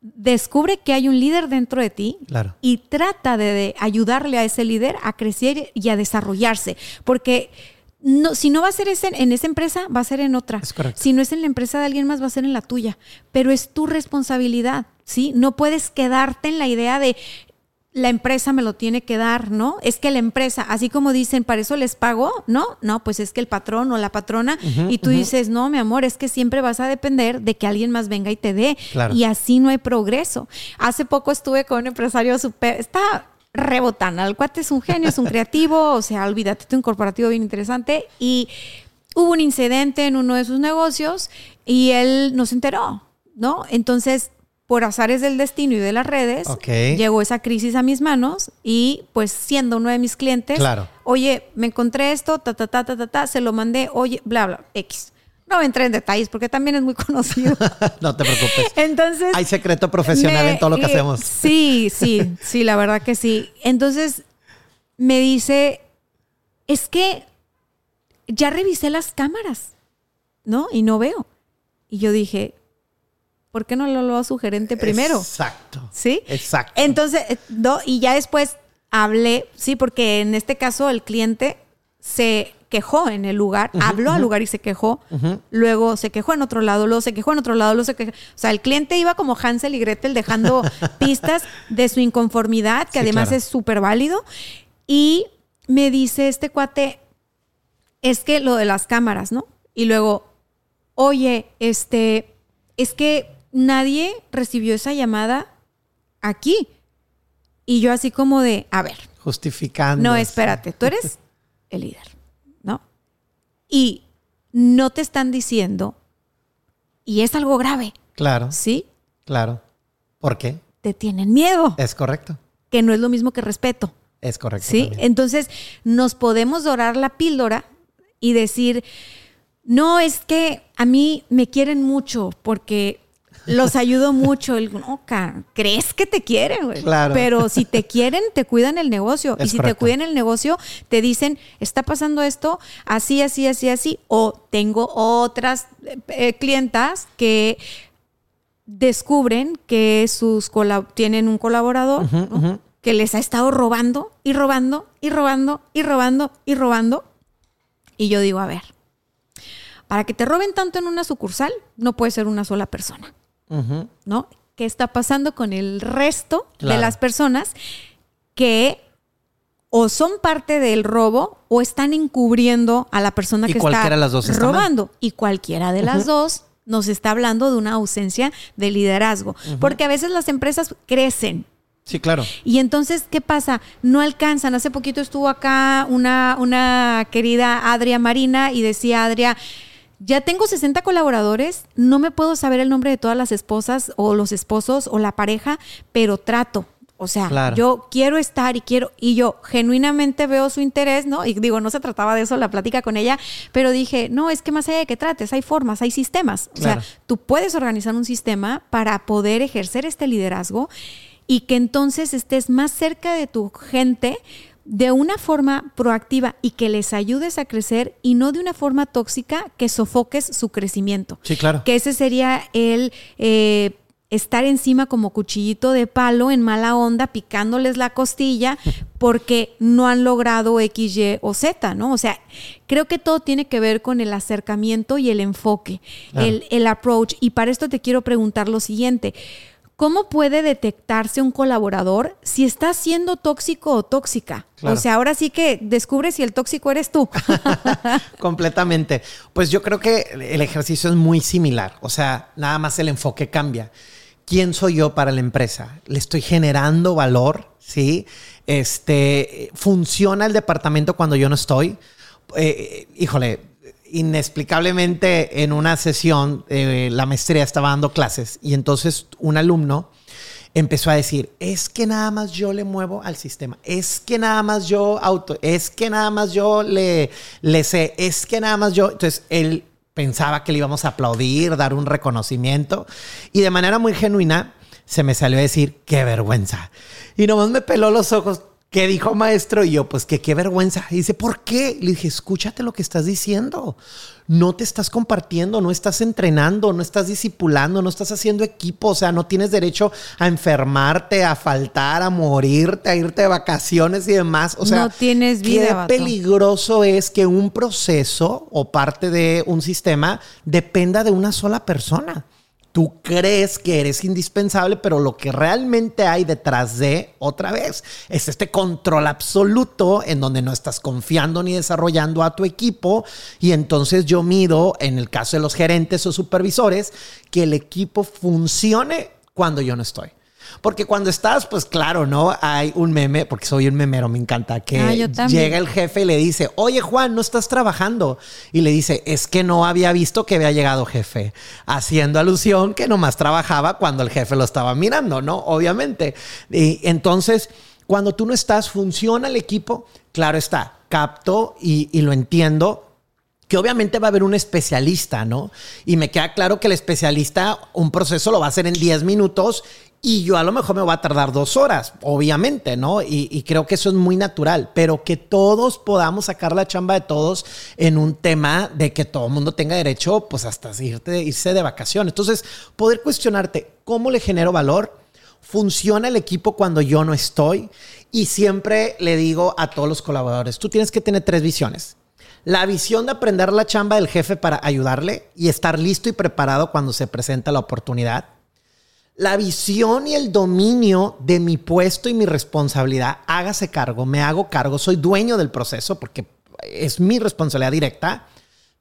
descubre que hay un líder dentro de ti Claro. y trata de, de ayudarle a ese líder a crecer y a desarrollarse, porque no, si no va a ser ese- en esa empresa, va a ser en otra. Es correcto. Si no es en la empresa de alguien más, va a ser en la tuya. Pero es tu responsabilidad, ¿sí? No puedes quedarte en la idea de la empresa me lo tiene que dar, ¿no? Es que la empresa, así como dicen, para eso les pago, ¿no? No, pues es que el patrón o la patrona, y tú dices, no, mi amor, es que siempre vas a depender de que alguien más venga y te dé. Claro. Y así no hay progreso. Hace poco estuve con un empresario súper, está rebotando. El cuate es un genio, es un creativo, o sea, olvídate, un corporativo bien interesante. Y hubo un incidente en uno de sus negocios y él no se enteró, ¿no? Entonces, por azares del destino y de las redes, Ok. llegó esa crisis a mis manos y pues siendo uno de mis clientes, Claro. oye, me encontré esto, ta, ta, ta, ta, ta, ta, se lo mandé, oye, bla, bla, X. No entré en detalles porque también es muy conocido. *laughs* no te preocupes. Entonces. Hay secreto profesional en todo lo que eh, hacemos. Sí, sí, *laughs* sí, la verdad que sí. Entonces me dice: Es que ya revisé las cámaras, ¿no? Y no veo. Y yo dije: ¿Por qué no lo habló a su gerente primero? Exacto. ¿Sí? Exacto. Entonces, eh, no, y ya después hablé, sí, porque en este caso el cliente se quejó en el lugar, habló al lugar y se quejó, luego se quejó en otro lado, luego se quejó en otro lado, luego se quejó. O sea, el cliente iba como Hansel y Gretel dejando *laughs* pistas de su inconformidad, que Sí, además claro. es súper válido. Y me dice este cuate, es que lo de las cámaras, ¿no? Y luego, oye, este, es que nadie recibió esa llamada aquí. Y yo así como de, a ver, Justificando. no, espérate, tú eres el líder, ¿no? Y no te están diciendo, y es algo grave, Claro, ¿sí? claro. ¿Por qué? Te tienen miedo, Es correcto. que no es lo mismo que respeto. Es correcto. ¿Sí? también. Entonces nos podemos dorar la píldora y decir, no, es que a mí me quieren mucho porque los ayudo mucho. El, no, crees que te quieren, güey. Claro. Pero si te quieren, te cuidan el negocio. y si te cuidan el negocio, te dicen, está pasando esto, así, así, así, así. O tengo otras eh, clientas que descubren que sus tienen un colaborador ¿no? que les ha estado robando y robando y robando y robando y robando. Y yo digo, a ver, para que te roben tanto en una sucursal, no puede ser una sola persona, ¿no? ¿Qué está pasando con el resto de las personas que o son parte del robo o están encubriendo a la persona Y que está de las dos está mal. robando? Y cualquiera de las dos nos está hablando de una ausencia de liderazgo. Porque a veces las empresas crecen, Sí, claro. y entonces, ¿qué pasa? No alcanzan. Hace poquito estuvo acá una, una querida Adria Marina y decía Adria, ya tengo 60 colaboradores, no me puedo saber el nombre de todas las esposas o los esposos o la pareja, pero trato. O sea, Claro. yo quiero estar y quiero, y yo genuinamente veo su interés, ¿no? Y digo, no se trataba de eso la plática con ella, pero dije, no, es que más allá de que trates, hay formas, hay sistemas. O sea, tú puedes organizar un sistema para poder ejercer este liderazgo y que entonces estés más cerca de tu gente de una forma proactiva y que les ayudes a crecer y no de una forma tóxica que sofoques su crecimiento. Sí, claro. Que ese sería el eh, estar encima como cuchillito de palo en mala onda, picándoles la costilla *laughs* porque no han logrado X, Y o Z, ¿no? O sea, creo que todo tiene que ver con el acercamiento y el enfoque, Claro. el, el approach. Y para esto te quiero preguntar lo siguiente. ¿Cómo puede detectarse un colaborador si está siendo tóxico o tóxica? Claro. O sea, ahora sí que descubre si el tóxico eres tú. *laughs* Completamente. Pues yo creo que el ejercicio es muy similar. O sea, nada más el enfoque cambia. ¿Quién soy yo para la empresa? ¿Le estoy generando valor? ¿Sí? Este, ¿Funciona el departamento cuando yo no estoy? Eh, híjole, inexplicablemente en una sesión, eh, la maestría estaba dando clases y entonces un alumno empezó a decir, es que nada más yo le muevo al sistema, es que nada más yo auto, es que nada más yo le, le sé, es que nada más yo, entonces él pensaba que le íbamos a aplaudir, dar un reconocimiento y de manera muy genuina se me salió a decir, qué vergüenza. Y nomás me peló los ojos, ¿Qué dijo maestro? Y yo, pues que qué vergüenza. Y dice, ¿por qué? Le dije, escúchate lo que estás diciendo. No te estás compartiendo, no estás entrenando, no estás discipulando, no estás haciendo equipo. O sea, no tienes derecho a enfermarte, a faltar, a morirte, a irte de vacaciones y demás. O sea, No tienes vida, Qué vato. peligroso es que un proceso o parte de un sistema dependa de una sola persona. Tú crees que eres indispensable, pero lo que realmente hay detrás de, otra vez, es este control absoluto en donde no estás confiando ni desarrollando a tu equipo. Y entonces yo mido, en el caso de los gerentes o supervisores, que el equipo funcione cuando yo no estoy. Porque cuando estás, pues claro, ¿no? Hay un meme, porque soy un memero, me encanta, que Ah, llega el jefe y le dice, oye Juan, no estás trabajando. Y le dice, es que no había visto que había llegado jefe. Haciendo alusión que nomás trabajaba cuando el jefe lo estaba mirando, ¿no? Obviamente. Y entonces, cuando tú no estás, funciona el equipo. Claro está, capto y, y lo entiendo que obviamente va a haber un especialista, ¿no? Y me queda claro que el especialista un proceso lo va a hacer en 10 minutos y yo a lo mejor me va a tardar dos horas, obviamente, ¿no? Y, creo que eso es muy natural, pero que todos podamos sacar la chamba de todos en un tema de que todo el mundo tenga derecho, pues hasta irte, irse de vacaciones. Entonces, poder cuestionarte, ¿cómo le genero valor? funciona el equipo cuando yo no estoy y siempre le digo a todos los colaboradores, tú tienes que tener tres visiones. La visión de aprender la chamba del jefe para ayudarle y estar listo y preparado cuando se presenta la oportunidad. La visión y el dominio de mi puesto y mi responsabilidad, hágase cargo, me hago cargo, soy dueño del proceso porque es mi responsabilidad directa,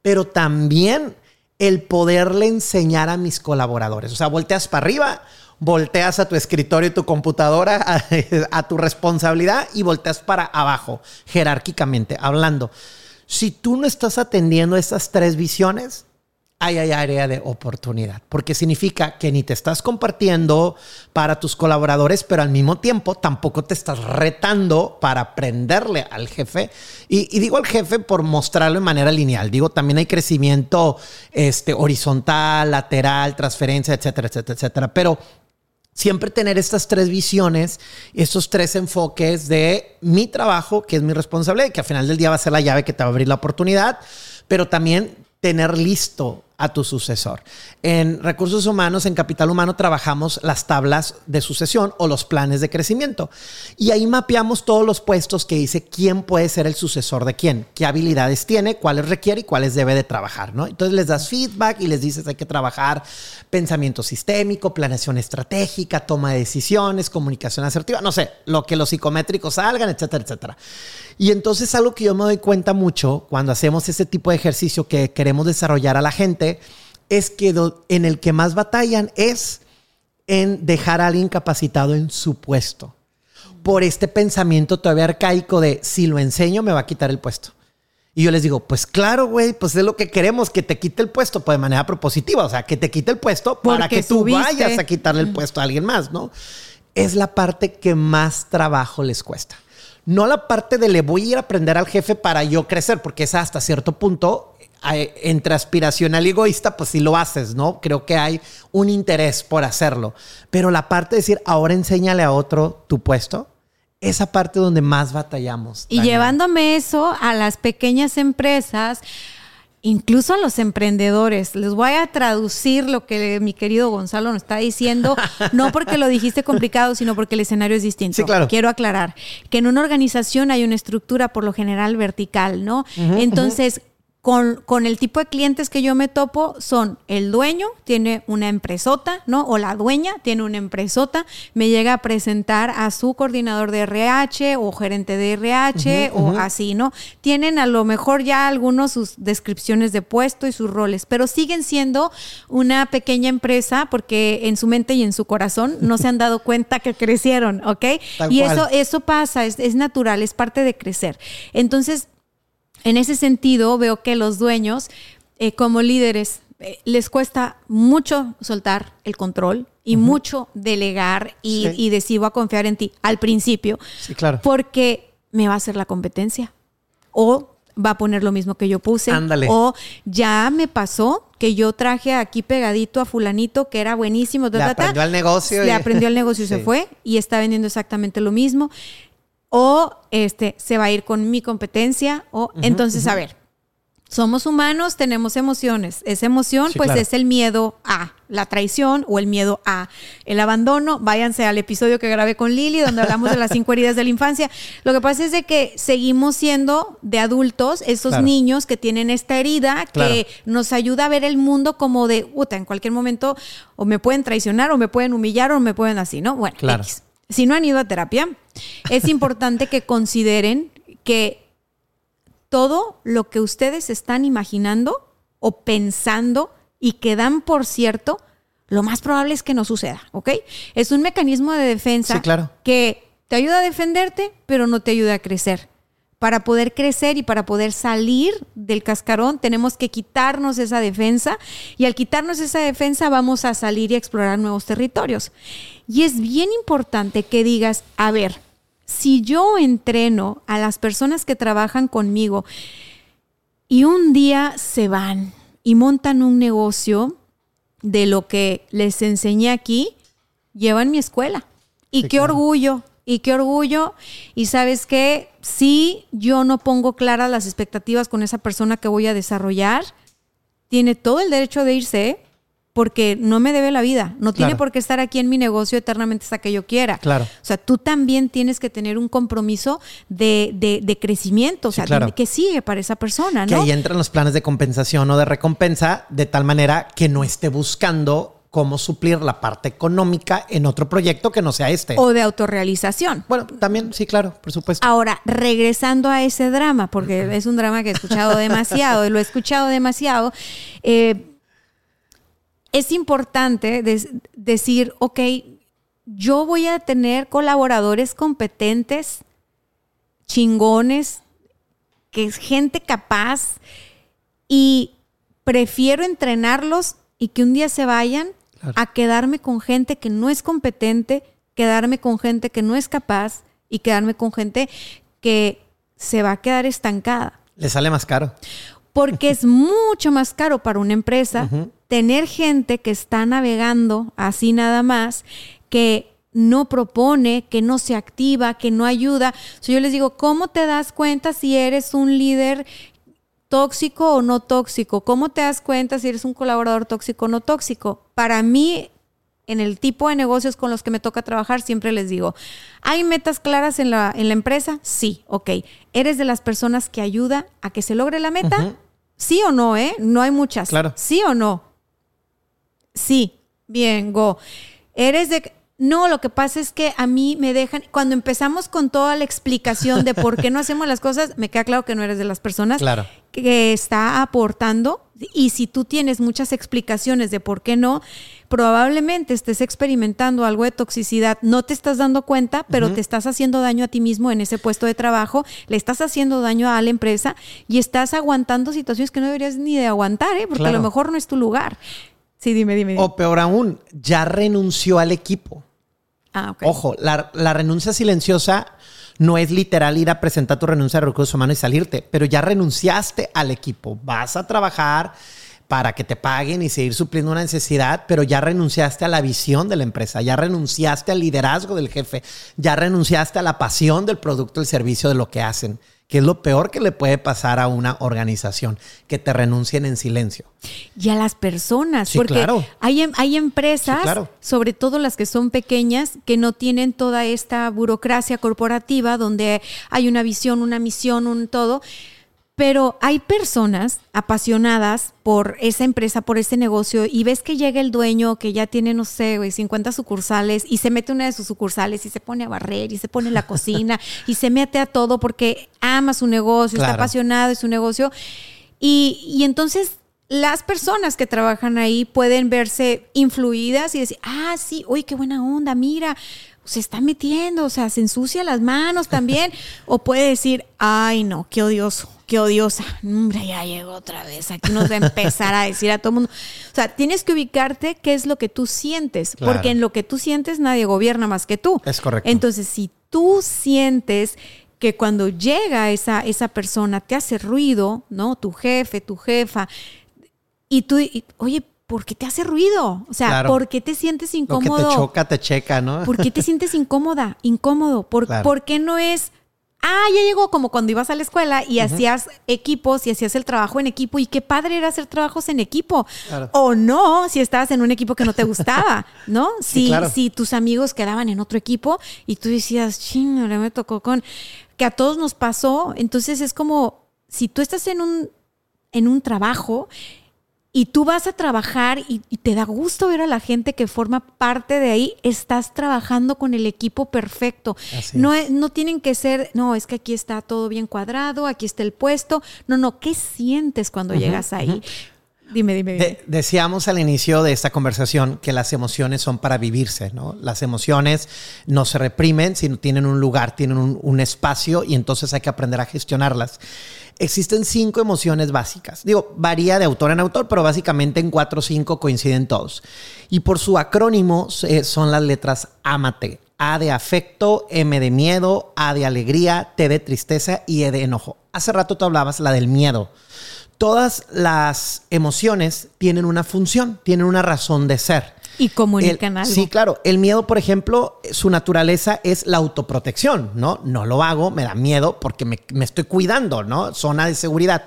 pero también el poderle enseñar a mis colaboradores. O sea, volteas para arriba, volteas a tu escritorio y tu computadora, *laughs* a, a tu responsabilidad y volteas para abajo, jerárquicamente hablando. Si tú no estás atendiendo esas tres visiones, hay área de oportunidad, porque significa que ni te estás compartiendo para tus colaboradores, pero al mismo tiempo tampoco te estás retando para aprenderle al jefe. Y, y digo al jefe por mostrarlo de manera lineal. Digo, también hay crecimiento este, horizontal, lateral, transferencia, etcétera, etcétera, etcétera. Pero siempre tener estas tres visiones, estos tres enfoques de mi trabajo, que es mi responsabilidad, que al final del día va a ser la llave que te va a abrir la oportunidad, pero también tener listo a tu sucesor. En recursos humanos, en capital humano, trabajamos las tablas de sucesión o los planes de crecimiento. Y ahí mapeamos todos los puestos que dice quién puede ser el sucesor de quién, qué habilidades tiene, cuáles requiere y cuáles debe de trabajar, ¿no? Entonces les das feedback y les dices hay que trabajar pensamiento sistémico, planeación estratégica, toma de decisiones, comunicación asertiva, no sé, lo que los psicométricos salgan, etcétera, etcétera. Y entonces algo que yo me doy cuenta mucho cuando hacemos ese tipo de ejercicio que queremos desarrollar a la gente es que en el que más batallan es en dejar a alguien capacitado en su puesto. Por este pensamiento todavía arcaico de si lo enseño me va a quitar el puesto. Y yo les digo, pues claro, güey, pues es lo que queremos, que te quite el puesto, pues de manera propositiva, o sea, que te quite el puesto para que tú subiste. vayas a quitarle el puesto a alguien más, ¿no? Es la parte que más trabajo les cuesta. No la parte de le voy a ir a aprender al jefe para yo crecer, porque es hasta cierto punto, eh, entre aspiracional y egoísta, pues sí lo haces, ¿no? Creo que hay un interés por hacerlo. Pero la parte de decir, ahora enséñale a otro tu puesto, esa parte donde más batallamos. Y llevándome eso a las pequeñas empresas, incluso a los emprendedores. Les voy a traducir lo que mi querido Gonzalo nos está diciendo, *laughs* no porque lo dijiste complicado, sino porque el escenario es distinto. Sí, claro. Quiero aclarar que en una organización hay una estructura por lo general vertical, ¿no? Entonces, con, con, el tipo de clientes que yo me topo son el dueño, tiene una empresota, ¿no? O la dueña tiene una empresota, me llega a presentar a su coordinador de RH o gerente de RH o así, ¿no? Tienen a lo mejor ya algunos sus descripciones de puesto y sus roles, pero siguen siendo una pequeña empresa porque en su mente y en su corazón no se han dado *laughs* cuenta que crecieron, ¿ok? y eso, eso pasa, es, es natural, es parte de crecer. Entonces, en ese sentido, veo que los dueños, eh, como líderes, eh, les cuesta mucho soltar el control y mucho delegar y, decir voy a confiar en ti al principio. Sí, claro. Porque me va a hacer la competencia. O va a poner lo mismo que yo puse. Ándale. O ya me pasó que yo traje aquí pegadito a fulanito que era buenísimo. le aprendió al negocio. Le aprendió al negocio y se *laughs* fue y está vendiendo exactamente lo mismo o este se va a ir con mi competencia o entonces a ver somos humanos, tenemos emociones. Esa emoción, pues, es el miedo a la traición o el miedo a el abandono. Váyanse al episodio que grabé con Lili, donde hablamos de las cinco heridas de la infancia. Lo que pasa es de que seguimos siendo de adultos esos niños que tienen esta herida que nos ayuda a ver el mundo como de, puta, en cualquier momento o me pueden traicionar o me pueden humillar o me pueden así, ¿no? Bueno, si no han ido a terapia, es importante que consideren que todo lo que ustedes están imaginando o pensando y que dan por cierto, lo más probable es que no suceda, ¿ok? Es un mecanismo de defensa que te ayuda a defenderte, pero no te ayuda a crecer. Para poder crecer y para poder salir del cascarón, tenemos que quitarnos esa defensa y al quitarnos esa defensa vamos a salir y explorar nuevos territorios. Y es bien importante que digas, a ver, si yo entreno a las personas que trabajan conmigo y un día se van y montan un negocio de lo que les enseñé aquí, llevan mi escuela. Y qué orgullo, y qué orgullo. Y sabes qué, si yo no pongo claras las expectativas con esa persona que voy a desarrollar, tiene todo el derecho de irse, porque no me debe la vida. No tiene por qué estar aquí en mi negocio eternamente hasta que yo quiera. Claro. O sea, tú también tienes que tener un compromiso de, de, crecimiento, o sea, que sigue para esa persona, ¿no? Que ahí entran los planes de compensación o de recompensa, de tal manera que no esté buscando cómo suplir la parte económica en otro proyecto que no sea este. O de autorrealización. Bueno, también, sí, claro, por supuesto. Ahora, regresando a ese drama, porque es un drama que he escuchado demasiado, y lo he escuchado demasiado, eh, es importante decir, ok, yo voy a tener colaboradores competentes, chingones, que es gente capaz y prefiero entrenarlos y que un día se vayan a quedarme con gente que no es competente, quedarme con gente que no es capaz y quedarme con gente que se va a quedar estancada. Le sale más caro. Porque es *laughs* mucho más caro para una empresa tener gente que está navegando así nada más, que no propone, que no se activa, que no ayuda. yo les digo, ¿cómo te das cuenta si eres un líder tóxico o no tóxico? ¿Cómo te das cuenta si eres un colaborador tóxico o no tóxico? Para mí, en el tipo de negocios con los que me toca trabajar, siempre les digo, ¿hay metas claras en la, en la empresa? Sí, ok. ¿Eres de las personas que ayuda a que se logre la meta? Sí o no, ¿eh? No hay muchas. Claro. Sí o no. Sí, bien, go. Eres de... No, lo que pasa es que a mí me dejan, cuando empezamos con toda la explicación de por qué no *laughs* hacemos las cosas, me queda claro que no eres de las personas que está aportando. Y si tú tienes muchas explicaciones de por qué no, probablemente estés experimentando algo de toxicidad. No te estás dando cuenta, pero te estás haciendo daño a ti mismo en ese puesto de trabajo, le estás haciendo daño a la empresa y estás aguantando situaciones que no deberías ni de aguantar, ¿eh? porque a lo mejor no es tu lugar. Sí, dime, dime. O peor aún, ya renunció al equipo. Ah. Ojo, la, renuncia silenciosa no es literal ir a presentar tu renuncia de recursos humanos y salirte, pero ya renunciaste al equipo. Vas a trabajar para que te paguen y seguir supliendo una necesidad, pero ya renunciaste a la visión de la empresa, ya renunciaste al liderazgo del jefe, ya renunciaste a la pasión del producto, el servicio de lo que hacen que es lo peor que le puede pasar a una organización, que te renuncien en silencio. Y a las personas, porque hay, em, hay empresas, sobre todo las que son pequeñas, que no tienen toda esta burocracia corporativa donde hay una visión, una misión, un todo. Pero hay personas apasionadas por esa empresa, por ese negocio, y ves que llega el dueño que ya tiene, no sé, güey, 50 sucursales, y se mete una de sus sucursales y se pone a barrer, y se pone en la cocina, *laughs* y se mete a todo porque ama su negocio, está apasionado de su negocio. Y, y entonces las personas que trabajan ahí pueden verse influidas y decir, ah, sí, uy, qué buena onda, mira, se está metiendo, o sea, se ensucia las manos también. *laughs* o puede decir, ay, no, qué odioso, qué odiosa. Hombre, ya llegó otra vez. Aquí nos va a empezar a decir a todo el mundo. O sea, tienes que ubicarte qué es lo que tú sientes, Claro. porque en lo que tú sientes nadie gobierna más que tú. Es correcto. Entonces, si tú sientes que cuando llega esa, esa persona te hace ruido, ¿no? Tu jefe, tu jefa, y tú, y, oye, ¿por qué te hace ruido? O sea, Claro. ¿por qué te sientes Lo incómodo? que te choca, te checa, ¿no? ¿Por qué te sientes incómoda, incómodo? ¿Por, Claro. por qué no es, ah, ya llegó como cuando ibas a la escuela y hacías equipos y hacías el trabajo en equipo y qué padre era hacer trabajos en equipo? Claro. O no, si estabas en un equipo que no te gustaba, ¿no? Si tus amigos quedaban en otro equipo y tú decías, ching, ahora me tocó con, que a todos nos pasó, entonces es como, si tú estás en un, en un trabajo y tú vas a trabajar y, y te da gusto ver a la gente que forma parte de ahí, estás trabajando con el equipo perfecto. Así no, es. no tienen que ser, no, es que aquí está todo bien cuadrado, aquí está el puesto. No, no, ¿qué sientes cuando llegas ahí? Dime, dime, dime. De- decíamos al inicio de esta conversación que las emociones son para vivirse, ¿no? Las emociones no se reprimen, sino tienen un lugar, tienen un, un espacio y entonces hay que aprender a gestionarlas. Existen cinco emociones básicas. Digo, varía de autor en autor, pero básicamente en cuatro o cinco coinciden todos. Y por su acrónimo eh, son las letras AMATE. A de afecto, M de miedo, A de alegría, T de tristeza y E de enojo. Hace rato tú hablabas la del miedo todas las emociones tienen una función, tienen una razón de ser. Y comunican El- algo. Sí, claro. El miedo, por ejemplo, su naturaleza es la autoprotección, ¿no? No lo hago, me da miedo porque me, me estoy cuidando, ¿no? Zona de seguridad.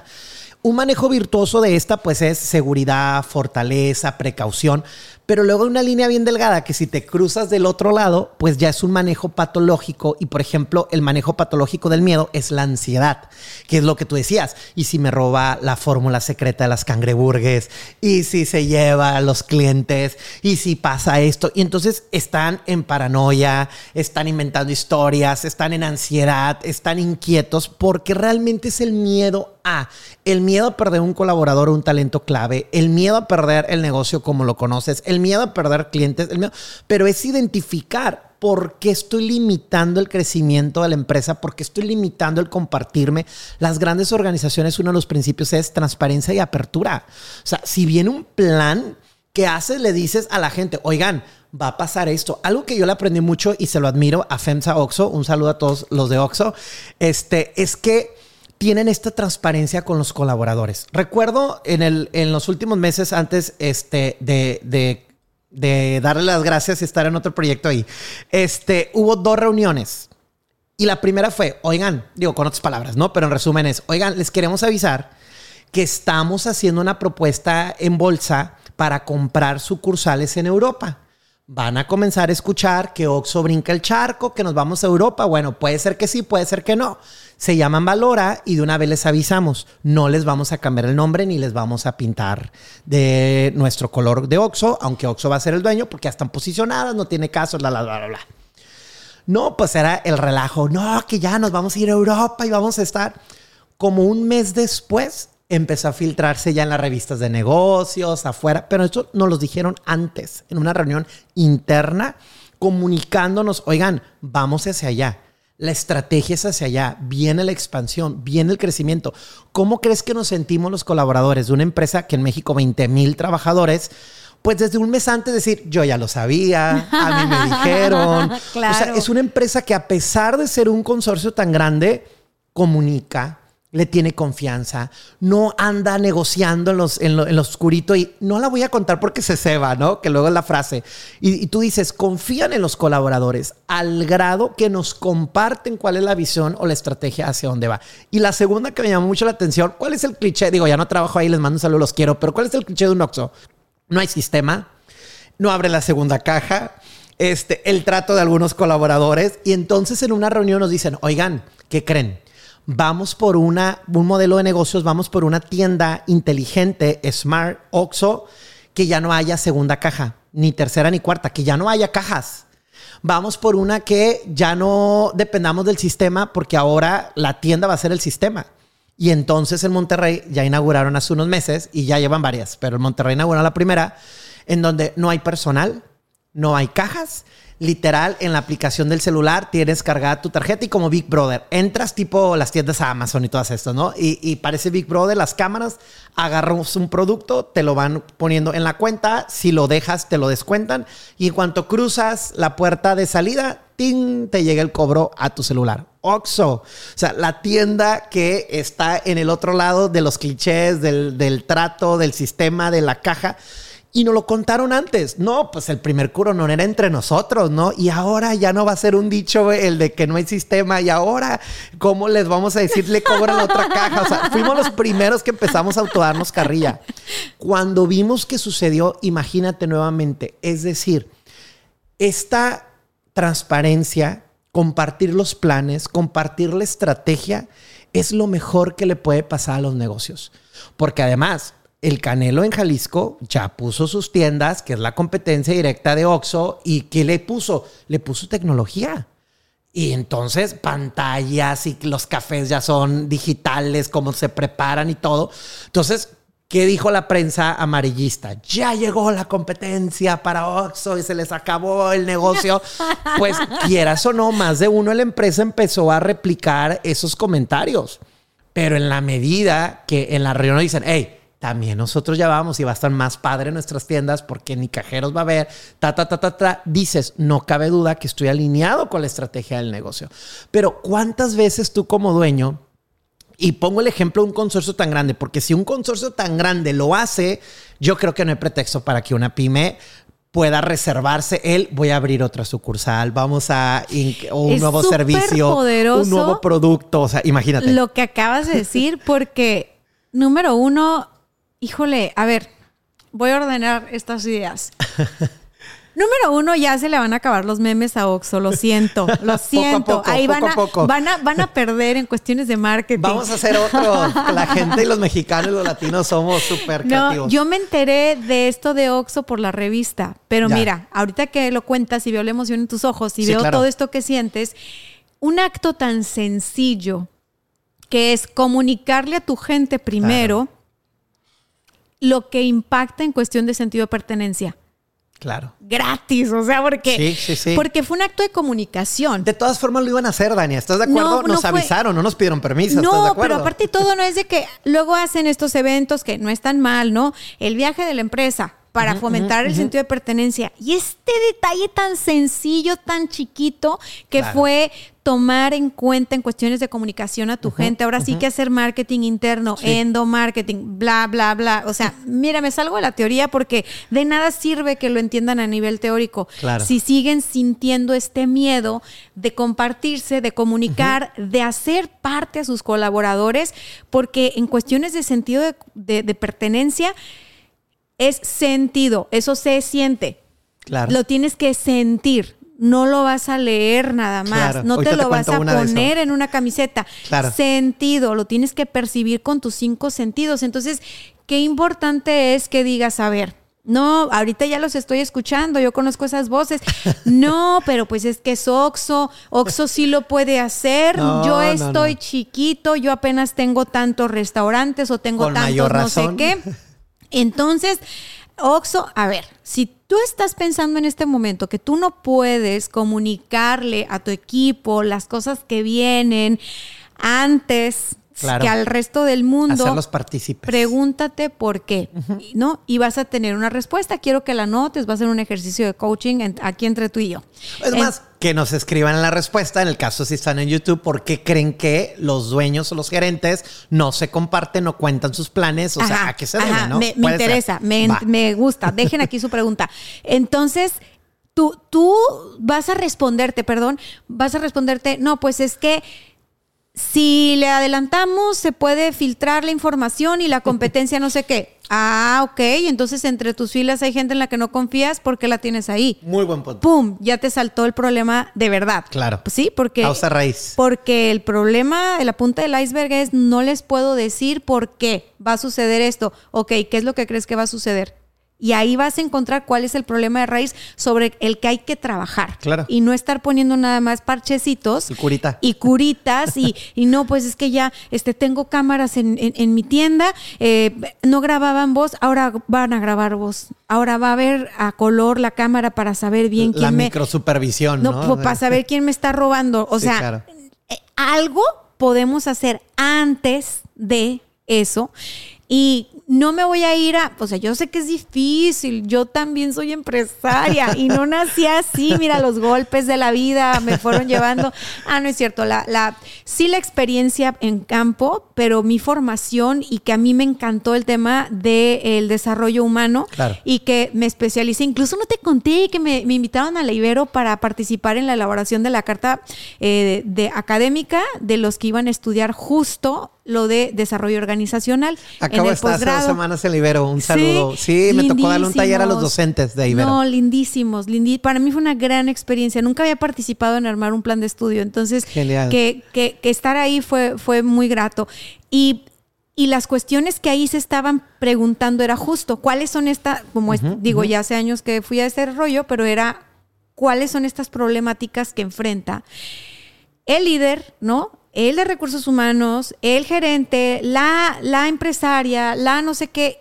Un manejo virtuoso de esta, pues es seguridad, fortaleza, precaución, pero luego hay una línea bien delgada que si te cruzas del otro lado, pues ya es un manejo patológico y, por ejemplo, el manejo patológico del miedo es la ansiedad, que es lo que tú decías. Y si me roba la fórmula secreta de las cangreburgues, y si se lleva a los clientes, y si pasa esto, y entonces están en paranoia, están inventando historias, están en ansiedad, están inquietos, porque realmente es el miedo a, el miedo a perder un colaborador o un talento clave, el miedo a perder el negocio como lo conoces, el miedo a perder clientes, el miedo, pero es identificar por qué estoy limitando el crecimiento de la empresa, por qué estoy limitando el compartirme. Las grandes organizaciones, uno de los principios es transparencia y apertura. O sea, si viene un plan, ¿qué haces? Le dices a la gente, oigan, va a pasar esto. Algo que yo le aprendí mucho y se lo admiro a FEMSA Oxo, un saludo a todos los de Oxo, este, es que tienen esta transparencia con los colaboradores. Recuerdo en, el, en los últimos meses antes este, de, de, de darle las gracias y estar en otro proyecto ahí, este, hubo dos reuniones. Y la primera fue, oigan, digo con otras palabras, ¿no? Pero en resumen es, oigan, les queremos avisar que estamos haciendo una propuesta en bolsa para comprar sucursales en Europa. Van a comenzar a escuchar que Oxo brinca el charco, que nos vamos a Europa. Bueno, puede ser que sí, puede ser que no. Se llaman Valora y de una vez les avisamos. No les vamos a cambiar el nombre ni les vamos a pintar de nuestro color de Oxo, aunque Oxo va a ser el dueño porque ya están posicionadas, no tiene caso, bla, bla, bla, bla. No, pues era el relajo. No, que ya nos vamos a ir a Europa y vamos a estar. Como un mes después empezó a filtrarse ya en las revistas de negocios, afuera, pero esto nos lo dijeron antes, en una reunión interna, comunicándonos, oigan, vamos hacia allá. La estrategia es hacia allá, viene la expansión, viene el crecimiento. ¿Cómo crees que nos sentimos los colaboradores de una empresa que en México 20 mil trabajadores? Pues desde un mes antes decir, yo ya lo sabía, a mí me dijeron. *laughs* O sea, es una empresa que a pesar de ser un consorcio tan grande, comunica, le tiene confianza, no anda negociando en, los, en, lo, en lo oscurito y no la voy a contar porque se ceba, ¿no? Que luego es la frase. Y, tú dices, confían en los colaboradores al grado que nos comparten cuál es la visión o la estrategia hacia dónde va. Y la segunda que me llamó mucho la atención, ¿cuál es el cliché? Digo, ya no trabajo ahí, les mando un saludo, los quiero, pero ¿cuál es el cliché de un Oxxo? No hay sistema, no abre la segunda caja, este, el trato de algunos colaboradores y entonces en una reunión nos dicen, oigan, ¿qué creen? Vamos por una, un modelo de negocios, vamos por una tienda inteligente, Smart, Oxo, que ya no haya segunda caja, ni tercera ni cuarta, que ya no haya cajas. Vamos por una que ya no dependamos del sistema porque ahora la tienda va a ser el sistema. Y entonces en Monterrey ya inauguraron hace unos meses y ya llevan varias, pero en Monterrey inauguraron la primera en donde no hay personal, no hay cajas. Literal, en la aplicación del celular tienes cargada tu tarjeta y como Big Brother, entras tipo las tiendas Amazon y todas estas, ¿no? Y, y parece Big Brother, las cámaras, agarras un producto, te lo van poniendo en la cuenta, si lo dejas te lo descuentan y en cuanto cruzas la puerta de salida, ¡ting! te llega el cobro a tu celular. Oxo, o sea, la tienda que está en el otro lado de los clichés, del trato, del sistema, de la caja y nos lo contaron antes. No, pues el primer curo no era entre nosotros, ¿no? Y ahora ya no va a ser un dicho el de que no hay sistema. Y ahora, ¿cómo les vamos a decir le cobran otra caja? O sea, fuimos los primeros que empezamos a autodarnos carrilla. Cuando vimos que sucedió, imagínate nuevamente. Es decir, esta transparencia, compartir los planes, compartir la estrategia, es lo mejor que le puede pasar a los negocios. Porque además, el Canelo en Jalisco ya puso sus tiendas, que es la competencia directa de Oxxo, y ¿qué le puso? Le puso tecnología. Y entonces pantallas y los cafés ya son digitales, cómo se preparan y todo. Entonces, ¿qué dijo la prensa amarillista? Ya llegó la competencia para Oxxo y se les acabó el negocio. *laughs* Pues quieras o no, más de uno la empresa empezó a replicar esos comentarios. Pero en la medida que en la reunión dicen, hey, también nosotros ya vamos y va a estar más padre en nuestras tiendas porque ni cajeros va a haber, ta, ta, ta, ta, ta. Dices, no cabe duda que estoy alineado con la estrategia del negocio. Pero ¿cuántas veces tú como dueño, y pongo el ejemplo de un consorcio tan grande, porque si un consorcio tan grande lo hace, yo creo que no hay pretexto para que una pyme pueda reservarse él, voy a abrir otra sucursal, vamos a un nuevo servicio, un nuevo producto, o sea, imagínate. Lo que acabas de decir, porque número uno, híjole, a ver, voy a ordenar estas ideas. *laughs* Número uno, ya se le van a acabar los memes a Oxo, lo siento, *laughs* lo siento. Ahí van, a, van, a, van a perder en cuestiones de marketing. Vamos a hacer otro. *laughs* La gente y los mexicanos y los latinos somos súper creativos. yo me enteré de esto de Oxo por la revista, pero mira, ahorita que lo cuentas y veo la emoción en tus ojos y veo todo esto que sientes, un acto tan sencillo que es comunicarle a tu gente primero lo que impacta en cuestión de sentido de pertenencia. Claro. Gratis, o sea, porque, porque fue un acto de comunicación. De todas formas lo iban a hacer, Dani. ¿Estás de acuerdo? nos avisaron, no nos pidieron permiso. No, pero aparte todo no es de que luego hacen estos eventos que no están mal, ¿no? El viaje de la empresa para fomentar el sentido de pertenencia. Y este detalle tan sencillo, tan chiquito, que fue tomar en cuenta en cuestiones de comunicación a tu gente. Ahora sí que hacer marketing interno, endomarketing, bla, bla, bla. O sea, mira, me salgo de la teoría porque de nada sirve que lo entiendan a nivel teórico. Si siguen sintiendo este miedo de compartirse, de comunicar, de hacer parte a sus colaboradores, porque en cuestiones de sentido de pertenencia, es sentido, eso se siente. Claro. Lo tienes que sentir, no lo vas a leer nada más, no te lo vas a poner en una camiseta. Claro. Sentido, lo tienes que percibir con tus cinco sentidos. Entonces, qué importante es que digas, a ver, no, ahorita ya los estoy escuchando, yo conozco esas voces. *laughs* No, pero pues es que es Oxo, Oxo sí lo puede hacer. yo estoy chiquito, yo apenas tengo tantos restaurantes o tengo tantos no sé qué. *laughs* Entonces, Oxo, a ver, si tú estás pensando en este momento que tú no puedes comunicarle a tu equipo las cosas que vienen antes que al resto del mundo. Hacerlos partícipes. Pregúntate por qué, ¿no? Y vas a tener una respuesta. Quiero que la notes, va a ser un ejercicio de coaching aquí entre tú y yo. Es más, que nos escriban la respuesta, en el caso si están en YouTube, por qué creen que los dueños o los gerentes no se comparten, no cuentan sus planes, o sea, ¿a qué se debe, no? Me, interesa, me, me gusta. Dejen aquí su pregunta. Entonces, tú, tú vas a responderte, perdón, vas a responderte, no, pues es que si le adelantamos, se puede filtrar la información y la competencia no sé qué. Ah, ok. Entonces entre tus filas hay gente en la que no confías porque la tienes ahí. Muy buen punto. ¡Pum! Ya te saltó el problema de verdad. Claro. Sí, porque... Causa raíz. Porque el problema de la punta del iceberg es no les puedo decir por qué va a suceder esto. Ok, ¿qué es lo que crees que va a suceder? Y ahí vas a encontrar cuál es el problema de raíz sobre el que hay que trabajar. Claro. Y no estar poniendo nada más parchecitos. Y curita. Y curitas. y, *laughs* y no, pues es que ya este, tengo cámaras en, en- en mi tienda. eh, no grababan voz, ahora van a grabar voz. Ahora va a ver a color la cámara para saber bien la quién me. microsupervisión, ¿no? No, pues, para saber quién me está robando. O Sí, sea, claro. eh, algo podemos hacer antes de eso. Y no me voy a ir a, o sea, yo sé que es difícil, yo también soy empresaria y no nací así, mira, los golpes de la vida me fueron llevando. Ah, no es cierto, la, la, sí la experiencia en campo, pero mi formación y que a mí me encantó el tema del desarrollo humano Claro. y que me especialicé. Incluso no te conté que me, me invitaron a la Ibero para participar en la elaboración de la carta eh, de, de académica de los que iban a estudiar justo lo de desarrollo organizacional. Acabo de estar hace dos semanas en Ibero. Un saludo. Sí, me tocó darle un taller a los docentes de Ibero. No, lindísimos, lindí- Para mí fue una gran experiencia. Nunca había participado en armar un plan de estudio. Entonces, Genial. Que, que- que estar ahí fue, fue muy grato. Y, y las cuestiones que ahí se estaban preguntando era justo, ¿cuáles son estas, como digo, ya hace años que fui a ese rollo, pero era, ¿cuáles son estas problemáticas que enfrenta el líder, ¿no? El de recursos humanos, el gerente, la, la empresaria, la no sé qué.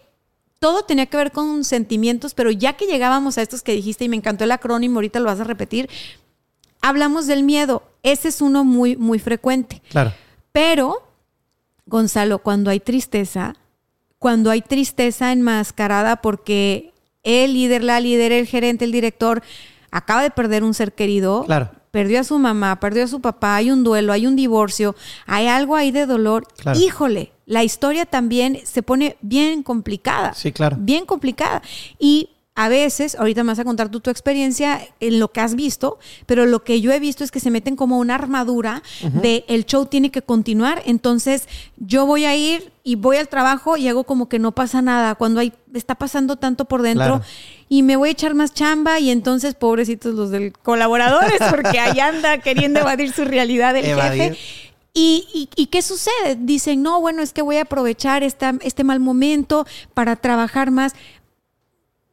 Todo tenía que ver con sentimientos, pero ya que llegábamos a estos que dijiste y me encantó el acrónimo, ahorita lo vas a repetir, hablamos del miedo. Ese es uno muy, muy frecuente. Claro. Pero, Gonzalo, cuando hay tristeza, cuando hay tristeza enmascarada porque el líder, la líder, el gerente, el director acaba de perder un ser querido, Claro. Perdió a su mamá, perdió a su papá, hay un duelo, hay un divorcio, hay algo ahí de dolor. Claro. Híjole, la historia también se pone bien complicada. Sí, claro. Bien complicada. Y a veces, ahorita me vas a contar tú tu experiencia en lo que has visto, pero lo que yo he visto es que se meten como una armadura de el show tiene que continuar, entonces yo voy a ir y voy al trabajo y hago como que no pasa nada, cuando hay está pasando tanto por dentro Claro. y me voy a echar más chamba y entonces pobrecitos los del colaboradores *laughs* porque ahí anda queriendo evadir su realidad el Evadir. jefe. ¿Y, y, y qué sucede? Dicen, no, bueno, es que voy a aprovechar esta, este mal momento para trabajar más.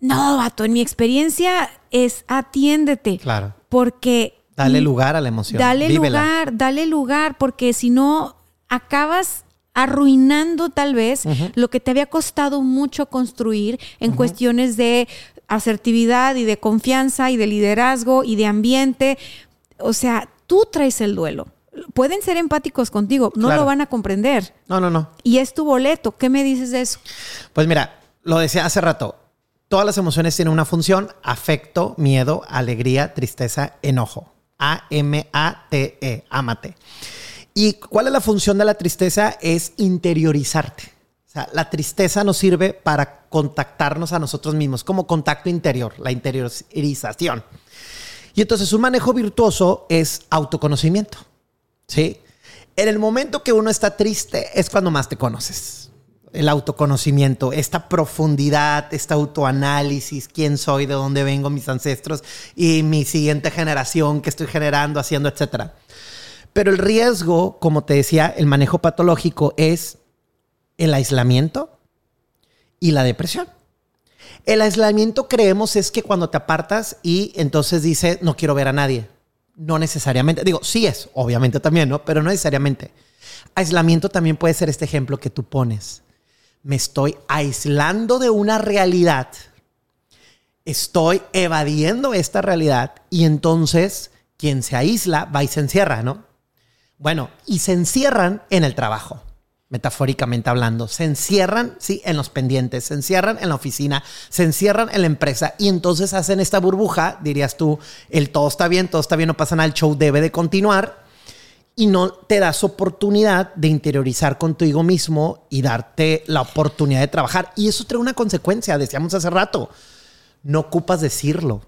No, vato, en mi experiencia es atiéndete. Claro. Porque. Dale lugar a la emoción. Dale Vívela. lugar, dale lugar, porque si no, acabas arruinando tal vez lo que te había costado mucho construir en cuestiones de asertividad y de confianza y de liderazgo y de ambiente. O sea, tú traes el duelo. Pueden ser empáticos contigo, no Claro. lo van a comprender. No, no, no. Y es tu boleto. ¿Qué me dices de eso? Pues mira, lo decía hace rato. Todas las emociones tienen una función: afecto, miedo, alegría, tristeza, enojo. A-M-A-T-E, ámate. ¿Y cuál es la función de la tristeza? Es interiorizarte. O sea, la tristeza nos sirve para contactarnos a nosotros mismos, como contacto interior, la interiorización. Y entonces un manejo virtuoso es autoconocimiento. ¿Sí? En el momento que uno está triste es cuando más te conoces. El autoconocimiento, esta profundidad, este autoanálisis, quién soy, de dónde vengo, mis ancestros y mi siguiente generación que estoy generando, haciendo, etcétera. Pero el riesgo, como te decía, el manejo patológico es el aislamiento y la depresión. El aislamiento creemos es que cuando te apartas y entonces dice no quiero ver a nadie. No necesariamente. Digo, sí es, obviamente también, ¿no? Pero no necesariamente. Aislamiento también puede ser este ejemplo que tú pones. Me estoy aislando de una realidad. Estoy evadiendo esta realidad y entonces quien se aísla va y se encierra, ¿no? Bueno, y se encierran en el trabajo, metafóricamente hablando. Se encierran, sí, en los pendientes, se encierran en la oficina, se encierran en la empresa y entonces hacen esta burbuja, dirías tú, el todo está bien, todo está bien, no pasa nada, el show debe de continuar y no te das oportunidad de interiorizar contigo mismo y darte la oportunidad de trabajar. Y eso trae una consecuencia, decíamos hace rato, no ocupas decirlo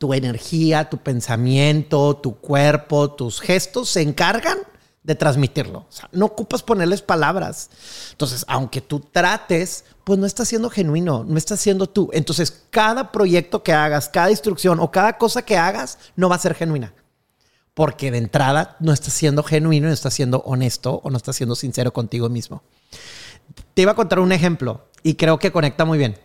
tu energía, tu pensamiento, tu cuerpo, tus gestos se encargan de transmitirlo. No ocupas ponerles palabras. Entonces, aunque tú trates, pues no estás siendo genuino, no estás siendo tú. Entonces, cada proyecto que hagas, cada instrucción o cada cosa que hagas no va a ser genuina. Porque de entrada no estás siendo genuino, no estás siendo honesto o no estás siendo sincero contigo mismo. Te iba a contar un ejemplo y creo que conecta muy bien.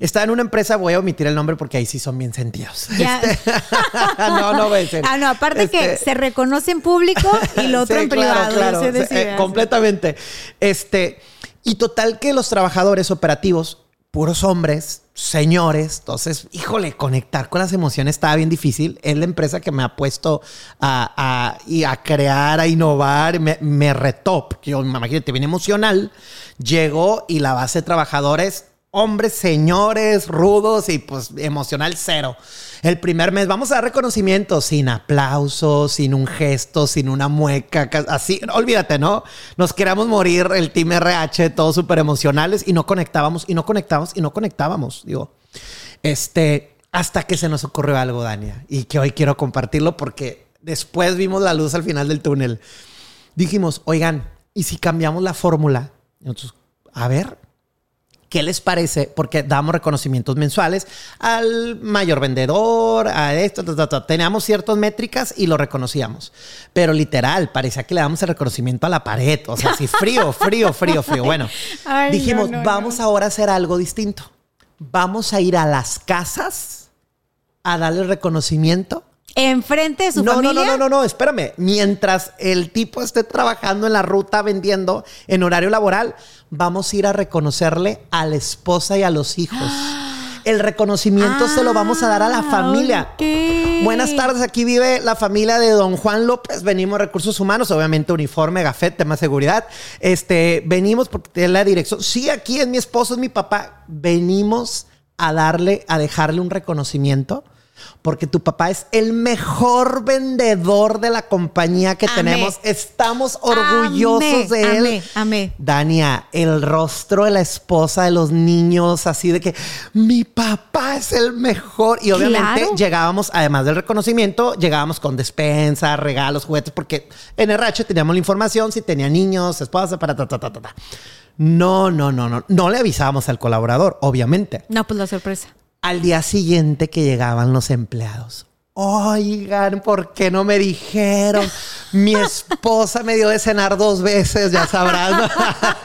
Estaba en una empresa, voy a omitir el nombre porque ahí sí son bien sentidos. Ya. *laughs* Este- *laughs* no, no voy a decir. Ah, no, aparte que Este- se reconoce en público y lo otro Sí, en claro, privado. claro, sí, decir, eh, completamente. Este, y total que los trabajadores operativos, puros hombres, señores, entonces, híjole, conectar con las emociones estaba bien difícil. Es la empresa que me ha puesto a, a- y a crear, a innovar, me, me retó. Yo, imagínate, bien emocional. Llegó y la base de trabajadores hombres, señores, rudos y pues emocional cero. El primer mes vamos a dar reconocimiento sin aplausos, sin un gesto, sin una mueca, ca- así, olvídate, ¿no? Nos queríamos morir el team RH, todos súper emocionales y no conectábamos y no conectábamos y no conectábamos, digo. Este, hasta que se nos ocurrió algo, Dania, y que hoy quiero compartirlo porque después vimos la luz al final del túnel. Dijimos, oigan, ¿y si cambiamos la fórmula? Nosotros, a ver, ¿Qué les parece? Porque damos reconocimientos mensuales al mayor vendedor, a esto, ta, ta, ta. teníamos ciertas métricas y lo reconocíamos. Pero literal, parecía que le damos el reconocimiento a la pared. O sea, así frío, *laughs* frío, frío, frío. Bueno, Ay, dijimos, no, no, vamos no. ahora a hacer algo distinto. Vamos a ir a las casas a darle reconocimiento Enfrente de su no, familia. No, no, no, no, no, espérame. Mientras el tipo esté trabajando en la ruta vendiendo en horario laboral, vamos a ir a reconocerle a la esposa y a los hijos. *gasps* El reconocimiento se lo vamos a dar a la Ah, familia. Buenas tardes, aquí vive la familia de don Juan López. Venimos recursos humanos, obviamente uniforme, gafet, tema seguridad. Este, venimos porque tiene la dirección. Sí, aquí es mi esposo, es mi papá. Venimos a darle, a dejarle un reconocimiento. Porque tu papá es el mejor vendedor de la compañía que Amé. tenemos. Estamos orgullosos Amé, de él. amé, amé. Dania, el rostro de la esposa de los niños, así de que mi papá es el mejor. Y obviamente Claro. llegábamos, además del reconocimiento, llegábamos con despensa, regalos, juguetes, porque en RH teníamos la información si tenía niños, esposa, para ta, ta, ta, ta, ta. No, no, no, no. No le avisábamos al colaborador, obviamente. No, pues la sorpresa. Al día siguiente que llegaban los empleados. Oigan, ¿por qué no me dijeron? Mi esposa me dio de cenar dos veces, ya sabrán.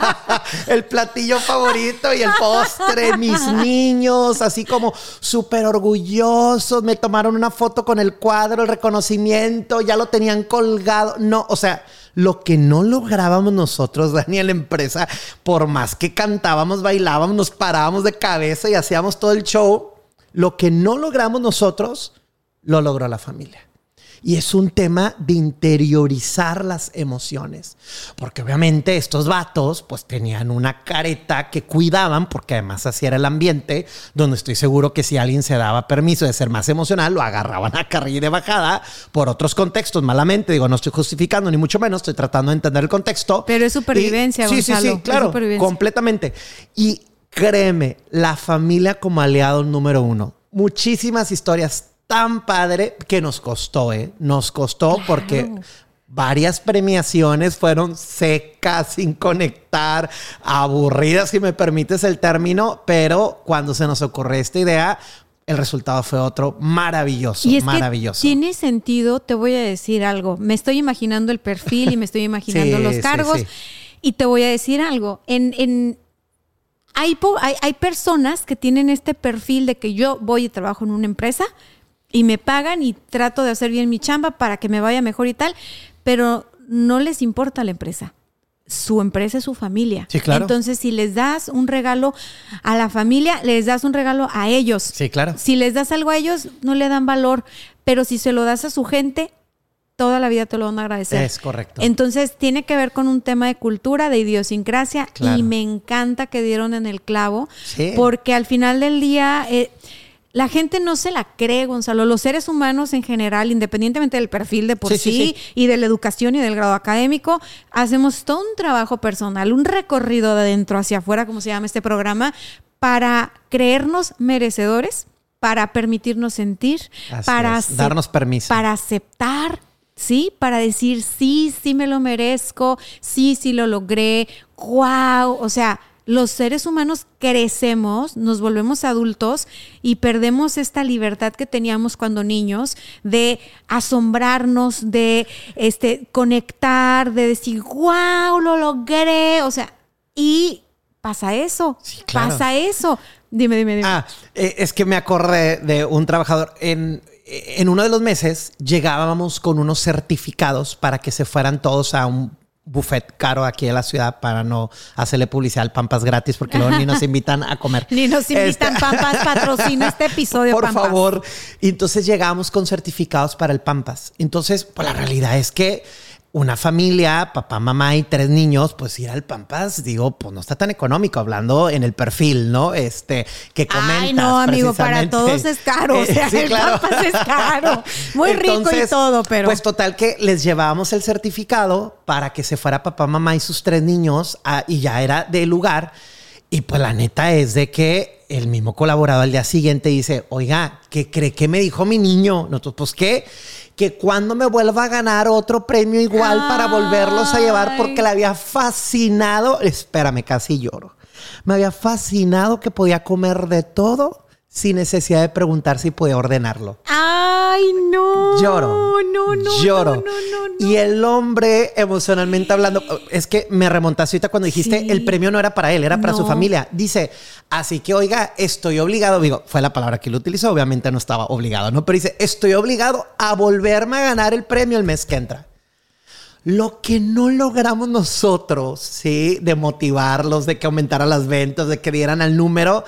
*laughs* el platillo favorito y el postre, mis niños, así como súper orgullosos. Me tomaron una foto con el cuadro, el reconocimiento, ya lo tenían colgado. No, o sea, lo que no lográbamos nosotros, *laughs* Dani, en la empresa, por más que cantábamos, bailábamos, nos parábamos de cabeza y hacíamos todo el show, lo que no logramos nosotros, lo logró la familia. Y es un tema de interiorizar las emociones. Porque obviamente estos vatos pues tenían una careta que cuidaban, porque además así era el ambiente, donde estoy seguro que si alguien se daba permiso de ser más emocional, lo agarraban *laughs* a carrilla de bajada por otros contextos, malamente. Digo, no estoy justificando ni mucho menos, estoy tratando de entender el contexto. Pero es supervivencia, Y- Sí, sí, Gonzalo, sí, claro, completamente. Y créeme, la familia como aliado número uno. Muchísimas historias tan padre que nos costó, ¿eh? Nos costó porque varias premiaciones fueron secas, sin conectar, aburridas, si me permites el término, pero cuando se nos ocurrió esta idea, el resultado fue otro maravilloso, Y es maravilloso. que tiene sentido, te voy a decir algo. Me estoy imaginando el perfil y me estoy imaginando *laughs* Sí, los cargos. sí. Y te voy a decir algo. En, en- hay, hay, hay personas que tienen este perfil de que yo voy y trabajo en una empresa y me pagan y trato de hacer bien mi chamba para que me vaya mejor y tal, pero no les importa la empresa. Su empresa es su familia. Sí, claro. Entonces, si les das un regalo a la familia, les das un regalo a ellos. Sí, claro. Si les das algo a ellos, no le dan valor, pero si se lo das a su gente, toda la vida te lo van a agradecer. Es correcto. Entonces, tiene que ver con un tema de cultura, de idiosincrasia, Claro. y me encanta que dieron en el clavo, Sí. porque al final del día... eh, la gente no se la cree, Gonzalo. Los seres humanos en general, independientemente del perfil de por Sí, sí, sí, sí. y de la educación y del grado académico, hacemos todo un trabajo personal, un recorrido de adentro hacia afuera, como se llama este programa, para creernos merecedores, para permitirnos sentir, Así para es, darnos permiso. para aceptar ¿sí? Para decir, sí, sí me lo merezco, sí, sí lo logré, wow, o sea, los seres humanos crecemos, nos volvemos adultos y perdemos esta libertad que teníamos cuando niños de asombrarnos, de este, conectar, de decir, wow, lo logré. O sea, y pasa eso, claro. pasa eso. Dime, dime, dime. Ah, eh, es que me acordé de un trabajador. En, en uno de los meses llegábamos con unos certificados para que se fueran todos a un buffet caro aquí en la ciudad para no hacerle publicidad al Pampas gratis porque luego ni nos *laughs* invitan a comer. Ni nos invitan Este- Pampas, patrocina este episodio, Por Pampas. favor. Y entonces llegamos con certificados para el Pampas. Entonces, pues la realidad es que una familia, papá, mamá y tres niños, pues ir al Pampas, digo, pues no está tan económico, hablando en el perfil, ¿no? Este, que comentas. Ay, no, amigo, para todos es caro. O sea, *laughs* sí, el claro. Pampas es caro. Muy rico y todo, pero. Pues total que les llevábamos el certificado para que se fuera papá, mamá y sus tres niños a- y ya era del lugar. Y pues la neta es de que el mismo colaborador al día siguiente dice, oiga, ¿qué cree que me dijo mi niño? Nosotros, pues qué, que cuando me vuelva a ganar otro premio igual para volverlos a llevar porque le había fascinado, espérame, casi lloro. Me había fascinado que podía comer de todo sin necesidad de preguntar si podía ordenarlo. Ay, no. Lloro. No, no. Lloro. No, no, no. Y el hombre, emocionalmente hablando, es que me remontaste ahorita cuando dijiste Sí. el premio no era para él, era para su familia. Dice, así que oiga, estoy obligado, digo, fue la palabra que lo utilizó, obviamente no estaba obligado, ¿no? Pero dice, estoy obligado a volverme a ganar el premio el mes que entra. Lo que no logramos nosotros, ¿sí? De motivarlos, de que aumentara las ventas, de que dieran al número.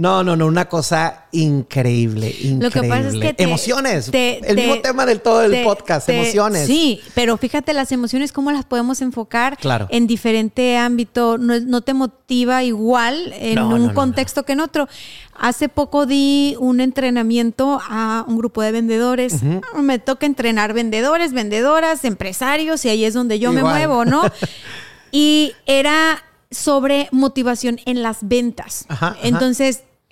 No, no, no, una cosa increíble, increíble. Lo que pasa es que te- emociones. te- el te- mismo tema del todo el podcast, emociones. Sí, pero fíjate las emociones, cómo las podemos enfocar Claro. en diferente ámbito. No, no te motiva igual en No, un no, contexto que en otro. Hace poco di un entrenamiento a un grupo de vendedores. Me toca entrenar vendedores, vendedoras, empresarios, y ahí es donde yo me muevo, ¿no? *laughs* y era sobre motivación en las ventas. Ajá, ajá.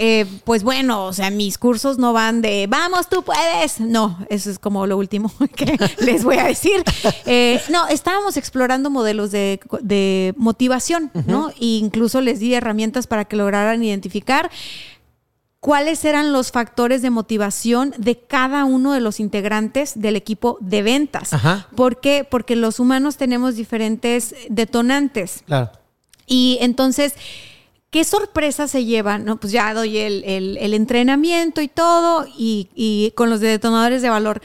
Eh, pues bueno, o sea, mis cursos no van de vamos, tú puedes. No, eso es como lo último *laughs* que les voy a decir. *laughs* Eh, no, estábamos explorando modelos de, de motivación, ¿no? E incluso les di herramientas para que lograran identificar cuáles eran los factores de motivación de cada uno de los integrantes del equipo de ventas. Ajá. ¿Por qué? Porque los humanos tenemos diferentes detonantes. Claro. Y entonces, ¿qué sorpresa se llevan? No, pues ya doy el, el- entrenamiento y todo, y, y con los de detonadores de valor.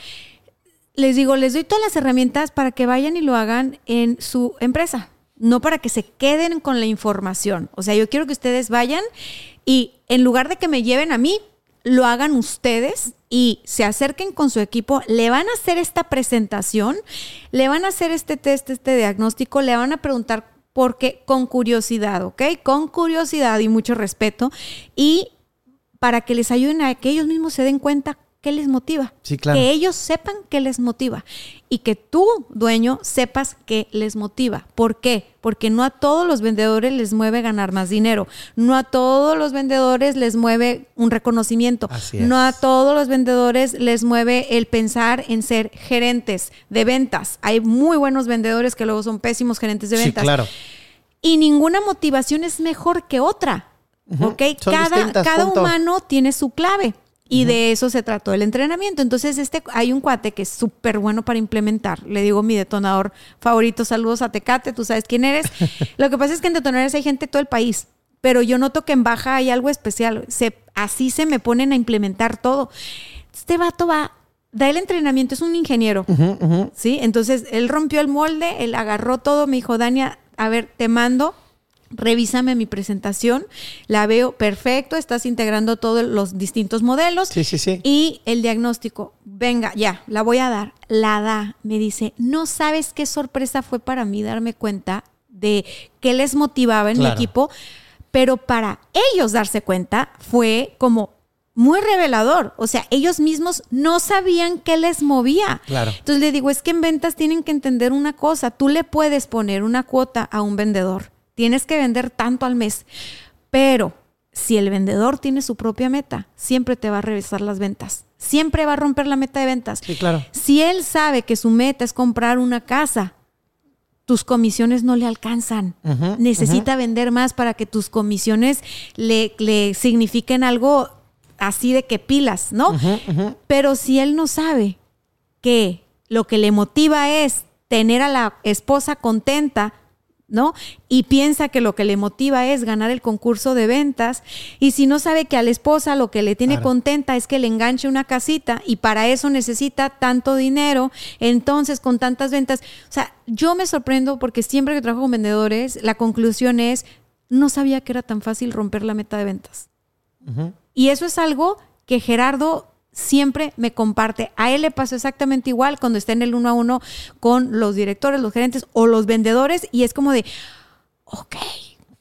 Les digo, les doy todas las herramientas para que vayan y lo hagan en su empresa, no para que se queden con la información. O sea, yo quiero que ustedes vayan y en lugar de que me lleven a mí, lo hagan ustedes y se acerquen con su equipo, le van a hacer esta presentación, le van a hacer este test, este diagnóstico, le van a preguntar por qué con curiosidad, ¿ok? Con curiosidad y mucho respeto y para que les ayuden a que ellos mismos se den cuenta qué les motiva. Sí, claro. Que ellos sepan qué les motiva y que tú, dueño, sepas qué les motiva. ¿Por qué? Porque no a todos los vendedores les mueve ganar más dinero. No a todos los vendedores les mueve un reconocimiento. Así es. No a todos los vendedores les mueve el pensar en ser gerentes de ventas. Hay muy buenos vendedores que luego son pésimos gerentes de Sí, ventas claro. y ninguna motivación es mejor que otra. ¿Ok? Son Cada, humano tiene su clave. Y de eso se trató el entrenamiento. Entonces, este hay un cuate que es súper bueno para implementar. Le digo mi detonador favorito. Saludos a Tecate, tú sabes quién eres. *laughs* Lo que pasa es que en detonadores hay gente de todo el país. Pero yo noto que en baja hay algo especial. Se, así se me ponen a implementar todo. Este vato va, da el entrenamiento, es un ingeniero. ¿Sí? Entonces, él rompió el molde, él agarró todo, me dijo, Dania, a ver, te mando revísame mi presentación, la veo perfecto, estás integrando todos los distintos modelos. Sí, sí, sí. Y el diagnóstico, venga, ya, la voy a dar. La da, me dice, no sabes qué sorpresa fue para mí darme cuenta de qué les motivaba en Claro. mi equipo, pero para ellos darse cuenta fue como muy revelador. O sea, ellos mismos no sabían qué les movía. Claro. Entonces le digo, es que en ventas tienen que entender una cosa, tú le puedes poner una cuota a un vendedor, tienes que vender tanto al mes, pero si el vendedor tiene su propia meta, siempre te va a revisar las ventas. Siempre va a romper la meta de ventas. Sí, claro. Si él sabe que su meta es comprar una casa, tus comisiones no le alcanzan. Necesita vender más para que tus comisiones le, le signifiquen algo así de que pilas, ¿no? Pero si él no sabe que lo que le motiva es tener a la esposa contenta, ¿no? Y piensa que lo que le motiva es ganar el concurso de ventas. Y si no sabe que a la esposa lo que le tiene contenta es que le enganche una casita y para eso necesita tanto dinero, entonces con tantas ventas, o sea, yo me sorprendo porque siempre que trabajo con vendedores, la conclusión es, no sabía que era tan fácil romper la meta de ventas. Y eso es algo que Gerardo siempre me comparte. A él le pasó exactamente igual cuando está en el uno a uno con los directores, los gerentes o los vendedores y es como de, ok.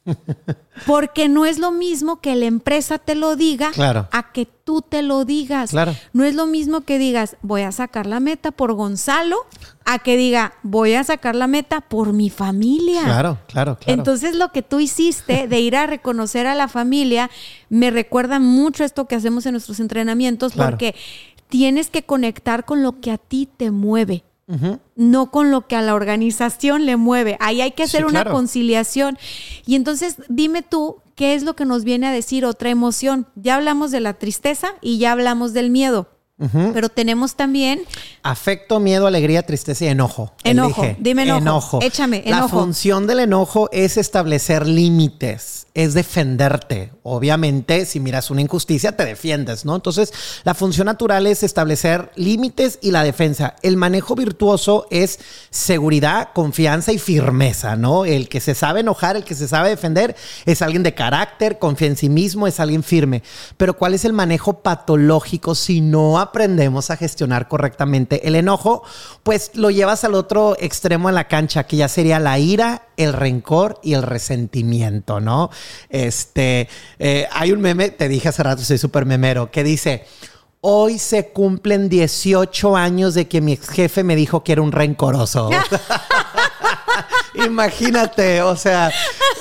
*laughs* Porque no es lo mismo que la empresa te lo diga Claro. a que tú te lo digas. Claro. No es lo mismo que digas, voy a sacar la meta por Gonzalo, a que diga, voy a sacar la meta por mi familia. Claro, claro, claro. Entonces lo que tú hiciste de ir a reconocer a la familia me recuerda mucho esto que hacemos en nuestros entrenamientos Claro. porque tienes que conectar con lo que a ti te mueve. No con lo que a la organización le mueve. Ahí hay que Sí, hacer una claro. conciliación. Y entonces dime tú, ¿qué es lo que nos viene a decir otra emoción? Ya hablamos de la tristeza y ya hablamos del miedo. Pero tenemos también Afecto, miedo, alegría, tristeza y enojo. Enojo. Elige. Dime enojo. Échame, La enojo. función del enojo es establecer límites, es defenderte. Obviamente, si miras una injusticia, te defiendes, ¿no? Entonces, la función natural es establecer límites y la defensa. El manejo virtuoso es seguridad, confianza y firmeza, ¿no? El que se sabe enojar, el que se sabe defender, es alguien de carácter, confía en sí mismo, es alguien firme. Pero ¿cuál es el manejo patológico si no aprendemos a gestionar correctamente el enojo? Pues lo llevas al otro extremo de la cancha, que ya sería la ira, el rencor y el resentimiento, ¿no? Este, eh, hay un meme, te dije hace rato, soy súper memero, que dice... Hoy se cumplen 18 años de que mi ex jefe me dijo que era un rencoroso. *laughs* Imagínate, o sea,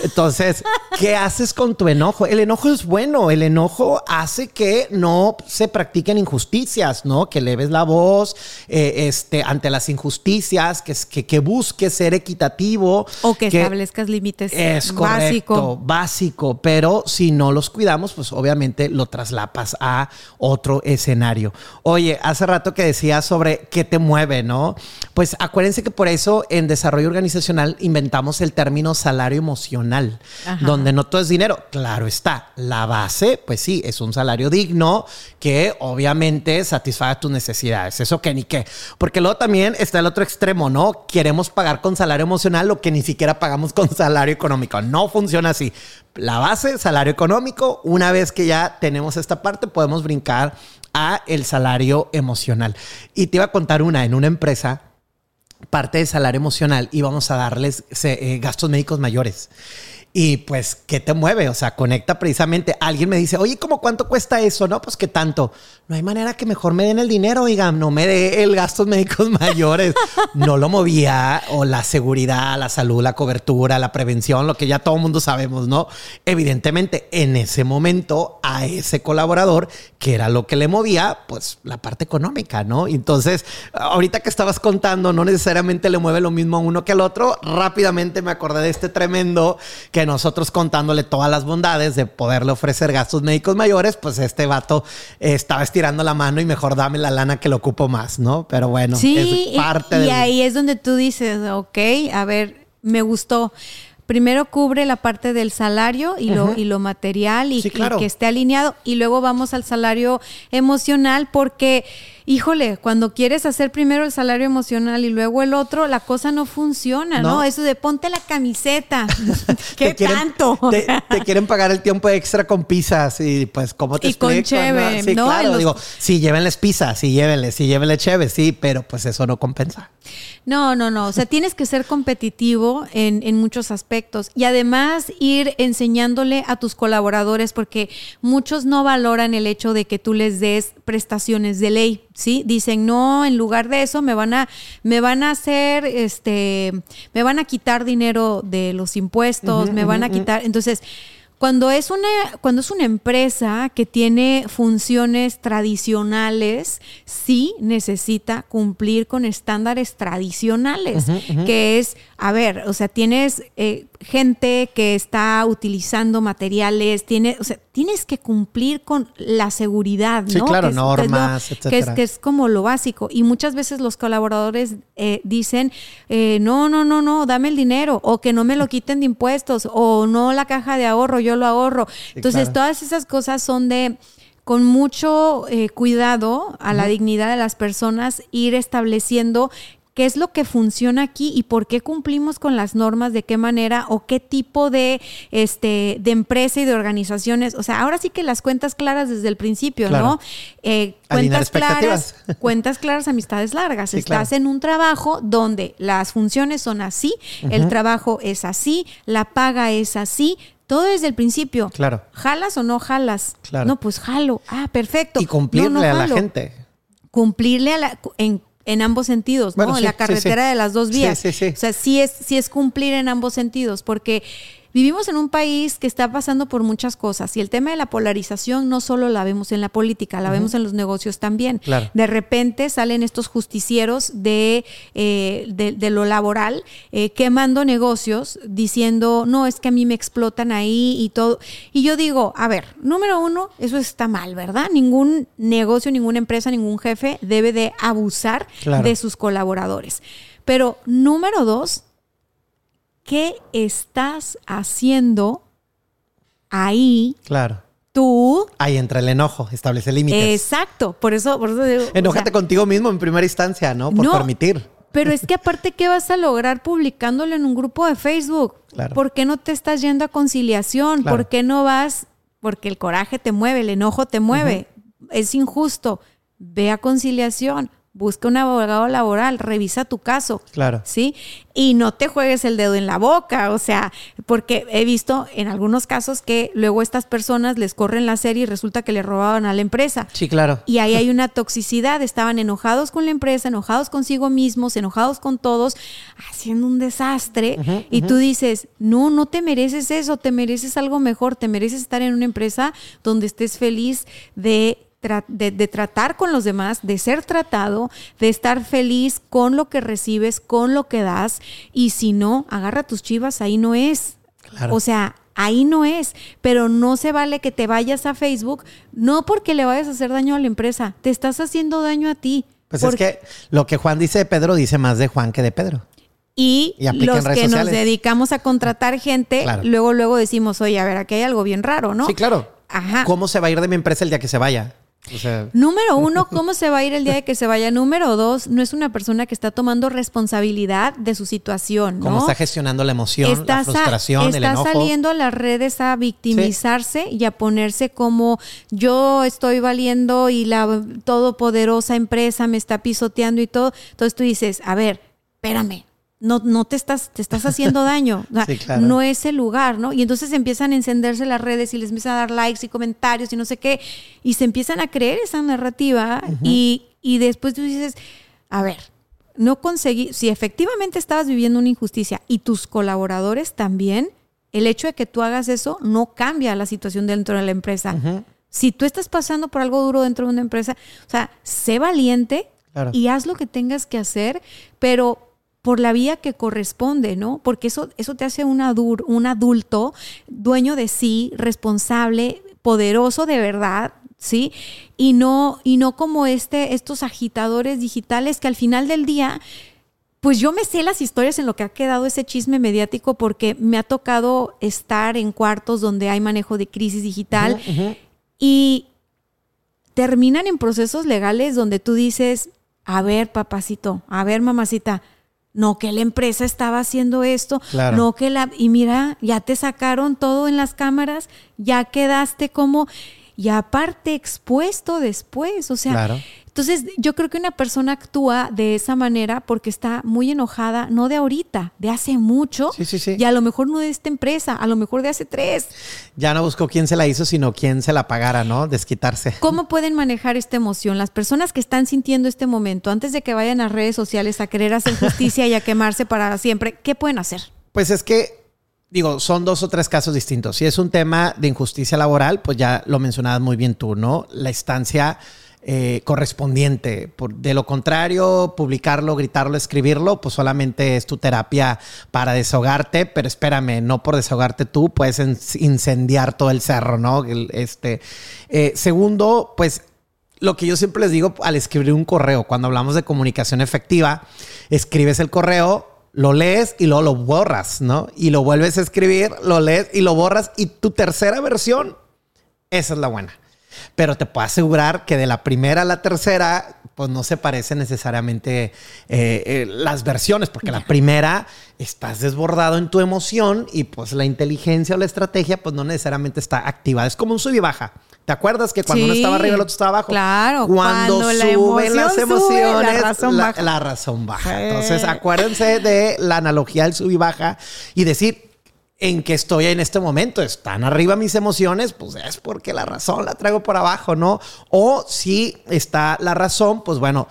entonces, ¿qué haces con tu enojo? El enojo es bueno, el enojo hace que no se practiquen injusticias, ¿no? Que leves la voz eh, este, ante las injusticias, que, que, que busques ser equitativo. o que, establezcas límites Es correcto, básico. básico, pero si no los cuidamos, pues obviamente lo traslapas a otro escenario. Oye, hace rato que decías sobre qué te mueve, ¿no? Pues acuérdense que por eso en desarrollo organizacional inventamos el término salario emocional, Ajá. donde no todo es dinero. Claro está, la base, pues sí, es un salario digno que obviamente satisfaga tus necesidades. Eso que ni qué. Porque luego también está el otro extremo, ¿no? Queremos pagar con salario emocional lo que ni siquiera pagamos con *laughs* salario económico. No funciona así. La base, salario económico, una vez que ya tenemos esta parte, podemos brincar a el salario emocional. Y te iba a contar una en una empresa parte de salario emocional íbamos a darles eh, gastos médicos mayores. Y pues, ¿qué te mueve? O sea, conecta precisamente. Alguien me dice, oye, ¿cómo cuánto cuesta eso? No, pues qué tanto. No hay manera que mejor me den el dinero, oigan, no me dé el gastos médicos *laughs* mayores. No lo movía, o la seguridad, la salud, la cobertura, la prevención, lo que ya todo mundo sabemos, ¿no? Evidentemente, en ese momento, a ese colaborador, que era lo que le movía, pues la parte económica, ¿no? Entonces, ahorita que estabas contando, no necesariamente le mueve lo mismo a uno que al otro. Rápidamente me acordé de este tremendo que nosotros contándole todas las bondades de poderle ofrecer gastos médicos mayores, pues este vato estaba estirando la mano y mejor dame la lana que lo ocupo más, ¿no? Pero bueno, Sí, es parte y, y del- ahí es donde tú dices, ok, a ver, me gustó. Primero cubre la parte del salario y, lo, y lo material y, Sí, y que esté alineado. Y luego vamos al salario emocional porque, híjole, cuando quieres hacer primero el salario emocional y luego el otro, la cosa no funciona, ¿no? No. Eso de ponte la camiseta. *laughs* ¿Qué te quieren, tanto? Te, te quieren pagar el tiempo extra con pizzas y pues cómo te Y con explico? cheve, Sí, ¿no? claro, En los- digo, sí, llévenles pizza, sí, llévenles, sí, llévenles cheve, sí, pero pues eso no compensa. No, no, no. O sea, tienes que ser competitivo en, en muchos aspectos y además ir enseñándole a tus colaboradores porque muchos no valoran el hecho de que tú les des prestaciones de ley, ¿sí? Dicen, no, en lugar de eso me van a, me van a hacer, este, me van a quitar dinero de los impuestos, me van a quitar. Entonces, Cuando es una, cuando es una empresa que tiene funciones tradicionales, sí necesita cumplir con estándares tradicionales, que es, a ver, o sea, tienes eh, gente que está utilizando materiales, tiene, o sea, tienes que cumplir con la seguridad, ¿no? Sí, claro, Que es- normas, que es, lo- etcétera. que es- que es como lo básico. Y muchas veces los colaboradores eh, dicen, eh, no, no, no, no, dame el dinero, o que no me lo quiten de impuestos, o no la caja de ahorro, yo lo ahorro. Entonces, claro. todas esas cosas son de con mucho eh, cuidado a la dignidad de las personas, ir estableciendo qué es lo que funciona aquí y por qué cumplimos con las normas, de qué manera o qué tipo de, este, de empresa y de organizaciones. O sea, ahora sí que las cuentas claras desde el principio, Claro. ¿no? Eh, cuentas claras, cuentas claras, amistades largas. Sí, Estás claro. en un trabajo donde las funciones son así, el trabajo es así, la paga es así. Todo desde el principio. Claro. ¿Jalas o no jalas? Claro. No, pues jalo. Ah, perfecto. Y cumplirle No, no a la gente. Cumplirle a la, en, en ambos sentidos, ¿no? En la carretera sí. de las dos vías. O sea, sí es, sí es cumplir en ambos sentidos, porque vivimos en un país que está pasando por muchas cosas y el tema de la polarización no solo la vemos en la política, la vemos en los negocios también. Claro. De repente salen estos justicieros de, eh, de, de lo laboral eh, quemando negocios diciendo, no, es que a mí me explotan ahí y todo. Y yo digo, a ver, número uno, eso está mal, ¿verdad? Ningún negocio, ninguna empresa, ningún jefe debe de abusar Claro. de sus colaboradores. Pero número dos, ¿qué estás haciendo ahí Claro. tú? Ahí entra el enojo, establece límites. Exacto, por eso, por eso digo, o Enójate sea, contigo mismo en primera instancia, ¿no? Por No. permitir. Pero es que aparte, ¿qué vas a lograr publicándolo en un grupo de Facebook? Claro. ¿Por qué no te estás yendo a conciliación? Claro. ¿Por qué no vas? Porque el coraje te mueve, el enojo te mueve. Es injusto. Ve a conciliación. Busca un abogado laboral, revisa tu caso. Claro. ¿Sí? Y no te juegues el dedo en la boca, o sea, porque he visto en algunos casos que luego estas personas les corren la serie y resulta que le robaban a la empresa. Sí, claro. Y ahí hay una toxicidad, estaban enojados con la empresa, enojados consigo mismos, enojados con todos, haciendo un desastre. y tú dices, no, no te mereces eso, te mereces algo mejor, te mereces estar en una empresa donde estés feliz de, de, de tratar con los demás, de ser tratado, de estar feliz con lo que recibes, con lo que das. Y si no, agarra tus chivas, ahí no es. Claro. O sea, ahí no es, pero no se vale que te vayas a Facebook, no porque le vayas a hacer daño a la empresa, te estás haciendo daño a ti. Pues Porque- es que lo que Juan dice de Pedro dice más de Juan que de Pedro. Y, los que nos dedicamos a contratar gente, Claro. luego, luego decimos, oye, a ver, aquí hay algo bien raro, ¿no? Sí, claro. Ajá. ¿Cómo se va a ir de mi empresa el día que se vaya? O sea, Número uno, *laughs* ¿cómo se va a ir el día de que se vaya? Número dos, no es una persona que está tomando responsabilidad de su situación, ¿no? cómo está gestionando la emoción, la Está sa- frustración, el está enojo. saliendo a las redes a victimizarse y a ponerse como yo estoy valiendo y la todopoderosa empresa me está pisoteando y todo. Entonces tú dices, a ver, espérame. No, no te estás, te estás haciendo *laughs* daño. O sea, Sí, claro. No es el lugar, ¿no? Y entonces empiezan a encenderse las redes y les empiezan a dar likes y comentarios y no sé qué. Y se empiezan a creer esa narrativa y, y después tú dices, a ver, no conseguí, si efectivamente estabas viviendo una injusticia y tus colaboradores también, el hecho de que tú hagas eso no cambia la situación dentro de la empresa. Si tú estás pasando por algo duro dentro de una empresa, o sea, sé valiente Claro. y haz lo que tengas que hacer, pero por la vía que corresponde, ¿no? Porque eso, eso te hace un, adur- un adulto dueño de sí, responsable, poderoso de verdad, ¿sí? Y no, y no como este, estos agitadores digitales que al final del día, pues yo me sé las historias en lo que ha quedado ese chisme mediático porque me ha tocado estar en cuartos donde hay manejo de crisis digital y terminan en procesos legales donde tú dices, a ver, papacito, a ver, mamacita, no que la empresa estaba haciendo esto, Claro. no que la... Y mira, ya te sacaron todo en las cámaras, ya quedaste como... Y aparte expuesto después, o sea, Claro. Entonces yo creo que una persona actúa de esa manera porque está muy enojada, no de ahorita, de hace mucho, Sí, sí, sí. y a lo mejor no de esta empresa, a lo mejor de hace tres. Ya no buscó quién se la hizo, sino quién se la pagara, ¿no? Desquitarse. ¿Cómo pueden manejar esta emoción? Las personas que están sintiendo este momento, antes de que vayan a redes sociales a querer hacer justicia y a quemarse para siempre, ¿qué pueden hacer? Pues es que digo, son dos o tres casos distintos. Si es un tema de injusticia laboral, pues ya lo mencionabas muy bien tú, ¿no? La instancia eh, correspondiente. Por, de lo contrario, publicarlo, gritarlo, escribirlo, pues solamente es tu terapia para desahogarte, pero espérame, no por desahogarte tú, puedes incendiar todo el cerro, ¿no? este, eh, segundo, pues lo que yo siempre les digo al escribir un correo, cuando hablamos de comunicación efectiva, escribes el correo, lo lees y luego lo borras, ¿no? Y lo vuelves a escribir, lo lees y lo borras y tu tercera versión, esa es la buena. Pero te puedo asegurar que de la primera a la tercera, pues no se parecen necesariamente eh, eh, las versiones, porque la primera estás desbordado en tu emoción y pues la inteligencia o la estrategia pues no necesariamente está activada. Es como un sub y baja. ¿Te acuerdas que cuando uno estaba arriba el otro estaba abajo? Claro. Cuando, suben las emociones, la, razón baja. la, razón baja. Entonces, acuérdense de la analogía del sub y baja y decir, en que estoy en este momento. Están arriba mis emociones, pues es porque la razón la traigo por abajo, ¿no? O si está la razón, pues bueno,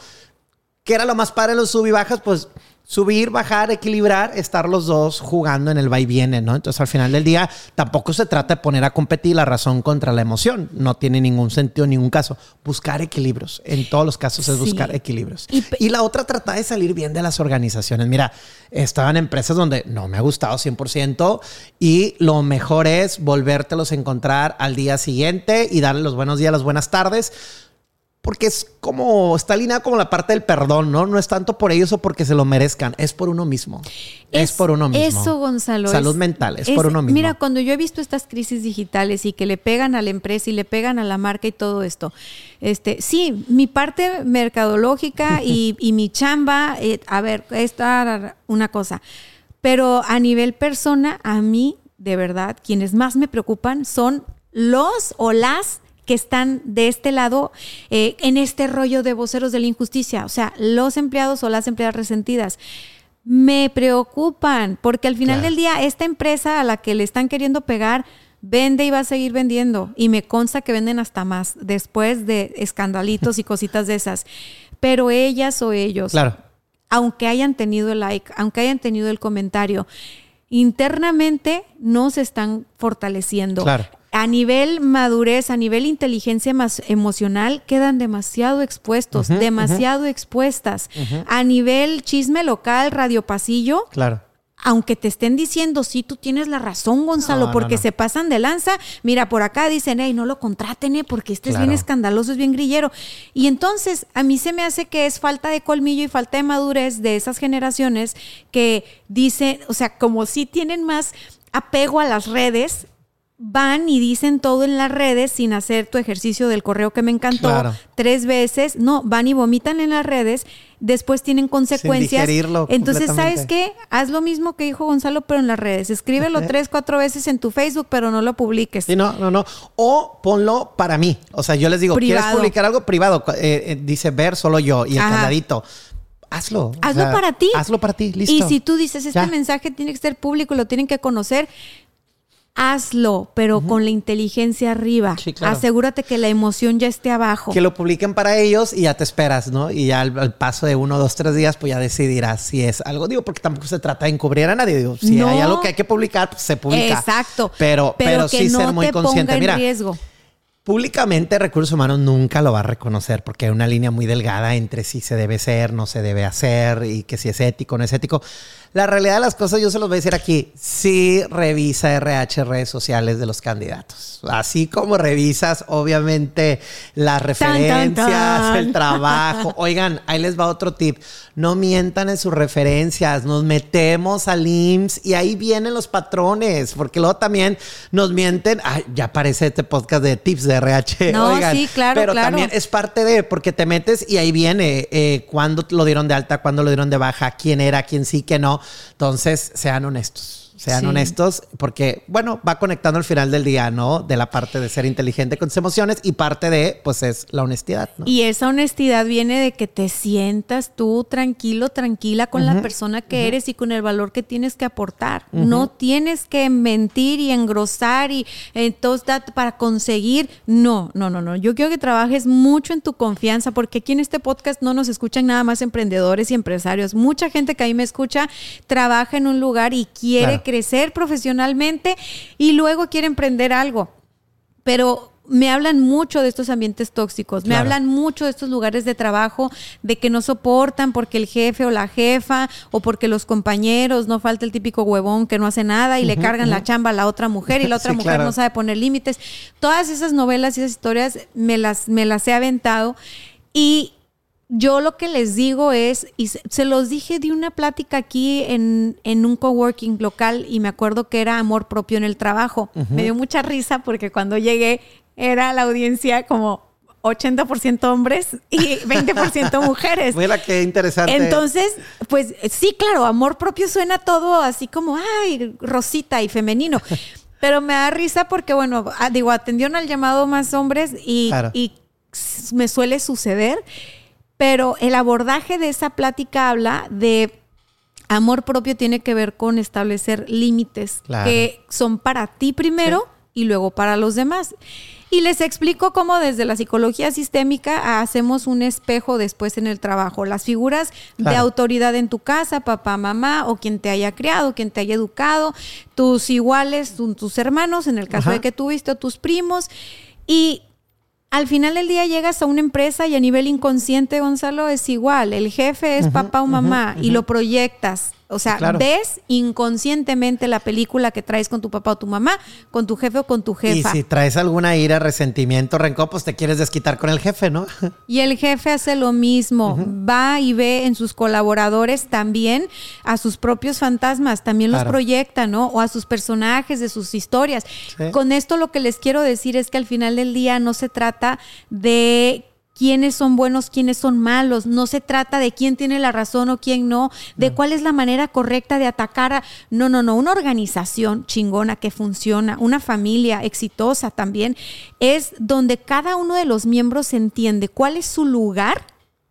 ¿qué era lo más padre en los sub y bajas? Pues subir, bajar, equilibrar, estar los dos jugando en el va y viene, ¿no? Entonces al final del día tampoco se trata de poner a competir la razón contra la emoción, no tiene ningún sentido en ningún caso. Buscar equilibrios, en todos los casos es buscar equilibrios. Y, la otra trata de salir bien de las organizaciones. Mira, estaban empresas donde no me ha gustado 100% y lo mejor es volvértelos a encontrar al día siguiente y darle los buenos días, las buenas tardes porque es como, está alineada como la parte del perdón, ¿no? No es tanto por ellos o porque se lo merezcan, es por uno mismo. Es, por uno mismo. Eso, Gonzalo. Salud mental, es, por uno mismo. Mira, cuando yo he visto estas crisis digitales y que le pegan a la empresa y le pegan a la marca y todo esto, este, sí, mi parte mercadológica *laughs* y, mi chamba, eh, a ver, esta una cosa, pero a nivel persona, a mí, de verdad, quienes más me preocupan son los o las que están de este lado eh, en este rollo de voceros de la injusticia, o sea, los empleados o las empleadas resentidas. Me preocupan porque al final del día esta empresa a la que le están queriendo pegar vende y va a seguir vendiendo y me consta que venden hasta más después de escandalitos y cositas de esas. Pero ellas o ellos, claro. aunque hayan tenido el like, aunque hayan tenido el comentario, internamente no se están fortaleciendo. Claro a nivel madurez, a nivel inteligencia más emocional, quedan demasiado expuestos, demasiado expuestas. A nivel chisme local, radio pasillo. Claro. Aunque te estén diciendo, sí, tú tienes la razón, Gonzalo, porque se pasan de lanza. Mira, por acá dicen, hey, no lo contraten, eh, porque este es bien escandaloso, es bien grillero. Y entonces, a mí se me hace que es falta de colmillo y falta de madurez de esas generaciones que dicen, o sea, como si tienen más apego a las redes, van y dicen todo en las redes sin hacer tu ejercicio del correo que me encantó tres veces. No, van y vomitan en las redes, después tienen consecuencias. Entonces, ¿sabes qué? Haz lo mismo que dijo Gonzalo, pero en las redes. Escríbelo *laughs* tres, cuatro veces en tu Facebook, pero no lo publiques. Sí, no, no, no. O ponlo para mí. O sea, yo les digo, ¿quieres publicar algo privado? Eh, eh, dice ver solo yo y el candadito hazlo. Hazlo para ti. Hazlo para ti, listo. Y si tú dices, este mensaje tiene que ser público, lo tienen que conocer, hazlo, pero con la inteligencia arriba. Asegúrate que la emoción ya esté abajo. Que lo publiquen para ellos y ya te esperas, ¿no? Y ya al, paso de uno, dos, tres días, pues ya decidirás si es algo. Digo, porque tampoco se trata de encubrir a nadie. Digo, si hay algo que hay que publicar, pues se publica. Exacto. Pero, pero, sí ser muy consciente. Mira, riesgo. Públicamente Recursos Humanos nunca lo va a reconocer porque hay una línea muy delgada entre si se debe ser, no se debe hacer y que si es ético, no es ético. La realidad de las cosas, yo se los voy a decir aquí, sí revisa RH redes sociales de los candidatos. Así como revisas, obviamente, las referencias, el *laughs* trabajo. Oigan, ahí les va otro tip. No mientan en sus referencias. Nos metemos al IMSS y ahí vienen los patrones, porque luego también nos mienten. Ay, ya aparece este podcast de tips de RH. No, *laughs* sí, claro, pero también es parte de, porque te metes y ahí viene eh, cuándo lo dieron de alta, cuándo lo dieron de baja, quién era, quién sí, quién no. Entonces, sean honestos. Sean honestos, porque, bueno, va conectando al final del día, ¿no? De la parte de ser inteligente con sus emociones y parte de, pues, es la honestidad, ¿no? Y esa honestidad viene de que te sientas tú tranquilo, tranquila con la persona que eres y con el valor que tienes que aportar. No tienes que mentir y engrosar y entonces para conseguir. No, no, no, no. Yo quiero que trabajes mucho en tu confianza, porque aquí en este podcast no nos escuchan nada más emprendedores y empresarios. Mucha gente que ahí me escucha trabaja en un lugar y quiere que crecer profesionalmente y luego quiere emprender algo. Pero me hablan mucho de estos ambientes tóxicos, me Claro. hablan mucho de estos lugares de trabajo, de que no soportan porque el jefe o la jefa o porque los compañeros, no falta el típico huevón que no hace nada y le cargan la chamba a la otra mujer y la *laughs* otra Sí, mujer claro. no sabe poner límites. Todas esas novelas y esas historias me las, me las he aventado y yo lo que les digo es, y se, los dije de una plática aquí en, en un coworking local y me acuerdo que era amor propio en el trabajo. Me dio mucha risa porque cuando llegué era la audiencia como 80% hombres y *laughs* 20% mujeres. Mira qué interesante. Entonces, pues sí, claro, amor propio suena todo así como, ay, rosita y femenino. Pero me da risa porque, bueno, digo, atendieron al llamado más hombres y, Claro. y s- me suele suceder. Pero el abordaje de esa plática habla de amor propio tiene que ver con establecer límites Claro. que son para ti primero y luego para los demás. Y les explico cómo desde la psicología sistémica hacemos un espejo después en el trabajo. Las figuras de autoridad en tu casa, papá, mamá, o quien te haya criado, quien te haya educado, tus iguales, tu- tus hermanos, en el caso Ajá. de que tuviste, o tus primos. Y al final del día llegas a una empresa y a nivel inconsciente, Gonzalo, es igual. El jefe es papá o mamá y lo proyectas. O sea, claro. ves inconscientemente la película que traes con tu papá o tu mamá, con tu jefe o con tu Y jefa. si traes alguna ira, resentimiento, rencor, pues te quieres desquitar con el jefe, ¿no? *laughs* Y el jefe hace lo mismo, va y ve en sus colaboradores también a sus propios fantasmas, también los proyecta, ¿no? O a sus personajes de sus historias. Sí. Con esto lo que les quiero decir es que al final del día no se trata de quiénes son buenos, quiénes son malos, no se trata de quién tiene la razón o quién no, de cuál es la manera correcta de atacar a... No, no, no, una organización chingona que funciona, una familia exitosa también, es donde cada uno de los miembros entiende cuál es su lugar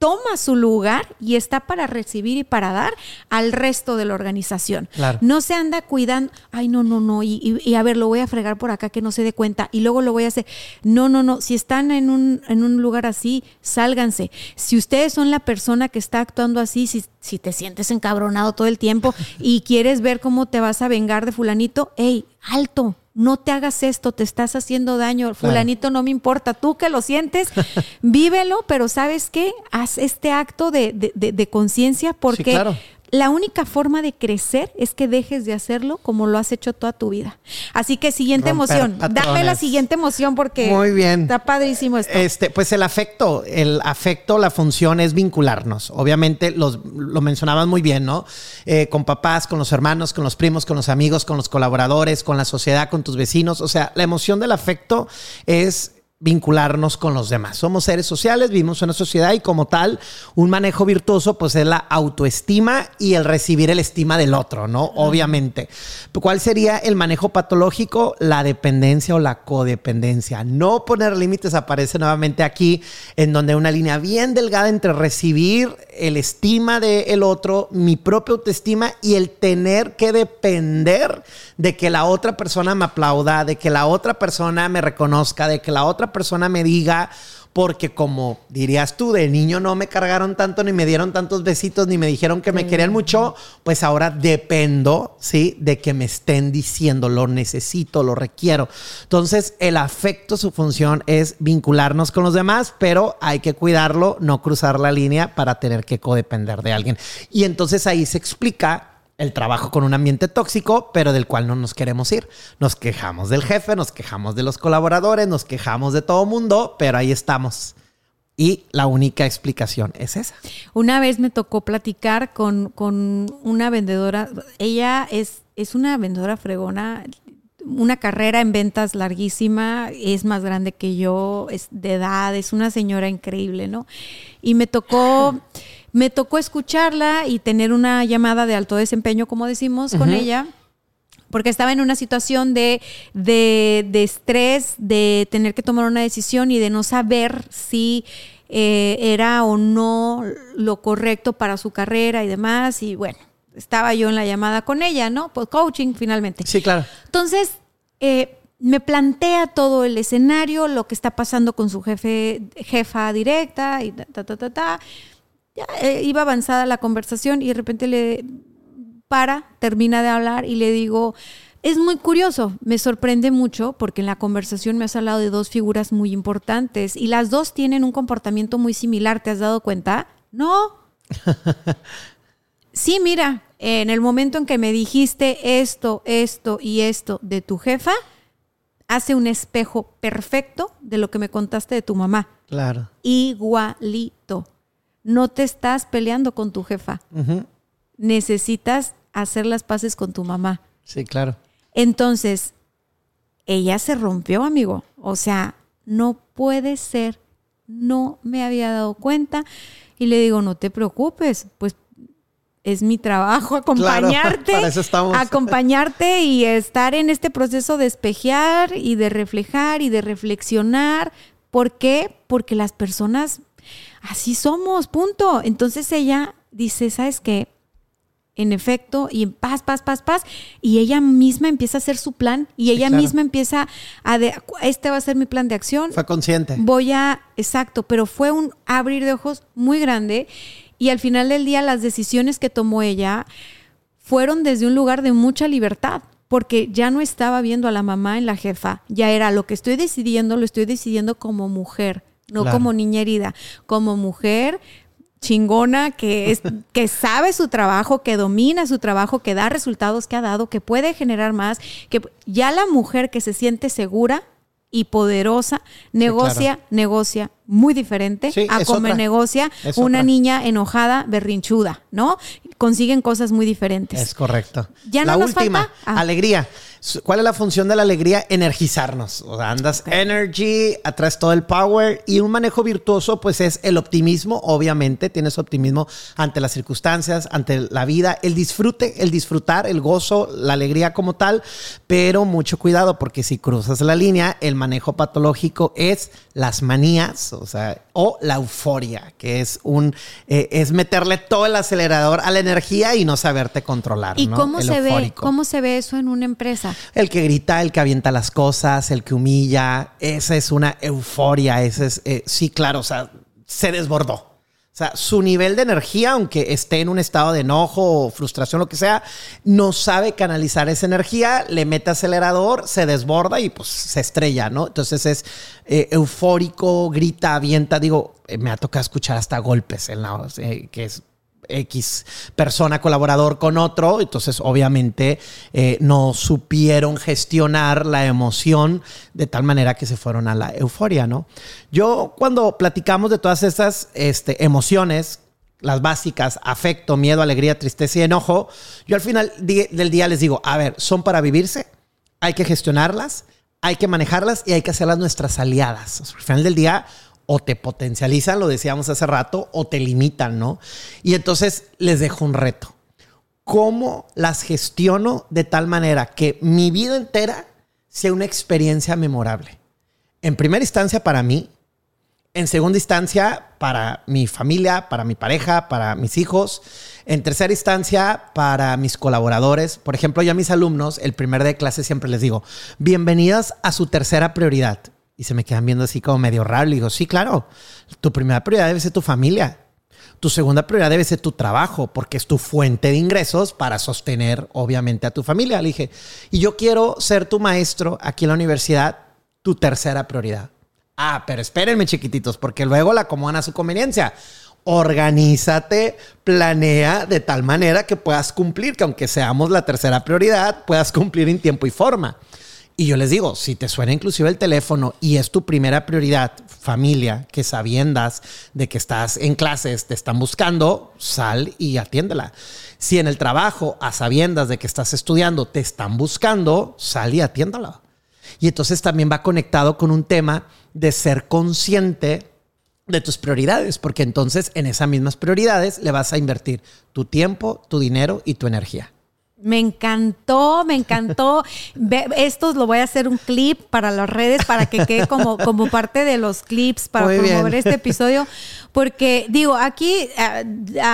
toma su lugar y está para recibir y para dar al resto de la organización. Claro. No se anda cuidando, ay, no, no, no, y, y- y a ver, lo voy a fregar por acá que no se dé cuenta y luego lo voy a hacer. No, no, no, si están en un, en un lugar así, sálganse. Si ustedes son la persona que está actuando así, si, si te sientes encabronado todo el tiempo y quieres ver cómo te vas a vengar de fulanito, hey, alto. No te hagas esto, te estás haciendo daño. Fulanito no me importa, tú que lo sientes, vívelo, pero ¿sabes qué? Haz este acto de, de- de- de conciencia porque claro. La única forma de crecer es que dejes de hacerlo como lo has hecho toda tu vida. Así que siguiente Romper emoción. Dame la patrones. siguiente emoción porque Muy bien. está padrísimo esto. Este, pues el afecto, el afecto, la función es vincularnos. Obviamente, los, lo mencionaban muy bien, ¿no? Eh, con papás, con los hermanos, con los primos, con los amigos, con los colaboradores, con la sociedad, con tus vecinos. O sea, la emoción del afecto es vincularnos con los demás. Somos seres sociales, vivimos en una sociedad y como tal, un manejo virtuoso pues es la autoestima y el recibir el estima del otro, ¿no? Obviamente. ¿Cuál sería el manejo patológico? La dependencia o la codependencia. No poner límites aparece nuevamente aquí, en donde hay una línea bien delgada entre recibir el estima del otro, mi propia autoestima y el tener que depender de que la otra persona me aplauda, de que la otra persona me reconozca, de que la otra persona me diga, porque como dirías tú, de niño no me cargaron tanto, ni me dieron tantos besitos, ni me dijeron que me querían mucho, pues ahora dependo, ¿sí? De que me estén diciendo, lo necesito, lo requiero. Entonces, el afecto, su función es vincularnos con los demás, pero hay que cuidarlo, no cruzar la línea para tener que codepender de alguien. Y entonces ahí se explica el trabajo con un ambiente tóxico, pero del cual no nos queremos ir. Nos quejamos del jefe, nos quejamos de los colaboradores, nos quejamos de todo mundo, pero ahí estamos. Y la única explicación es esa. Una vez me tocó platicar con, con una vendedora. Ella es, es una vendedora fregona, una carrera en ventas larguísima, es más grande que yo, es de edad, es una señora increíble, ¿no? Y me tocó, *laughs* me tocó escucharla y tener una llamada de alto desempeño, como decimos, con ella porque estaba en una situación de, de, de estrés, de tener que tomar una decisión y de no saber si eh, era o no lo correcto para su carrera y demás. Y bueno, estaba yo en la llamada con ella, ¿no? Pues coaching finalmente. Sí, claro. Entonces, eh, me plantea todo el escenario, lo que está pasando con su jefe, jefa directa y ta, ta, ta, ta. ta. Ya, eh, iba avanzada la conversación y de repente le para, termina de hablar y le digo, es muy curioso, me sorprende mucho porque en la conversación me has hablado de dos figuras muy importantes y las dos tienen un comportamiento muy similar, ¿te has dado cuenta? No. *laughs* sí, mira, en el momento en que me dijiste esto, esto y esto de tu jefa, hace un espejo perfecto de lo que me contaste de tu mamá. Claro. Igualito. No te estás peleando con tu jefa. Necesitas hacer las paces con tu mamá. Sí, claro. Entonces, ella se rompió, amigo. O sea, no puede ser. No me había dado cuenta. Y le digo, no te preocupes, pues es mi trabajo *laughs* acompañarte, para eso estamos. *laughs* acompañarte y estar en este proceso de espejear y de reflejar y de reflexionar. ¿Por qué? Porque las personas así somos, punto. Entonces ella dice, ¿sabes qué? En efecto, y en paz, paz, paz, paz, y ella misma empieza a hacer su plan y ella misma empieza a, de, este va a ser mi plan de acción. Fue consciente. Voy a, exacto, pero fue un abrir de ojos muy grande y al final del día las decisiones que tomó ella fueron desde un lugar de mucha libertad, porque ya no estaba viendo a la mamá en la jefa, ya era lo que estoy decidiendo, lo estoy decidiendo como mujer, no Claro. como niña herida, como mujer chingona que es *laughs* que sabe su trabajo, que domina su trabajo, que da resultados que ha dado, que puede generar más, que ya la mujer que se siente segura y poderosa negocia, negocia muy diferente Sí, a como negocia Es una otra. niña enojada, berrinchuda, ¿no? Consiguen cosas muy diferentes. Es correcto. Ya la no nos última, falta- ah. alegría. ¿Cuál es la función de la alegría? Energizarnos. O sea, andas energy, atraes todo el power y un manejo virtuoso, pues es el optimismo. Obviamente, tienes optimismo ante las circunstancias, ante la vida, el disfrute, el disfrutar, el gozo, la alegría como tal. Pero mucho cuidado, porque si cruzas la línea, el manejo patológico es las manías, o sea, o la euforia, que es un eh, es meterle todo el acelerador a la energía y no saberte controlar. ¿Y ¿no? cómo El se ve cómo se ve eso en una empresa? El que grita, el que avienta las cosas, el que humilla, esa es una euforia, ese es, eh, sí, claro, o sea, se desbordó. O sea, su nivel de energía, aunque esté en un estado de enojo o frustración, lo que sea, no sabe canalizar esa energía, le mete acelerador, se desborda y pues se estrella, ¿no? Entonces es eh, eufórico, grita, avienta, digo, eh, me ha tocado escuchar hasta golpes en la, que es X persona colaborador con otro, entonces obviamente eh, no supieron gestionar la emoción de tal manera que se fueron a la euforia, ¿no? Yo cuando platicamos de todas esas este, emociones, las básicas, afecto, miedo, alegría, tristeza y enojo, yo al final del día les digo, a ver, son para vivirse, hay que gestionarlas, hay que manejarlas y hay que hacerlas nuestras aliadas. Al final del día, o te potencializan, lo decíamos hace rato, o te limitan, ¿no? Y entonces les dejo un reto. ¿Cómo las gestiono de tal manera que mi vida entera sea una experiencia memorable? En primera instancia para mí, en segunda instancia para mi familia, para mi pareja, para mis hijos. En tercera instancia para mis colaboradores. Por ejemplo, yo a mis alumnos, el primer día de clase siempre les digo, bienvenidas a su tercera prioridad. Y se me quedan viendo así como medio raro. Le digo, sí, claro, tu primera prioridad debe ser tu familia. Tu segunda prioridad debe ser tu trabajo, porque es tu fuente de ingresos para sostener, obviamente, a tu familia. Le dije, y yo quiero ser tu maestro aquí en la universidad, tu tercera prioridad. Ah, pero espérenme, chiquititos, porque luego la acomodan a su conveniencia. Organízate, planea de tal manera que puedas cumplir, que aunque seamos la tercera prioridad, puedas cumplir en tiempo y forma. Y yo les digo, si te suena inclusive el teléfono y es tu primera prioridad, familia, que sabiendas de que estás en clases, te están buscando, sal y atiéndela. Si en el trabajo, a sabiendas de que estás estudiando, te están buscando, sal y atiéndala. Y entonces también va conectado con un tema de ser consciente de tus prioridades, porque entonces en esas mismas prioridades le vas a invertir tu tiempo, tu dinero y tu energía. Me encantó, me encantó. *laughs* Ve- Esto lo voy a hacer un clip para las redes para que quede como, como parte de los clips para Muy bien. promover este episodio. Porque digo, aquí a,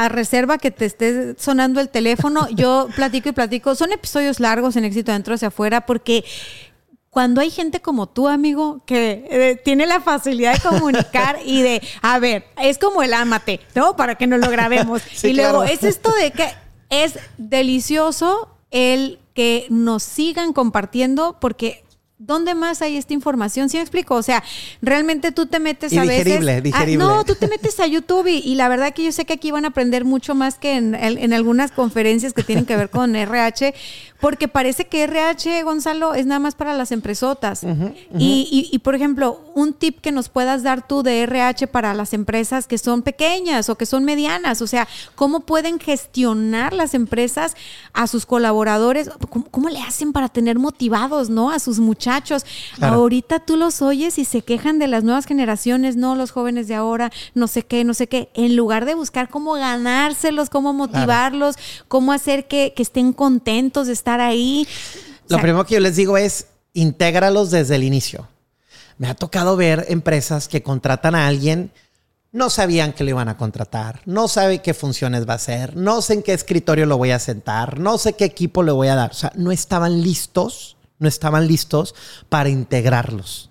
a reserva que te esté sonando el teléfono, yo platico y platico. Son episodios largos en éxito dentro hacia afuera porque cuando hay gente como tú, amigo, que eh, tiene la facilidad de comunicar y de, a ver, es como el ámate, ¿no? Para que nos lo grabemos. *laughs* Sí, y luego, claro. es esto de que es delicioso el que nos sigan compartiendo porque ¿Dónde más hay esta información? ¿Sí me explico? O sea, realmente tú te metes Y a digerible, veces. digerible. No, tú te metes a YouTube y, y la verdad que yo sé que aquí van a aprender mucho más que en, en algunas conferencias que tienen que ver con RH, porque parece que RH, Gonzalo, es nada más para las empresotas. Y, y- y, por ejemplo, un tip que nos puedas dar tú de RH para las empresas que son pequeñas o que son medianas, o sea, ¿cómo pueden gestionar las empresas a sus colaboradores? ¿Cómo, cómo le hacen para tener motivados, no? A sus muchachos. Claro. Ahorita tú los oyes y se quejan de las nuevas generaciones, no los jóvenes de ahora, no sé qué, no sé qué. En lugar de buscar cómo ganárselos, cómo motivarlos, cómo hacer que, que estén contentos de estar ahí. O Lo sea, primero que yo les digo es, intégralos desde el inicio. Me ha tocado ver empresas que contratan a alguien, no sabían que lo iban a contratar, no sabe qué funciones va a hacer, no sé en qué escritorio lo voy a sentar, no sé qué equipo le voy a dar. O sea, no estaban listos, no estaban listos para integrarlos.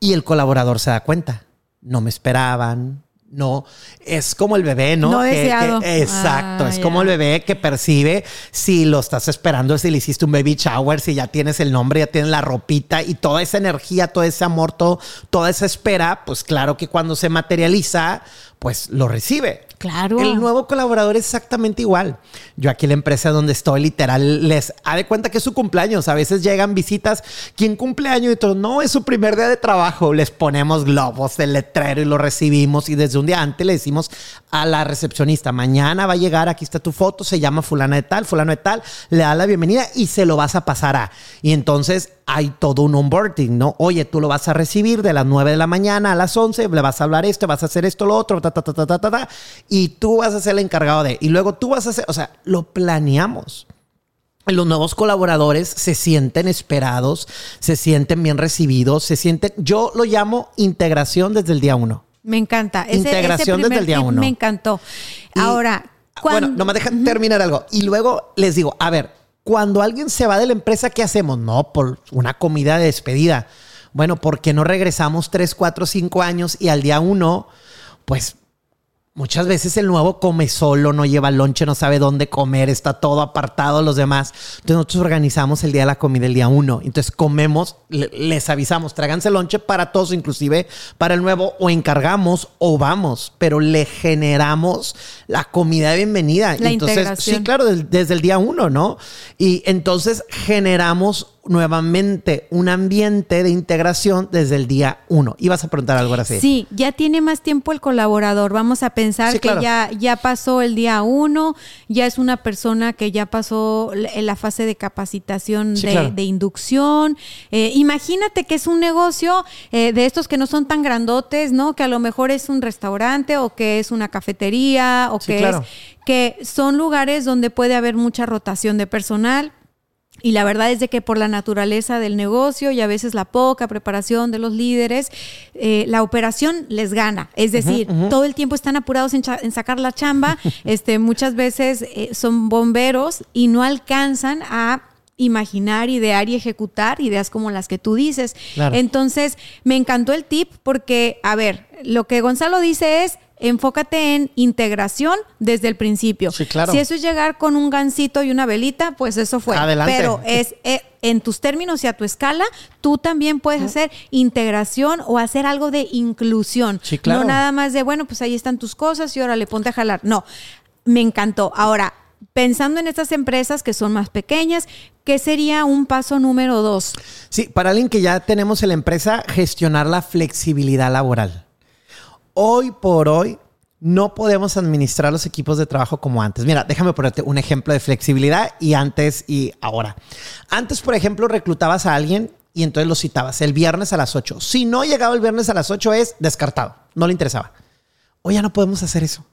Y el colaborador se da cuenta, no me esperaban. No, es como el bebé, ¿no? No Que- que- deseado. exacto, Ah, es como el bebé que percibe si lo estás esperando, si le hiciste un baby shower, si ya tienes el nombre, ya tienes la ropita y toda esa energía, todo ese amor, todo- toda esa espera, pues claro que cuando se materializa, pues lo recibe. Claro. El nuevo colaborador es exactamente igual. Yo aquí en la empresa donde estoy, literal, les ha de cuenta que es su cumpleaños. A veces llegan visitas, ¿quién cumpleaños? Y todo, no, es su primer día de trabajo. Les ponemos globos, el letrero y lo recibimos. Y desde un día antes le decimos a la recepcionista, mañana va a llegar, aquí está tu foto, se llama fulana de tal, fulano de tal, le da la bienvenida y se lo vas a pasar a. Y entonces hay todo un onboarding, ¿no? Oye, tú lo vas a recibir de las 9 de la mañana a las 11, le vas a hablar esto, vas a hacer esto, lo otro, ta, ta, ta, ta, ta, ta, ta, y tú vas a ser el encargado de, y luego tú vas a hacer, o sea, lo planeamos. Los nuevos colaboradores se sienten esperados, se sienten bien recibidos, se sienten, yo lo llamo integración desde el día uno. Me encanta. Ese, Integración ese desde el día uno. Me encantó. Ahora, Bueno, no me dejan terminar algo. Y luego les digo, a ver, cuando alguien se va de la empresa, ¿qué hacemos? No, por una comida de despedida. Bueno, ¿por qué no regresamos tres, cuatro, cinco años y al día uno, pues Muchas veces el nuevo come solo, no lleva lonche, no sabe dónde comer, está todo apartado los demás. Entonces nosotros organizamos el día de la comida el día uno. Entonces comemos, le- les avisamos, tráiganse lonche para todos, inclusive para el nuevo, o encargamos o vamos, pero le generamos la comida de bienvenida. La entonces, integración. sí, claro, desde el día uno, ¿no? Y entonces generamos nuevamente un ambiente de integración desde el día uno. Ibas a preguntar algo ahora sí. Sí, ya tiene más tiempo el colaborador. Vamos a pensar Sí, que claro. ya, ya pasó el día uno, ya es una persona que ya pasó la- en la fase de capacitación Sí, de, claro. de inducción. Eh, imagínate que es un negocio eh, de estos que no son tan grandotes, ¿no? Que a lo mejor es un restaurante o que es una cafetería o Sí, que claro. es que son lugares donde puede haber mucha rotación de personal. Y la verdad es de que por la naturaleza del negocio y a veces la poca preparación de los líderes, eh, la operación les gana. Es decir, todo el tiempo están apurados en, sacar la chamba. *laughs* este, muchas veces eh, son bomberos y no alcanzan a imaginar, idear y ejecutar ideas como las que tú dices. Claro. Entonces, me encantó el tip porque, a ver, lo que Gonzalo dice es, enfócate en integración desde el principio. Sí, claro. Si eso es llegar con un gancito y una velita, pues eso fue. Adelante. Pero es eh, en tus términos y a tu escala, tú también puedes hacer integración o hacer algo de inclusión. Sí, claro. No nada más de, bueno, pues ahí están tus cosas y ahora le ponte a jalar. No, me encantó. Ahora, pensando en estas empresas que son más pequeñas, ¿qué sería un paso número dos? Sí, para alguien que ya tenemos en la empresa, gestionar la flexibilidad laboral. Hoy por hoy no podemos administrar los equipos de trabajo como antes. Mira, déjame ponerte un ejemplo de flexibilidad y antes y ahora. Antes, por ejemplo, reclutabas a alguien y entonces lo citabas el viernes a las 8. Si no llegaba el viernes a las 8 es descartado, no le interesaba. Hoy ya no podemos hacer eso.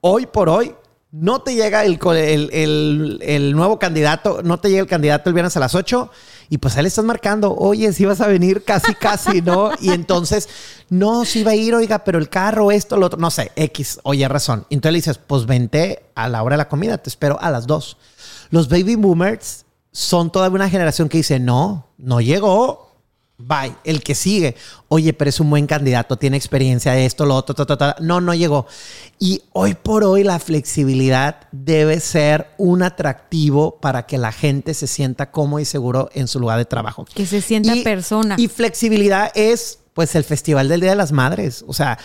Hoy por hoy no te llega el, el- el- nuevo candidato, no te llega el candidato el viernes a las 8 y pues ahí le estás marcando, oye, si vas a venir casi, casi, ¿no? Y entonces, no, si va a ir, oiga, pero el carro, esto, lo otro, no sé, X, oye, razón. Entonces le dices, pues vente a la hora de la comida, te espero a las 2. Los baby boomers son toda una generación que dice, no, no llegó, Bye. El que sigue, oye, pero es un buen candidato, tiene experiencia de esto, lo otro, ta, ta, ta. no, no llegó. Y hoy por hoy la flexibilidad debe ser un atractivo para que la gente se sienta cómodo y seguro en su lugar de trabajo. Que se sienta Y- persona. Y flexibilidad es, pues, el Festival del Día de las Madres. O sea,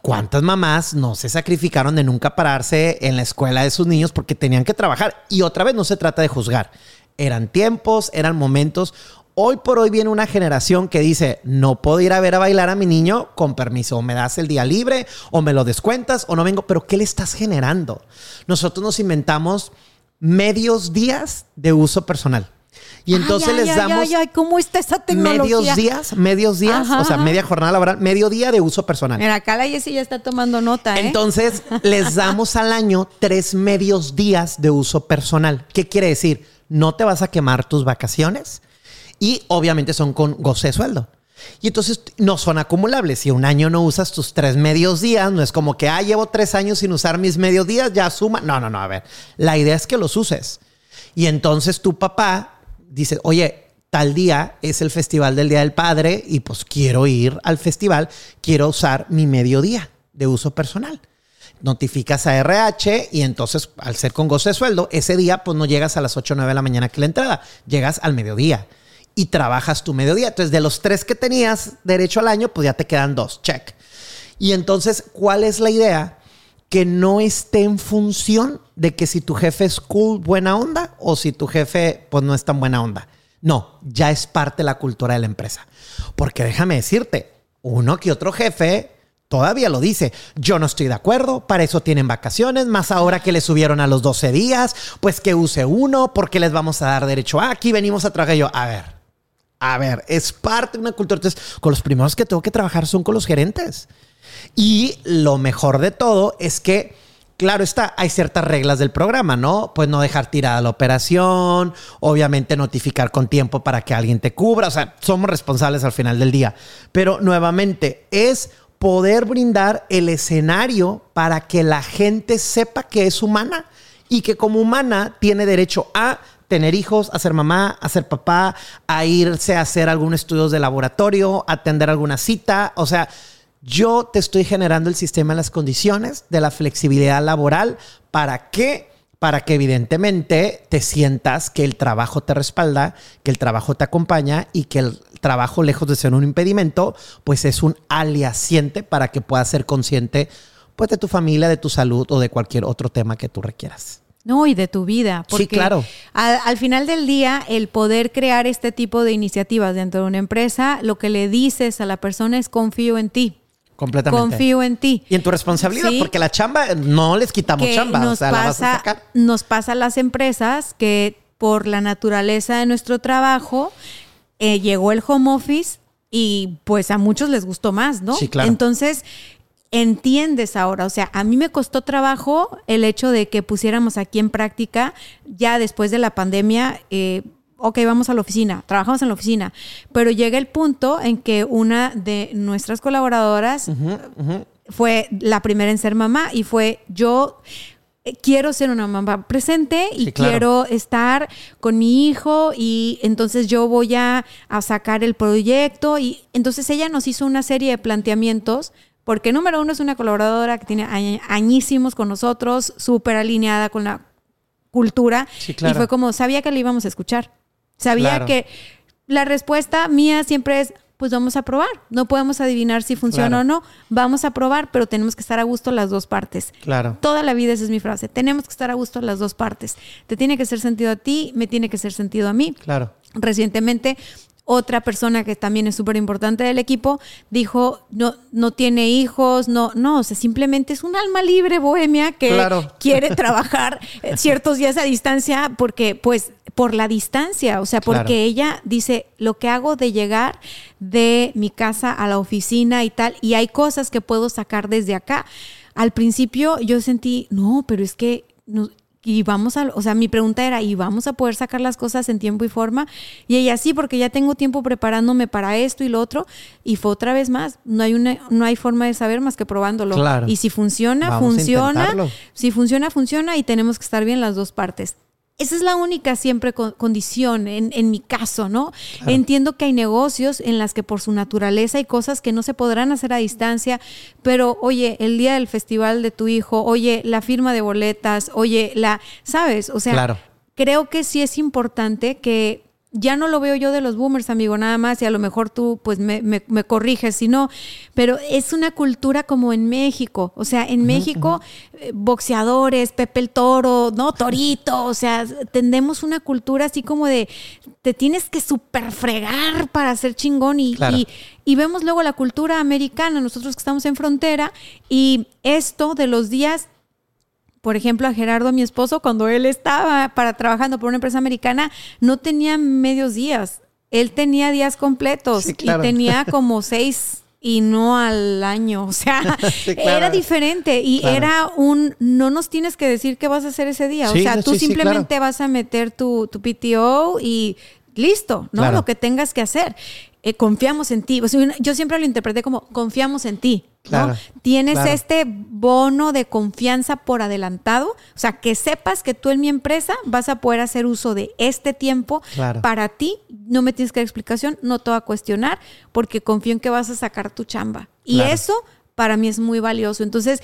¿cuántas mamás no se sacrificaron de nunca pararse en la escuela de sus niños porque tenían que trabajar? Y otra vez no se trata de juzgar. Eran tiempos, eran momentos. Hoy por hoy viene una generación que dice, no puedo ir a ver a bailar a mi niño con permiso, o me das el día libre, o me lo descuentas, o no vengo, pero ¿qué le estás generando? Nosotros nos inventamos medios días de uso personal. Y entonces Ay, les ay, damos Ay, ay, ¿cómo está esa tecnología? medios días, medios días, Ajá, o sea, ajá. media jornada laboral, medio día de uso personal. Mira, acá la Jessie ya está tomando nota, ¿eh? Entonces, les damos al año tres medios días de uso personal. ¿Qué quiere decir? No te vas a quemar tus vacaciones y obviamente son con goce de sueldo. Y entonces no son acumulables. Si un año no usas tus tres medios días, no es como que, ah, llevo tres años sin usar mis medios días, ya suma. No, no, no, a ver. La idea es que los uses. Y entonces tu papá dice, oye, tal día es el festival del Día del Padre y pues quiero ir al festival, quiero usar mi mediodía de uso personal. Notificas a RH y entonces al ser con goce de sueldo, ese día pues no llegas a las 8 o 9 de la mañana que la entrada, llegas al mediodía y trabajas tu mediodía. Entonces de los tres que tenías derecho al año, pues ya te quedan dos, check. Y entonces, ¿cuál es la idea? Que no esté en función de que si tu jefe es cool, buena onda, o si tu jefe, pues no es tan buena onda. No, ya es parte de la cultura de la empresa. Porque déjame decirte, uno que otro jefe todavía lo dice. Yo no estoy de acuerdo, para eso tienen vacaciones, más ahora que le subieron a los 12 días, pues que use uno, porque les vamos a dar derecho a aquí, venimos a trabajar. Y yo, a ver, a ver, es parte de una cultura. Entonces, con los primeros que tengo que trabajar son con los gerentes. Y lo mejor de todo es que, claro está, hay ciertas reglas del programa, ¿no? Pues no dejar tirada la operación, obviamente notificar con tiempo para que alguien te cubra, o sea, somos responsables al final del día. Pero nuevamente, es poder brindar el escenario para que la gente sepa que es humana y que como humana tiene derecho a tener hijos, a ser mamá, a ser papá, a irse a hacer algún estudio de laboratorio, a atender alguna cita. O sea, yo te estoy generando el sistema, las condiciones de la flexibilidad laboral. ¿Para qué? Para que evidentemente te sientas que el trabajo te respalda, que el trabajo te acompaña y que el trabajo, lejos de ser un impedimento, pues es un aliaciente para que puedas ser consciente pues de tu familia, de tu salud o de cualquier otro tema que tú requieras. No, y de tu vida. Sí, Porque claro. Al, al final del día, el poder crear este tipo de iniciativas dentro de una empresa, lo que le dices a la persona es confío en ti. Completamente. Confío en ti. Y en tu responsabilidad, Sí. porque la chamba no les quitamos chamba, nos o sea, la vas a pasa, sacar. nos pasa a las empresas que por la naturaleza de nuestro trabajo eh, llegó el home office y pues a muchos les gustó más, ¿no? Sí, claro. Entonces entiendes ahora, o sea, a mí me costó trabajo el hecho de que pusiéramos aquí en práctica ya después de la pandemia. Eh, ok, vamos a la oficina, trabajamos en la oficina, pero llega el punto en que una de nuestras colaboradoras fue la primera en ser mamá y fue yo eh, quiero ser una mamá presente y Sí, claro. quiero estar con mi hijo y entonces yo voy a, a sacar el proyecto y entonces ella nos hizo una serie de planteamientos porque número uno es una colaboradora que tiene añ- añísimos con nosotros, súper alineada con la cultura Sí, claro. y fue como sabía que le íbamos a escuchar, sabía Claro. que la respuesta mía siempre es pues vamos a probar. No podemos adivinar si funciona Claro. o no. Vamos a probar, pero tenemos que estar a gusto las dos partes. Claro. Toda la vida esa es mi frase. Tenemos que estar a gusto las dos partes. Te tiene que hacer sentido a ti, me tiene que hacer sentido a mí. Claro. Recientemente, otra persona que también es súper importante del equipo dijo, no, no tiene hijos, no, no, o sea, simplemente es un alma libre bohemia que Claro. quiere *laughs* trabajar eh, ciertos días a distancia porque, pues, por la distancia, o sea, porque Claro. ella dice, lo que hago de llegar de mi casa a la oficina y tal, y hay cosas que puedo sacar desde acá. Al principio yo sentí, no, pero es que... no- y vamos a, o sea, mi pregunta era, ¿y vamos a poder sacar las cosas en tiempo y forma? Y ella sí, porque ya tengo tiempo preparándome para esto y lo otro. Y fue otra vez más, no hay una, no hay forma de saber más que probándolo. Claro. Y si funciona, Vamos funciona. Si funciona, funciona y tenemos que estar bien las dos partes. Esa es la única siempre condición en, mi caso, ¿no? Entiendo que hay negocios en las que por su naturaleza hay cosas que no se podrán hacer a distancia, pero oye, el día del festival de tu hijo, oye, la firma de boletas, oye, la, ¿sabes? O sea, creo que sí es importante que ya no lo veo yo de los boomers, amigo, nada más, y a lo mejor tú pues me, me, me corriges, si no, pero es una cultura como en México, o sea, en México, eh, boxeadores, Pepe el Toro, ¿no? Torito, o sea, tendemos una cultura así como de, te tienes que super fregar para ser chingón y, y, y vemos luego la cultura americana, nosotros que estamos en frontera, y esto de los días por ejemplo, a Gerardo, mi esposo, cuando él estaba para trabajando por una empresa americana, no tenía medios días. Él tenía días completos y tenía *laughs* como seis y no al año. O sea, *laughs* era diferente y era un, no nos tienes que decir qué vas a hacer ese día. o sea, tú simplemente vas a meter tu, tu PTO y listo, ¿no? Lo que tengas que hacer. Eh, confiamos en ti. yo siempre lo interpreté como confiamos en ti. ¿No? Tienes este bono de confianza por adelantado, o sea, que sepas que tú en mi empresa vas a poder hacer uso de este tiempo para ti, no me tienes que dar explicación, no te voy a cuestionar, porque confío en que vas a sacar tu chamba. Y eso para mí es muy valioso. Entonces,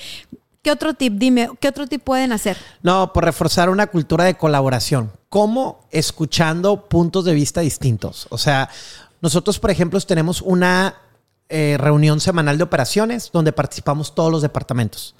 ¿qué otro tip? Dime, ¿qué otro tip pueden hacer? No, por reforzar una cultura de colaboración. ¿Cómo? Escuchando puntos de vista distintos. O sea, nosotros, por ejemplo, tenemos una eh, reunión semanal de operaciones donde participamos todos los departamentos.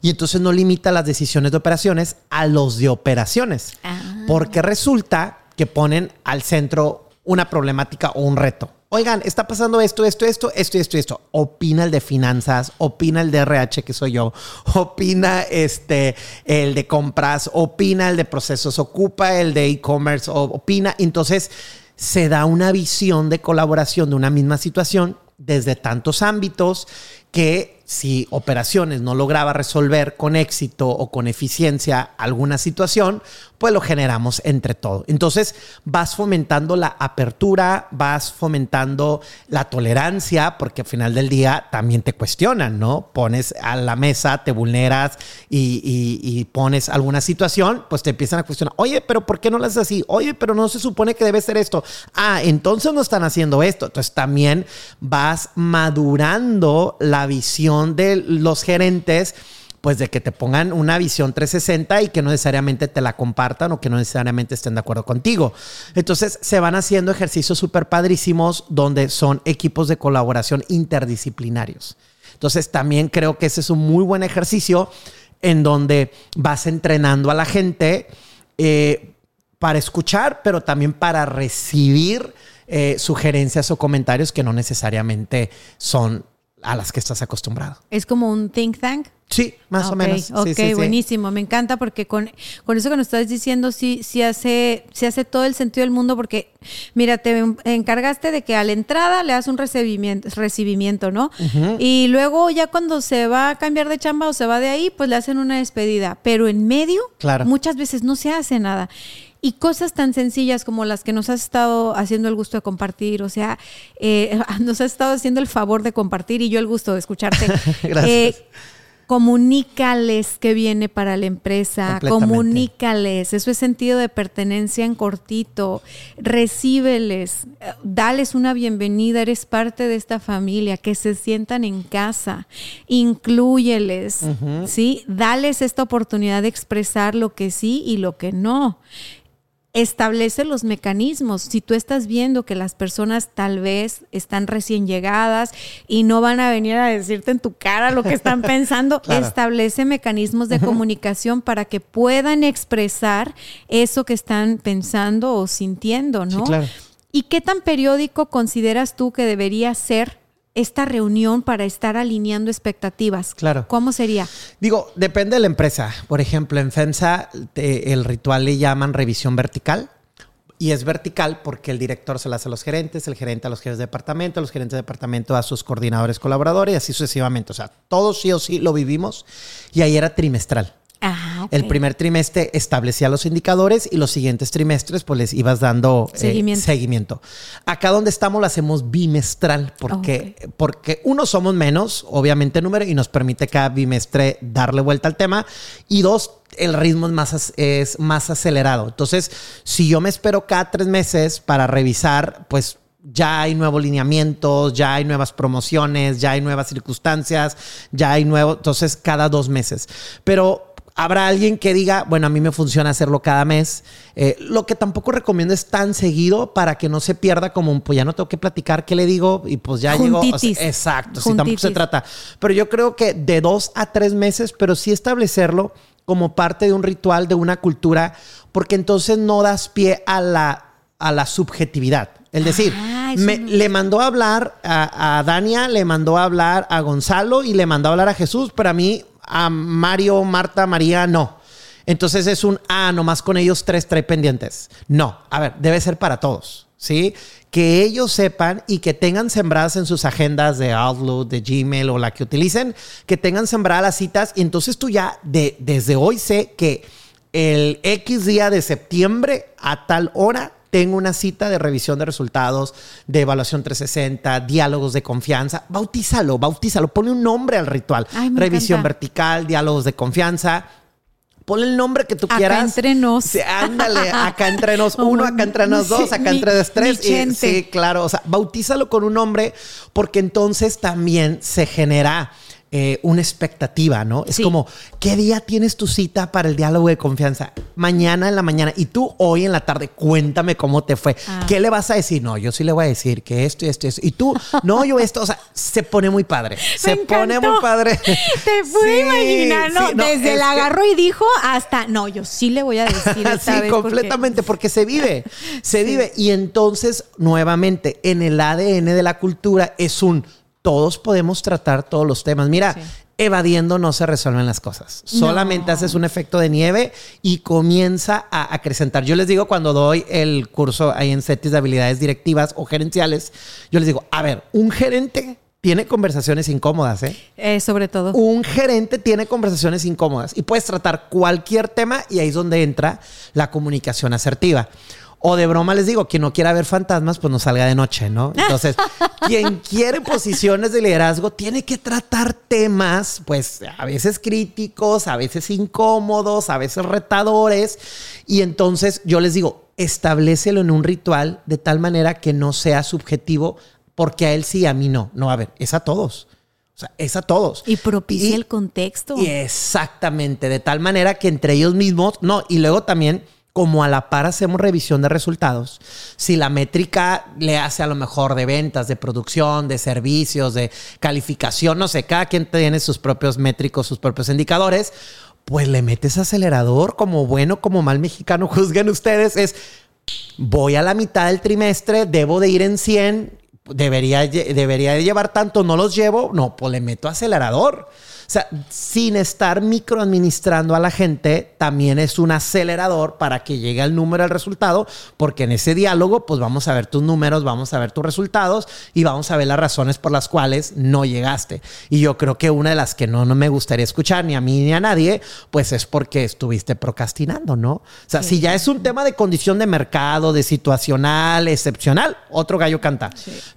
Y entonces no limita las decisiones de operaciones a los de operaciones. Ah. Porque resulta que ponen al centro una problemática o un reto. Oigan, está pasando esto, esto, esto, esto esto esto. Opina el de finanzas, opina el de RH, que soy yo, *laughs* opina este, el de compras, opina el de procesos, ocupa el de e-commerce, opina. Entonces, se da una visión de colaboración de una misma situación desde tantos ámbitos que si operaciones no lograba resolver con éxito o con eficiencia alguna situación, pues lo generamos entre todos. Entonces vas fomentando la apertura, vas fomentando la tolerancia, porque al final del día también te cuestionan, ¿no? Pones a la mesa, te vulneras y, pones alguna situación, pues te empiezan a cuestionar, oye, pero ¿por qué no lo haces así? Oye, pero no se supone que debe ser esto. Ah, entonces no están haciendo esto. Entonces también vas madurando la visión de los gerentes pues de que te pongan una visión 360 y que no necesariamente te la compartan o que no necesariamente estén de acuerdo contigo. Entonces se van haciendo ejercicios súper padrísimos donde son equipos de colaboración interdisciplinarios. Entonces también creo que ese es un muy buen ejercicio en donde vas entrenando a la gente eh, para escuchar, pero también para recibir eh, sugerencias o comentarios que no necesariamente son a las que estás acostumbrado. Es como un think tank. Sí, más o menos. Ok, buenísimo. Me encanta porque con, con, eso que nos estás diciendo sí, sí, hace, sí hace todo el sentido del mundo porque, mira, te encargaste de que a la entrada le das un recibimiento, recibimiento ¿no? Y luego ya cuando se va a cambiar de chamba o se va de ahí, pues le hacen una despedida. Pero en medio, claro. muchas veces no se hace nada y cosas tan sencillas como las que nos has estado haciendo el gusto de compartir, o sea, eh, *laughs* nos has estado haciendo el favor de compartir y yo el gusto de escucharte. *laughs* Gracias. Eh, comunícales qué viene para la empresa, comunícales, eso es sentido de pertenencia en cortito, recíbeles, dales una bienvenida, eres parte de esta familia, que se sientan en casa, incluyeles, ¿sí? Dales esta oportunidad de expresar lo que sí y lo que no establece los mecanismos. Si tú estás viendo que las personas tal vez están recién llegadas y no van a venir a decirte en tu cara lo que están *laughs* pensando, establece mecanismos de comunicación para que puedan expresar eso que están pensando o sintiendo, ¿no? ¿Y qué tan periódico consideras tú que debería ser esta reunión para estar alineando expectativas? Claro. ¿Cómo sería? Digo, depende de la empresa. Por ejemplo, en FEMSA el ritual le llaman revisión vertical. Y es vertical porque el director se la hace a los gerentes, el gerente a los jefes de departamento, los gerentes de departamento a sus coordinadores colaboradores y así sucesivamente. O sea, todos sí o sí lo vivimos y ahí era trimestral. Ah, ok. El primer trimestre establecía los indicadores y los siguientes trimestres pues les ibas dando eh, Seguimiento. seguimiento. Acá donde estamos lo hacemos bimestral porque, porque uno somos menos, obviamente número, y nos permite cada bimestre darle vuelta al tema. Y dos, el ritmo es más, es más acelerado. Entonces, si yo me espero cada tres meses para revisar, pues ya hay nuevos lineamientos, ya hay nuevas promociones, ya hay nuevas circunstancias, ya hay nuevo, entonces cada dos meses. Pero habrá alguien que diga, bueno, a mí me funciona hacerlo cada mes. Eh, lo que tampoco recomiendo es tan seguido para que no se pierda como, un, pues ya no tengo que platicar qué le digo y pues ya llegó. o sea, exacto, si tampoco se trata. Pero yo creo que de dos a tres meses, pero sí establecerlo como parte de un ritual, de una cultura, porque entonces no das pie a la, a la subjetividad. Es decir, Ah, me le mandó a hablar a, a Dania, le mandó a hablar a Gonzalo y le mandó a hablar a Jesús, pero a mí, a Mario, Marta, María, no. Entonces es un, ah, nomás con ellos tres trae pendientes. No, a ver, debe ser para todos, ¿sí? Que ellos sepan y que tengan sembradas en sus agendas de Outlook, de Gmail o la que utilicen, que tengan sembradas las citas y entonces tú ya de, desde hoy sé que el X día de septiembre a tal hora tengo una cita de revisión de resultados, de evaluación 360, diálogos de confianza. Bautízalo, bautízalo, ponle un nombre al ritual. Ay, revisión encanta. vertical, diálogos de confianza. Ponle el nombre que tú Acá quieras. entre nos. Sí, ándale, acá entre nos Como *laughs* uno, acá entre nos mi- dos, acá mi- entre dos, tres. mi Y- gente. sí, claro. O sea, bautízalo con un nombre porque entonces también se genera eh, una expectativa, ¿no? Es Sí. como, ¿qué día tienes tu cita para el diálogo de confianza? Mañana en la mañana. Y tú hoy en la tarde, cuéntame cómo te fue. Ah. ¿Qué le vas a decir? No, yo sí le voy a decir que esto y esto y esto. Y tú, *laughs* no, yo esto. O sea, se pone muy padre. Se pone muy padre. *laughs* Te pude Sí, imaginar, ¿no? sí, no, Desde es el que- agarro y dijo hasta, no, yo sí le voy a decir *laughs* esta sí, vez completamente, porque se vive, se vive. Y entonces, nuevamente, en el ADN de la cultura es un, todos podemos tratar todos los temas. Mira, Sí. evadiendo no se resuelven las cosas. Solamente haces un efecto de nieve y comienza a acrecentar. Yo les digo cuando doy el curso ahí en CETIS de habilidades directivas o gerenciales, yo les digo, a ver, un gerente tiene conversaciones incómodas, ¿eh? Eh, sobre todo. Un gerente tiene conversaciones incómodas y puedes tratar cualquier tema y ahí es donde entra la comunicación asertiva. O de broma les digo, quien no quiera ver fantasmas, pues no salga de noche, ¿no? *laughs* Entonces, quien quiere posiciones de liderazgo tiene que tratar temas, pues a veces críticos, a veces incómodos, a veces retadores. Y entonces yo les digo, establecelo en un ritual de tal manera que no sea subjetivo, porque a él sí, a mí no. No, a ver, es a todos. O sea, es a todos. Y propicia Y- el contexto. y exactamente, de tal manera que entre ellos mismos, no, y luego también, como a la par hacemos revisión de resultados, si la métrica le hace a lo mejor de ventas, de producción, de servicios, de calificación, no sé, cada quien tiene sus propios métricos, sus propios indicadores, pues le metes acelerador como bueno, como mal mexicano, *laughs* juzguen ustedes, es voy a la mitad del trimestre, debo de ir en 100, debería, debería de llevar tanto, no los llevo, no, pues le meto acelerador. O sea, sin estar microadministrando a la gente, también es un acelerador para que llegue al número, al resultado, porque en ese diálogo, pues vamos a ver tus números, vamos a ver tus resultados y vamos a ver las razones por las cuales no llegaste. Y yo creo que una de las que no, no me gustaría escuchar, ni a mí ni a nadie, pues es porque estuviste procrastinando, ¿no? O sea, si ya es un tema de condición de mercado, de situacional, excepcional, otro gallo canta.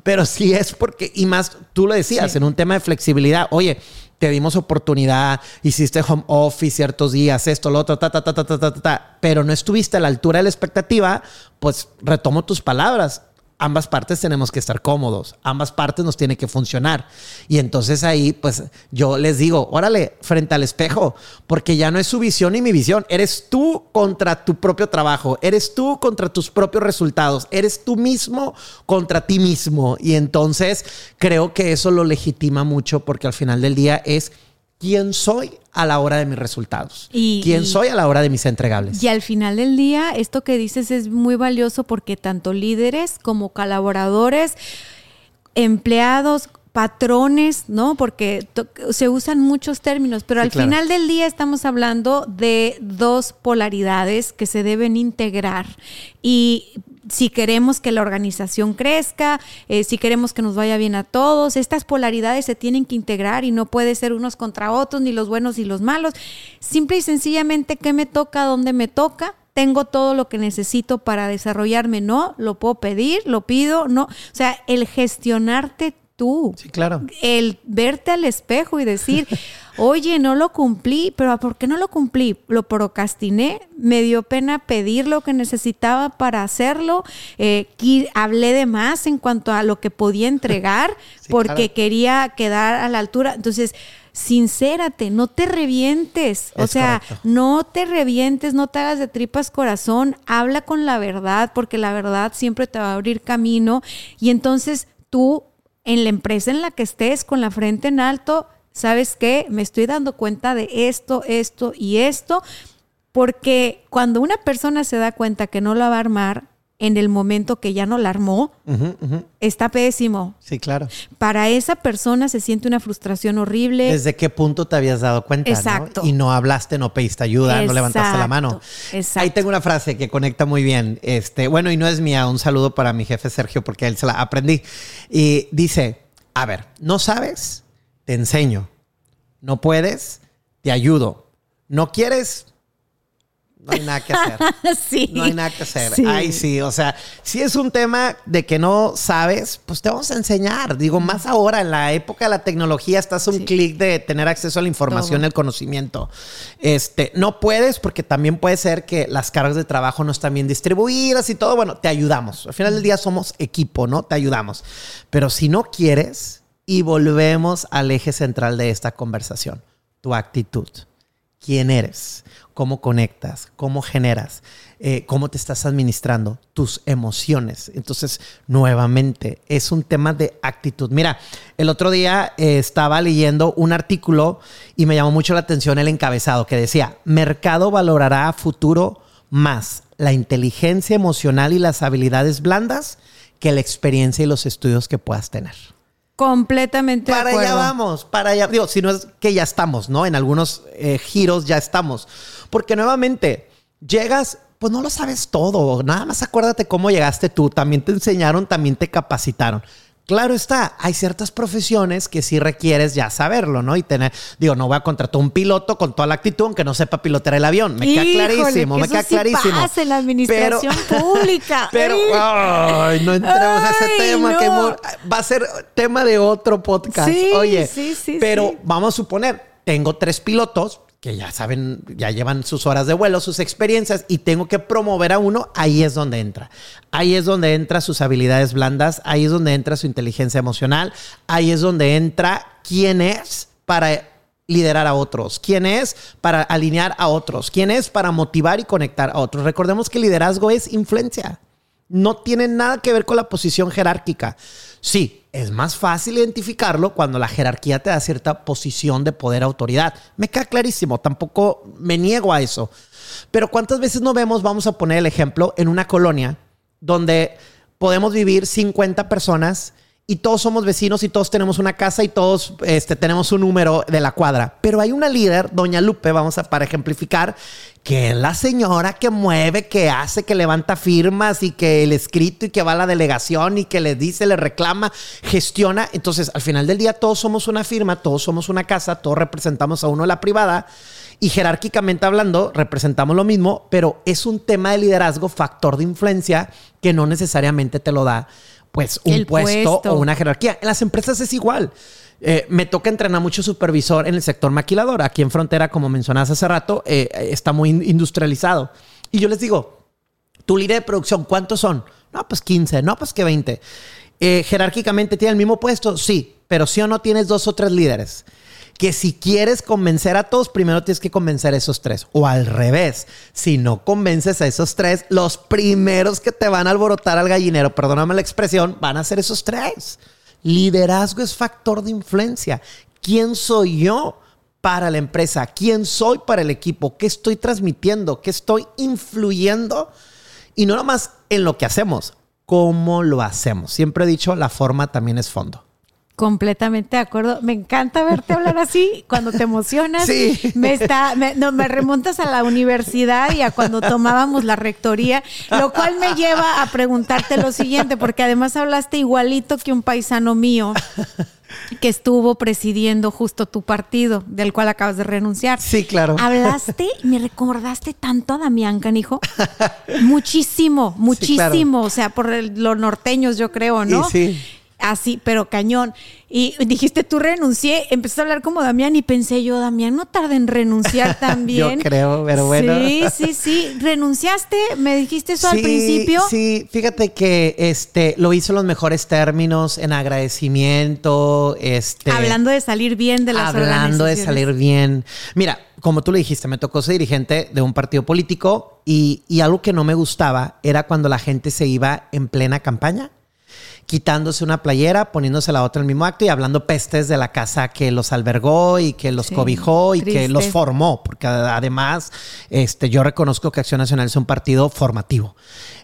Pero si es porque, y más, tú lo decías, Sí. en un tema de flexibilidad, oye, te dimos oportunidad, hiciste home office ciertos días, esto, lo otro, ta, ta, ta, ta, ta, ta, ta, pero no estuviste a la altura de la expectativa, pues retomo tus palabras. Ambas partes tenemos que estar cómodos, ambas partes nos tiene que funcionar. Y entonces ahí, pues yo les digo, órale, frente al espejo, porque ya no es su visión ni mi visión, eres tú contra tu propio trabajo, eres tú contra tus propios resultados, eres tú mismo contra ti mismo. Y entonces creo que eso lo legitima mucho porque al final del día es quién soy a la hora de mis resultados, Y- quién y- soy a la hora de mis entregables. Y al final del día, esto que dices es muy valioso porque tanto líderes como colaboradores, empleados, patrones, ¿no? Porque se usan muchos términos, pero Sí, al claro. final del día estamos hablando de dos polaridades que se deben integrar y si queremos que la organización crezca, eh, si queremos que nos vaya bien a todos. Estas polaridades se tienen que integrar y no puede ser unos contra otros, ni los buenos y los malos. Simple y sencillamente, ¿qué me toca? ¿Dónde me toca? tengo todo lo que necesito para desarrollarme, no, lo puedo pedir, lo pido, no. O sea, el gestionarte tú. Sí, claro. El verte al espejo y decir, *laughs* oye, no lo cumplí, pero ¿por qué no lo cumplí? Lo procrastiné, me dio pena pedir lo que necesitaba para hacerlo, eh, hablé de más en cuanto a lo que podía entregar *laughs* porque quería quedar a la altura. Entonces, sincérate, no te revientes, o sea, no te revientes, no te hagas de tripas corazón, habla con la verdad, porque la verdad siempre te va a abrir camino y entonces tú en la empresa en la que estés con la frente en alto, ¿sabes qué? Me estoy dando cuenta de esto, esto y esto, porque cuando una persona se da cuenta que no la va a armar en el momento que ya no la armó, está pésimo. Sí, claro. Para esa persona se siente una frustración horrible. ¿Desde qué punto te habías dado cuenta? Exacto. Y no hablaste, no pediste ayuda, no levantaste la mano. Exacto. Ahí tengo una frase que conecta muy bien. Este, bueno, y no es mía, un saludo para mi jefe Sergio, porque él se la aprendí. Y dice: A ver, no sabes, te enseño. No puedes, te ayudo. No quieres, no hay nada que hacer. *laughs* sí. No hay nada que hacer. Sí. Ay, sí. O sea, si es un tema de que no sabes, pues te vamos a enseñar. Digo, más ahora, en la época de la tecnología, estás un clic de tener acceso a la información, el conocimiento. Este, no puedes porque también puede ser que las cargas de trabajo no están bien distribuidas y todo. Bueno, te ayudamos. Al final del día somos equipo, ¿no? Te ayudamos. Pero si no quieres, y volvemos al eje central de esta conversación, tu actitud. ¿Quién eres? Cómo conectas, cómo generas, eh, cómo te estás administrando, tus emociones. Entonces, nuevamente, es un tema de actitud. Mira, el otro día eh, estaba leyendo un artículo y me llamó mucho la atención el encabezado que decía, mercado valorará a futuro más la inteligencia emocional y las habilidades blandas que la experiencia y los estudios que puedas tener. Completamente para allá vamos, para allá. Digo, si no es que ya estamos, ¿no? En algunos eh, giros ya estamos. Porque nuevamente, llegas, pues no lo sabes todo. Nada más acuérdate cómo llegaste tú. También te enseñaron, también te capacitaron. Claro está, hay ciertas profesiones que sí requieres ya saberlo, ¿no? Y tener, digo, no voy a contratar un piloto con toda la actitud aunque no sepa pilotear el avión. Me queda clarísimo, me queda clarísimo. Pasa en la administración *laughs* pública. Pero, ay, no entremos a ese tema que va a ser tema de otro podcast. Sí, Oye, sí, sí, pero vamos a suponer, tengo tres pilotos, que ya saben, ya llevan sus horas de vuelo, sus experiencias y tengo que promover a uno, ahí es donde entra. Ahí es donde entra sus habilidades blandas, ahí es donde entra su inteligencia emocional, ahí es donde entra quién es para liderar a otros, quién es para alinear a otros, quién es para motivar y conectar a otros. Recordemos que liderazgo es influencia. No tiene nada que ver con la posición jerárquica. Sí, es más fácil identificarlo cuando la jerarquía te da cierta posición de poder, autoridad. Me queda clarísimo, tampoco me niego a eso. Pero ¿cuántas veces no vemos, vamos a poner el ejemplo, en una colonia donde podemos vivir 50 personas y todos somos vecinos y todos tenemos una casa y todos este, tenemos un número de la cuadra. Pero hay una líder, doña Lupe, vamos a para ejemplificar, que es la señora que mueve, que hace, que levanta firmas y que el escrito y que va a la delegación y que le dice, le reclama, gestiona. Entonces, al final del día, todos somos una firma, todos somos una casa, todos representamos a uno la privada y jerárquicamente hablando, representamos lo mismo, pero es un tema de liderazgo, factor de influencia que no necesariamente te lo da pues un puesto, o una jerarquía. En las empresas es igual. Eh, me toca entrenar mucho supervisor en el sector maquilador. Aquí en Frontera, como mencionabas hace rato, eh, está muy industrializado. Y yo les digo, tu líder de producción, ¿cuántos son? No, pues 15, no, pues que 20. Eh, jerárquicamente tiene el mismo puesto, sí, pero sí o no tienes dos o tres líderes que si quieres convencer a todos, primero tienes que convencer a esos tres. O al revés, si no convences a esos tres, los primeros que te van a alborotar al gallinero, perdóname la expresión, van a ser esos tres. Liderazgo es factor de influencia. ¿Quién soy yo? para la empresa, quién soy para el equipo, qué estoy transmitiendo, qué estoy influyendo y no nomás en lo que hacemos, cómo lo hacemos. Siempre he dicho, la forma también es fondo. Completamente de acuerdo. Me encanta verte hablar así cuando te emocionas. Sí. Me está, me, no, me remontas a la universidad y a cuando tomábamos la rectoría, lo cual me lleva a preguntarte lo siguiente, porque además hablaste igualito que un paisano mío que estuvo presidiendo justo tu partido, del cual acabas de renunciar. Sí, claro. Hablaste, me recordaste tanto a Damián Canijo. Muchísimo, muchísimo. O sea, por el- los norteños, yo creo, ¿no? Y sí. Así, pero cañón. Y dijiste, tú renuncié, empezaste a hablar como Damián y pensé yo, Damián, no tarda en renunciar *laughs* también. Yo creo, pero bueno. Sí, sí, sí. ¿Renunciaste? ¿Me dijiste eso al principio? Sí, fíjate que este lo hizo en los mejores términos, en agradecimiento, este Hablando de salir bien de las hablando de salir bien. Mira, como tú le dijiste, me tocó ser dirigente de un partido político y, y algo que no me gustaba era cuando la gente se iba en plena campaña quitándose una playera, poniéndose la otra en el mismo acto y hablando pestes de la casa que los albergó y que los Sí, cobijó y que los formó, porque además este, yo reconozco que Acción Nacional es un partido formativo.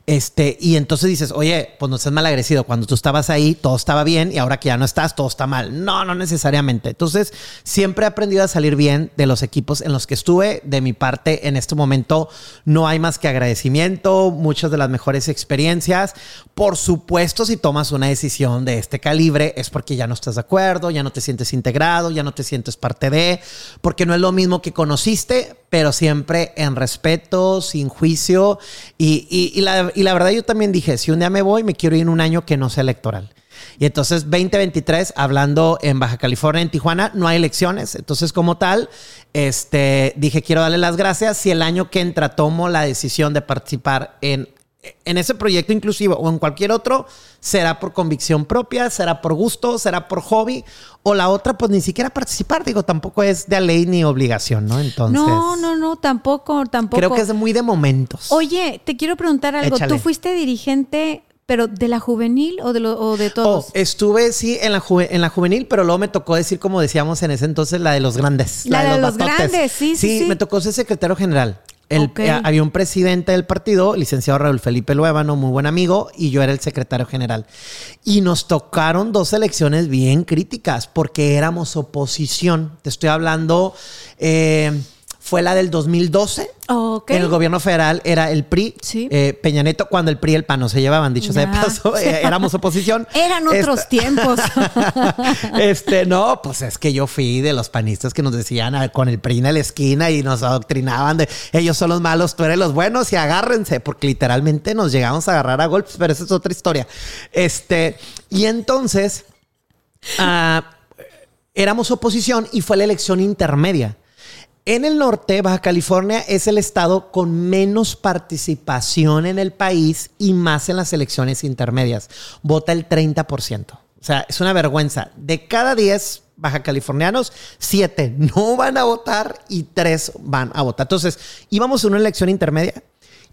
Este, y entonces dices, oye, pues no seas mal agresivo. Cuando tú estabas ahí, todo estaba bien y ahora que ya no estás, todo está mal. No, no necesariamente. Entonces, siempre he aprendido a salir bien de los equipos en los que estuve. De mi parte, en este momento, no hay más que agradecimiento, muchas de las mejores experiencias. Por supuesto, si tomas una decisión de este calibre, es porque ya no estás de acuerdo, ya no te sientes integrado, ya no te sientes parte de, porque no es lo mismo que conociste, pero siempre en respeto, sin juicio. Y, y- la, y la verdad yo también dije, si un día me voy, me quiero ir en un año que no sea electoral. Y entonces 2023, hablando en Baja California, en Tijuana, no hay elecciones. Entonces como tal, este, dije, quiero darle las gracias. Si el año que entra tomo la decisión de participar en, en ese proyecto inclusivo o en cualquier otro, será por convicción propia, será por gusto, será por hobby. O la otra, pues ni siquiera participar. Digo, tampoco es de ley ni obligación, ¿no? Entonces... No, no, no, tampoco, tampoco. Creo que es muy de momentos. Oye, te quiero preguntar algo. Échale. ¿Tú fuiste dirigente, pero de la juvenil o de, lo, o de Oh, todos? estuve, sí, en la, juve- en la juvenil, pero luego me tocó decir, como decíamos en ese entonces, la de los grandes. La de los grandes, sí, sí, sí. me tocó ser secretario general. El- eh, había un presidente del partido, licenciado Raúl Felipe Luébano, muy buen amigo, y yo era el secretario general. Y nos tocaron dos elecciones bien críticas porque éramos oposición. Te estoy hablando, eh, fue la del 2012. Ok. En el gobierno federal era el PRI, Sí. eh, Peña Nieto, cuando el PRI y el PAN no se llevaban, dicho sea de paso, *laughs* eh, éramos oposición. *laughs* Eran otros Esta- *laughs* tiempos. este, no, pues es que yo fui de los panistas que nos decían ah, con el PRI en la esquina y nos adoctrinaban de ellos son los malos, tú eres los buenos y agárrense, porque literalmente nos llegamos a agarrar a golpes, pero esa es otra historia. Este, y entonces ah, éramos oposición y fue la elección intermedia. En el norte, Baja California es el estado con menos participación en el país y más en las elecciones intermedias. Vota el 30%. O sea, es una vergüenza. De cada 10 baja californianos, 7 no van a votar y 3 van a votar. Entonces, íbamos a una elección intermedia,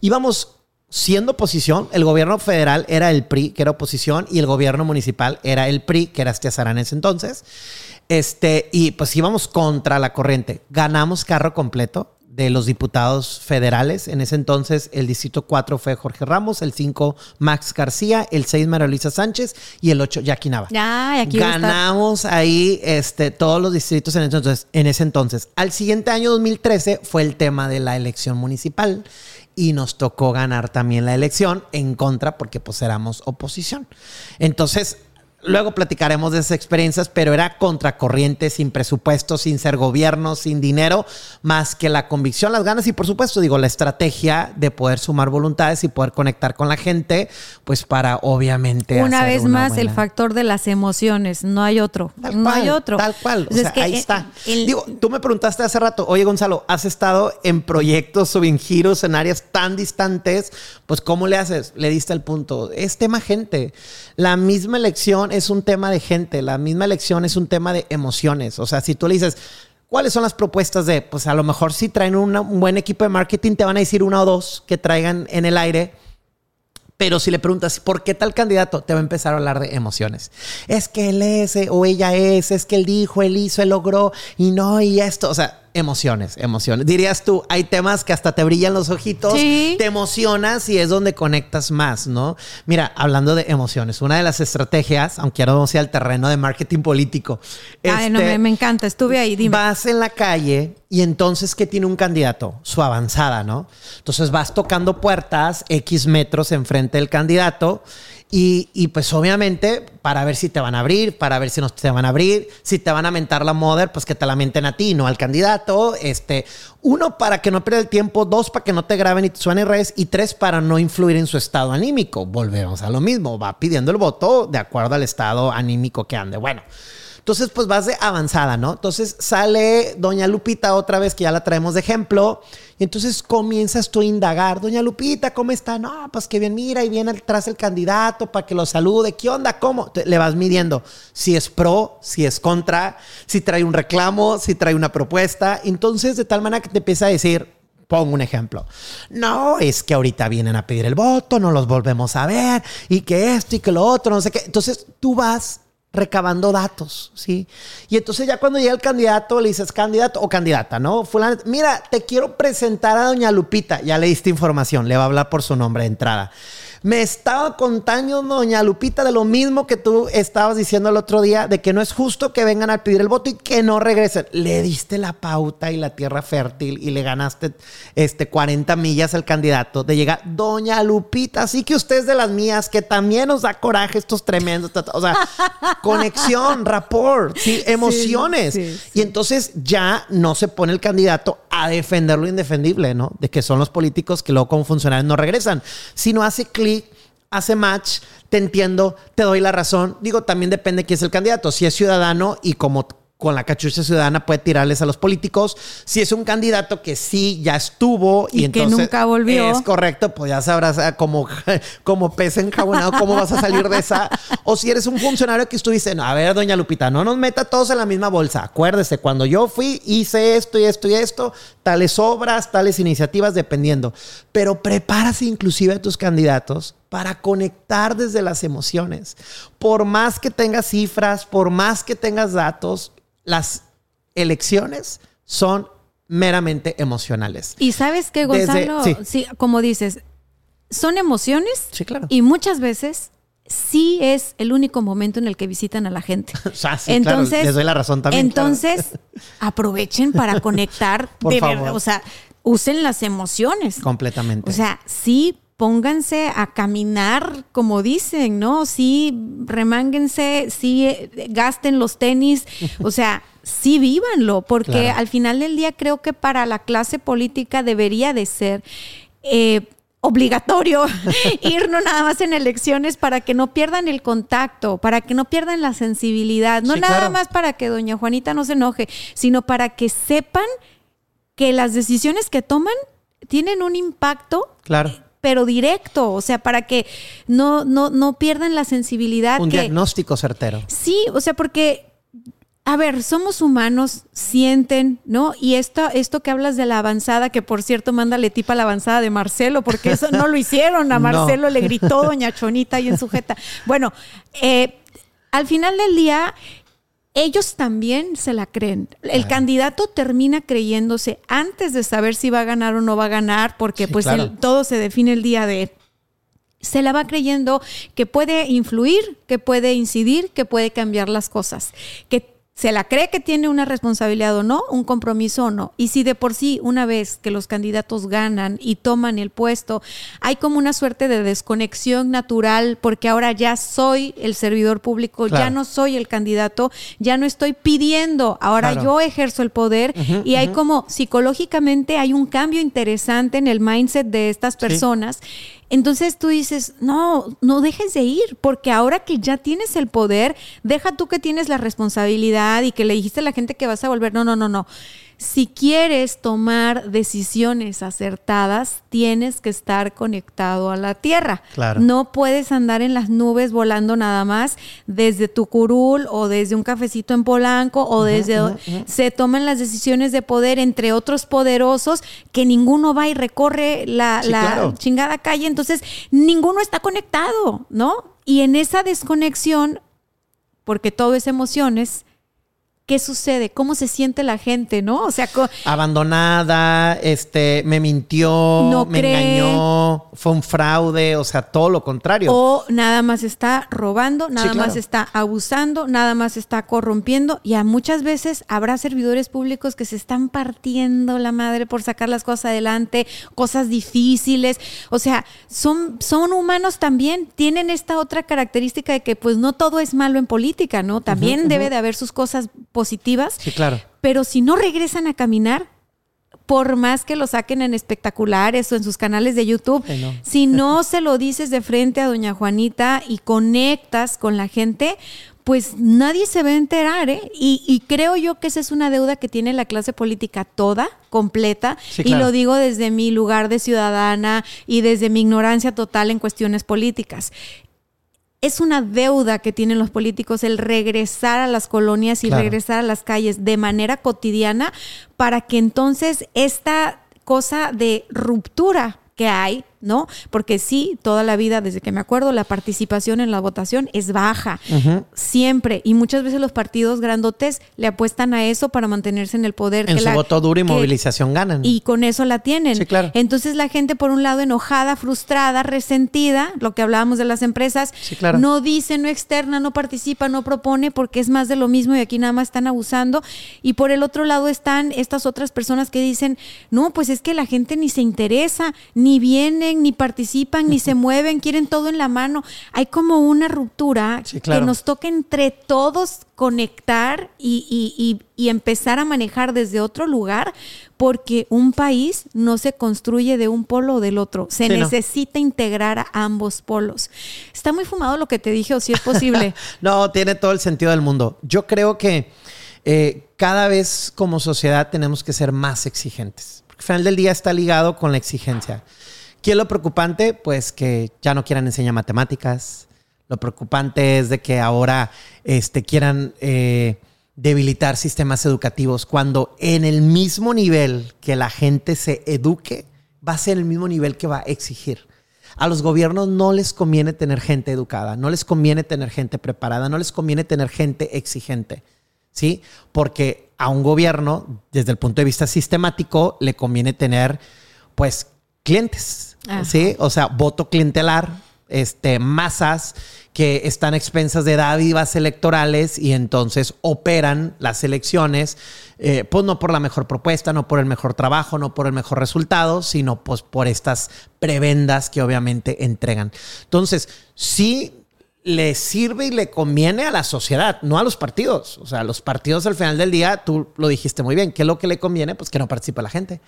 íbamos siendo oposición, el gobierno federal era el PRI, que era oposición, y el gobierno municipal era el PRI, que era Estiazarán en ese entonces. Este, y pues íbamos contra la corriente. Ganamos carro completo de los diputados federales. En ese entonces, el distrito 4 fue Jorge Ramos, el 5 Max García, el 6 María Luisa Sánchez y el 8 Jackie Nava. Aquí. Ganamos ahí este, todos los distritos en ese, entonces, en ese entonces. Al siguiente año, 2013, fue el tema de la elección municipal y nos tocó ganar también la elección en contra porque pues éramos oposición. Entonces, luego platicaremos de esas experiencias, pero era contracorriente, sin presupuesto, sin ser gobierno, sin dinero, más que la convicción, las ganas y por supuesto, digo, la estrategia de poder sumar voluntades y poder conectar con la gente, pues para obviamente... Una hacer vez más, el factor de las emociones. No hay otro. Tal no cual, hay otro. Tal cual. O Pues es sea, ahí está. el- Digo, tú me preguntaste hace rato, oye Gonzalo, has estado en proyectos o en giros en áreas tan distantes, pues ¿cómo le haces? Le diste el punto. Es tema gente. La misma elección es un tema de gente, la misma elección es un tema de emociones. O sea, si tú le dices, ¿cuáles son las propuestas de? Pues a lo mejor si traen un buen equipo de marketing, te van a decir una o dos que traigan en el aire. Pero si le preguntas, ¿por qué tal candidato? Te va a empezar a hablar de emociones. Es que él es eh, o ella es, es que él dijo, él hizo, él logró y no, y esto. O sea, Emociones, emociones. Dirías tú, hay temas que hasta te brillan los ojitos, Sí. te emocionas y es donde conectas más, ¿no? Mira, hablando de emociones, una de las estrategias, aunque ahora vamos al terreno de marketing político, Ay, no, este, me, me encanta. Estuve ahí, dime. Vas en la calle y entonces, ¿qué tiene un candidato? Su avanzada, ¿no? Entonces vas tocando puertas X metros enfrente del candidato y, y, pues obviamente para ver si te van a abrir, para ver si no te van a abrir, si te van a mentar la moda, pues que te la menten a ti, no al candidato. Este, uno, para que no pierda el tiempo, dos, para que no te graben y te suenen redes y tres, para no influir en su estado anímico. Volvemos a lo mismo, va pidiendo el voto de acuerdo al estado anímico que ande. Bueno. Entonces, pues vas de avanzada, ¿no? Entonces sale Doña Lupita otra vez, que ya la traemos de ejemplo. Y entonces comienzas tú a indagar. Doña Lupita, ¿cómo está? No, pues que bien, mira, y viene atrás el candidato para que lo salude. ¿Qué onda? ¿Cómo? Le vas midiendo si es pro, si es contra, si trae un reclamo, si trae una propuesta. Entonces, de tal manera que te empieza a decir, Pongo un ejemplo. No, es que ahorita vienen a pedir el voto, no los volvemos a ver, y que esto y que lo otro, no sé qué. Entonces tú vas recabando datos, ¿sí? Y entonces ya cuando llega el candidato, le dices candidato o candidata, ¿no? Mira, te quiero presentar a doña Lupita. Ya le diste información, le va a hablar por su nombre de entrada. Me estaba contando doña Lupita de lo mismo que tú estabas diciendo el otro día, de que no es justo que vengan a pedir el voto y que no regresen. Le diste la pauta y la tierra fértil y le ganaste este 40 millas al candidato de llegar doña Lupita, así que usted es de las mías, que también nos da coraje estos tremendos, o sea, *laughs* conexión, rapport, sí, emociones. sí, Y entonces ya no se pone el candidato a defender lo indefendible, ¿no? De que son los políticos que luego como funcionarios no regresan, sino hace clic, hace match, te entiendo, te doy la razón. Digo, también depende quién es el candidato. Si es ciudadano y como con la cachucha ciudadana puede tirarles a los políticos. Si es un candidato que sí ya estuvo y, Y que entonces nunca volvió. Es correcto, pues ya sabrás ah, como, *laughs* como pez enjabonado cómo vas a salir de esa. O si eres un funcionario que estuviste, no, a ver, doña Lupita, no nos meta todos en la misma bolsa. Acuérdese, cuando yo fui, hice esto y esto y esto, tales obras, tales iniciativas, dependiendo. Pero prepárase inclusive a tus candidatos para conectar desde las emociones. Por más que tengas cifras, por más que tengas datos, las elecciones son meramente emocionales. Y sabes qué, Desde- Gonzalo, sí. sí. como dices, son emociones Sí, claro. y muchas veces sí es el único momento en el que visitan a la gente. *laughs* O sea, sí, claro, les doy la razón también, claro. Entonces, aprovechen para conectar. *laughs* Por de favor. verdad, o sea, usen las emociones. Completamente. O sea, sí pónganse a caminar, como dicen, ¿no? Sí, remánguense, sí, eh, gasten los tenis, o sea, sí vívanlo, porque Claro. al final del día creo que para la clase política debería de ser eh, obligatorio *laughs* ir no nada más en elecciones para que no pierdan el contacto, para que no pierdan la sensibilidad, no Sí, nada claro. más para que doña Juanita no se enoje, sino para que sepan que las decisiones que toman tienen un impacto claro. pero directo, o sea, para que no, no, no pierdan la sensibilidad. Un que, diagnóstico certero. Sí, o sea, porque, a ver, somos humanos, sienten, ¿no? Y esto, esto que hablas de la avanzada, que por cierto, mándale tipa a la avanzada de Marcelo, porque eso no lo hicieron. A *laughs* No. Marcelo le gritó doña Chonita ahí en sujeta. Bueno, eh, al final del día, ellos también se la creen. El candidato termina creyéndose antes de saber si va a ganar o no va a ganar, porque Sí, pues claro. el- todo se define el día de se la va creyendo que puede influir, que puede incidir, que puede cambiar las cosas, que se la cree que tiene una responsabilidad o no, un compromiso o no. Y si de por sí, una vez que los candidatos ganan y toman el puesto, hay como una suerte de desconexión natural, porque ahora ya soy el servidor público, ya no soy el candidato, ya no estoy pidiendo, ahora Claro. yo ejerzo el poder y hay como psicológicamente hay un cambio interesante en el mindset de estas personas. Entonces tú dices, no, no dejes de ir, porque ahora que ya tienes el poder, deja tú que tienes la responsabilidad y que le dijiste a la gente que vas a volver. No, no, no, no. Si quieres tomar decisiones acertadas, tienes que estar conectado a la tierra. Claro. No puedes andar en las nubes volando nada más desde tu curul o desde un cafecito en Polanco o desde se toman las decisiones de poder entre otros poderosos que ninguno va y recorre la, Sí, la claro. chingada calle, entonces ninguno está conectado, ¿no? Y en esa desconexión, porque todo es emociones, ¿qué sucede? ¿Cómo se siente la gente, no? O sea, Abandonada, este, me mintió, No me cree. engañó, fue un fraude, o sea, todo lo contrario. o nada más está robando, nada claro. más está abusando, nada más está corrompiendo. Y a muchas veces habrá servidores públicos que se están partiendo la madre por sacar las cosas adelante, cosas difíciles. O sea, son, son humanos también, tienen esta otra característica de que pues no todo es malo en política, ¿no? También debe de haber sus cosas positivas. Sí, claro. Pero si no regresan a caminar, por más que lo saquen en espectaculares o en sus canales de YouTube, no. si no *laughs* se lo dices de frente a doña Juanita y conectas con la gente, pues nadie se va a enterar, ¿eh? Y, y creo yo que esa es una deuda que tiene la clase política toda, completa, Sí, y lo digo desde mi lugar de ciudadana y desde mi ignorancia total en cuestiones políticas es una deuda que tienen los políticos el regresar a las colonias y Claro. regresar a las calles de manera cotidiana para que entonces esta cosa de ruptura que hay, ¿no? Porque sí, toda la vida, desde que me acuerdo, la participación en la votación es baja, siempre. Y muchas veces los partidos grandotes le apuestan a eso para mantenerse en el poder. en que su la- voto duro y que- movilización ganan. y con eso la tienen. Sí, claro. Entonces la gente, por un lado, enojada, frustrada, resentida, lo que hablábamos de las empresas, Sí, claro. no dice, no externa, no participa, no propone, porque es más de lo mismo y aquí nada más están abusando. Y por el otro lado están estas otras personas que dicen, no, pues es que la gente ni se interesa, ni vienen, ni participan, ni se mueven, quieren todo en la mano. Hay como una ruptura Sí, claro. que nos toca entre todos conectar y, y- y- y empezar a manejar desde otro lugar, porque un país no se construye de un polo o del otro. Se Sí, no. necesita integrar a ambos polos. Está muy fumado lo que te dije, o si es posible. *laughs* No, tiene todo el sentido del mundo. Yo creo que eh, cada vez como sociedad tenemos que ser más exigentes. Porque al final del día está ligado con la exigencia. ¿Qué es lo preocupante? Pues que ya no quieran enseñar matemáticas. Lo preocupante es de que ahora este, quieran eh, debilitar sistemas educativos cuando en el mismo nivel que la gente se eduque, va a ser el mismo nivel que va a exigir. A los gobiernos no les conviene tener gente educada, no les conviene tener gente preparada, no les conviene tener gente exigente, ¿sí? Porque a un gobierno, desde el punto de vista sistemático, le conviene tener, pues, clientes, Ajá. ¿sí? O sea, voto clientelar, este, masas que están a expensas de dádivas electorales y entonces operan las elecciones, eh, pues no por la mejor propuesta, no por el mejor trabajo, no por el mejor resultado, sino pues por estas prebendas que obviamente entregan. Entonces, sí le sirve y le conviene a la sociedad, no a los partidos. O sea, los partidos al final del día, tú lo dijiste muy bien, ¿qué es lo que le conviene? Pues que no participe la gente.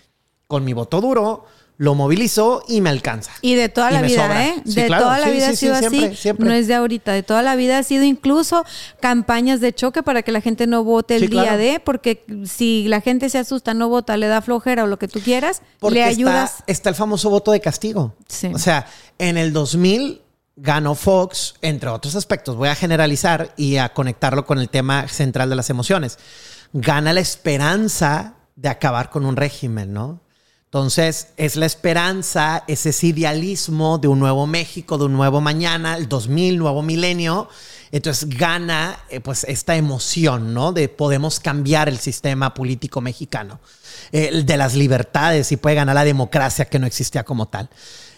Con mi voto duro, lo movilizo y me alcanza. Y de toda la vida, sobra. ¿eh? Sí, de claro. toda la Sí, vida sí, ha sido siempre, así. siempre. No es de ahorita, de toda la vida ha sido incluso campañas de choque para que la gente no vote el día claro. de, porque si la gente se asusta, no vota, le da flojera o lo que tú quieras, Porque le está- ayudas. Está, el famoso voto de castigo. Sí. O sea, en el 2000 ganó Fox, entre otros aspectos. Voy a generalizar y a conectarlo con el tema central de las emociones. Gana la esperanza de acabar con un régimen, ¿no? Entonces, es la esperanza, es ese idealismo de un nuevo México, de un nuevo mañana, el 2000, nuevo milenio. Entonces gana eh, pues esta emoción, ¿no? De podemos cambiar el sistema político mexicano, eh, de las libertades y puede ganar la democracia que no existía como tal.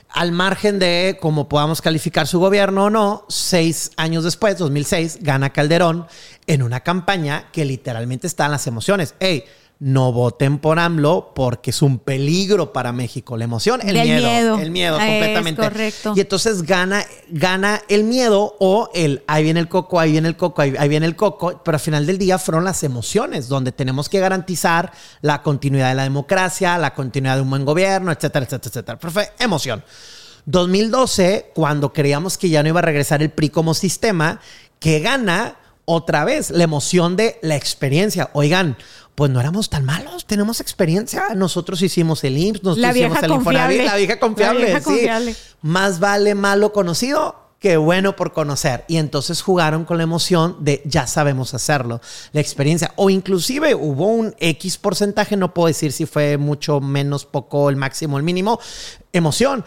Al margen de cómo podamos calificar su gobierno o no, seis años después, 2006, gana Calderón en una campaña que literalmente está en las emociones. Ey, no voten por AMLO porque es un peligro para México. La emoción, el miedo, miedo. El miedo, Es completamente. correcto. Y entonces gana, gana el miedo o el ahí viene el coco, ahí viene el coco, ahí, ahí viene el coco. Pero al final del día fueron las emociones donde tenemos que garantizar la continuidad de la democracia, la continuidad de un buen gobierno, etcétera, etcétera, etcétera. Pero fue emoción. 2012, cuando creíamos que ya no iba a regresar el PRI como sistema, que gana otra vez la emoción de la experiencia. Oigan, pues no éramos tan malos, tenemos experiencia. Nosotros hicimos el IMSS, nosotros La hicimos el Infonavit, la vieja confiable. La vieja sí. confiable. Más vale malo conocido que bueno por conocer. Y entonces jugaron con la emoción de ya sabemos hacerlo, la experiencia. O inclusive hubo un X porcentaje, no puedo decir si fue mucho, menos, poco, el máximo, el mínimo, emoción.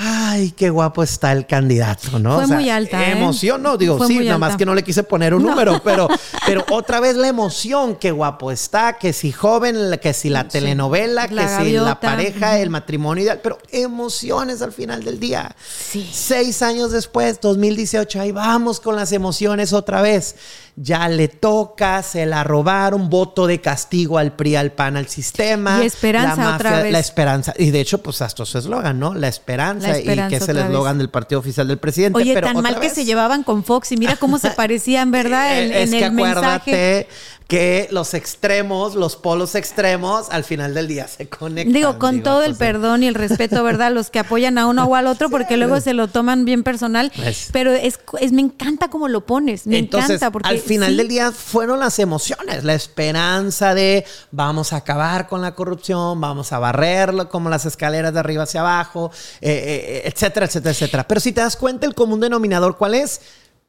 Ay, qué guapo está el candidato, ¿no? Fue muy alta, ¿eh? Emoción, no, digo, Fue sí, nada más que no le quise poner un número, pero, *laughs* pero otra vez la emoción, qué guapo está, que si joven, que si la telenovela, La que si la pareja, el matrimonio ideal, pero emociones al final del día. Sí. Seis años después, 2018, ahí vamos con las emociones otra vez. Ya le toca, se la robaron, voto de castigo al PRI, al PAN, al sistema. Y esperanza la otra vez. La esperanza. Y de hecho, pues hasta su eslogan, ¿no? La esperanza, La esperanza y que es el eslogan del partido oficial del presidente. Oye, pero tan otra mal que se llevaban con Fox y mira cómo se *laughs* parecían, ¿verdad? En, eh, es en que el mensaje. Que los extremos, los polos extremos, al final del día se conectan. Digo, con todo el perdón y el respeto, ¿verdad? Los que apoyan a uno o al otro, porque luego se lo toman bien personal. Es- Pero es, es me encanta cómo lo pones. Me Entonces, encanta. Porque al final sí, del día fueron las emociones, la esperanza de vamos a acabar con la corrupción, vamos a barrerlo como las escaleras de arriba hacia abajo, eh, eh, etcétera, etcétera, etcétera. Pero si te das cuenta, el común denominador, ¿cuál es?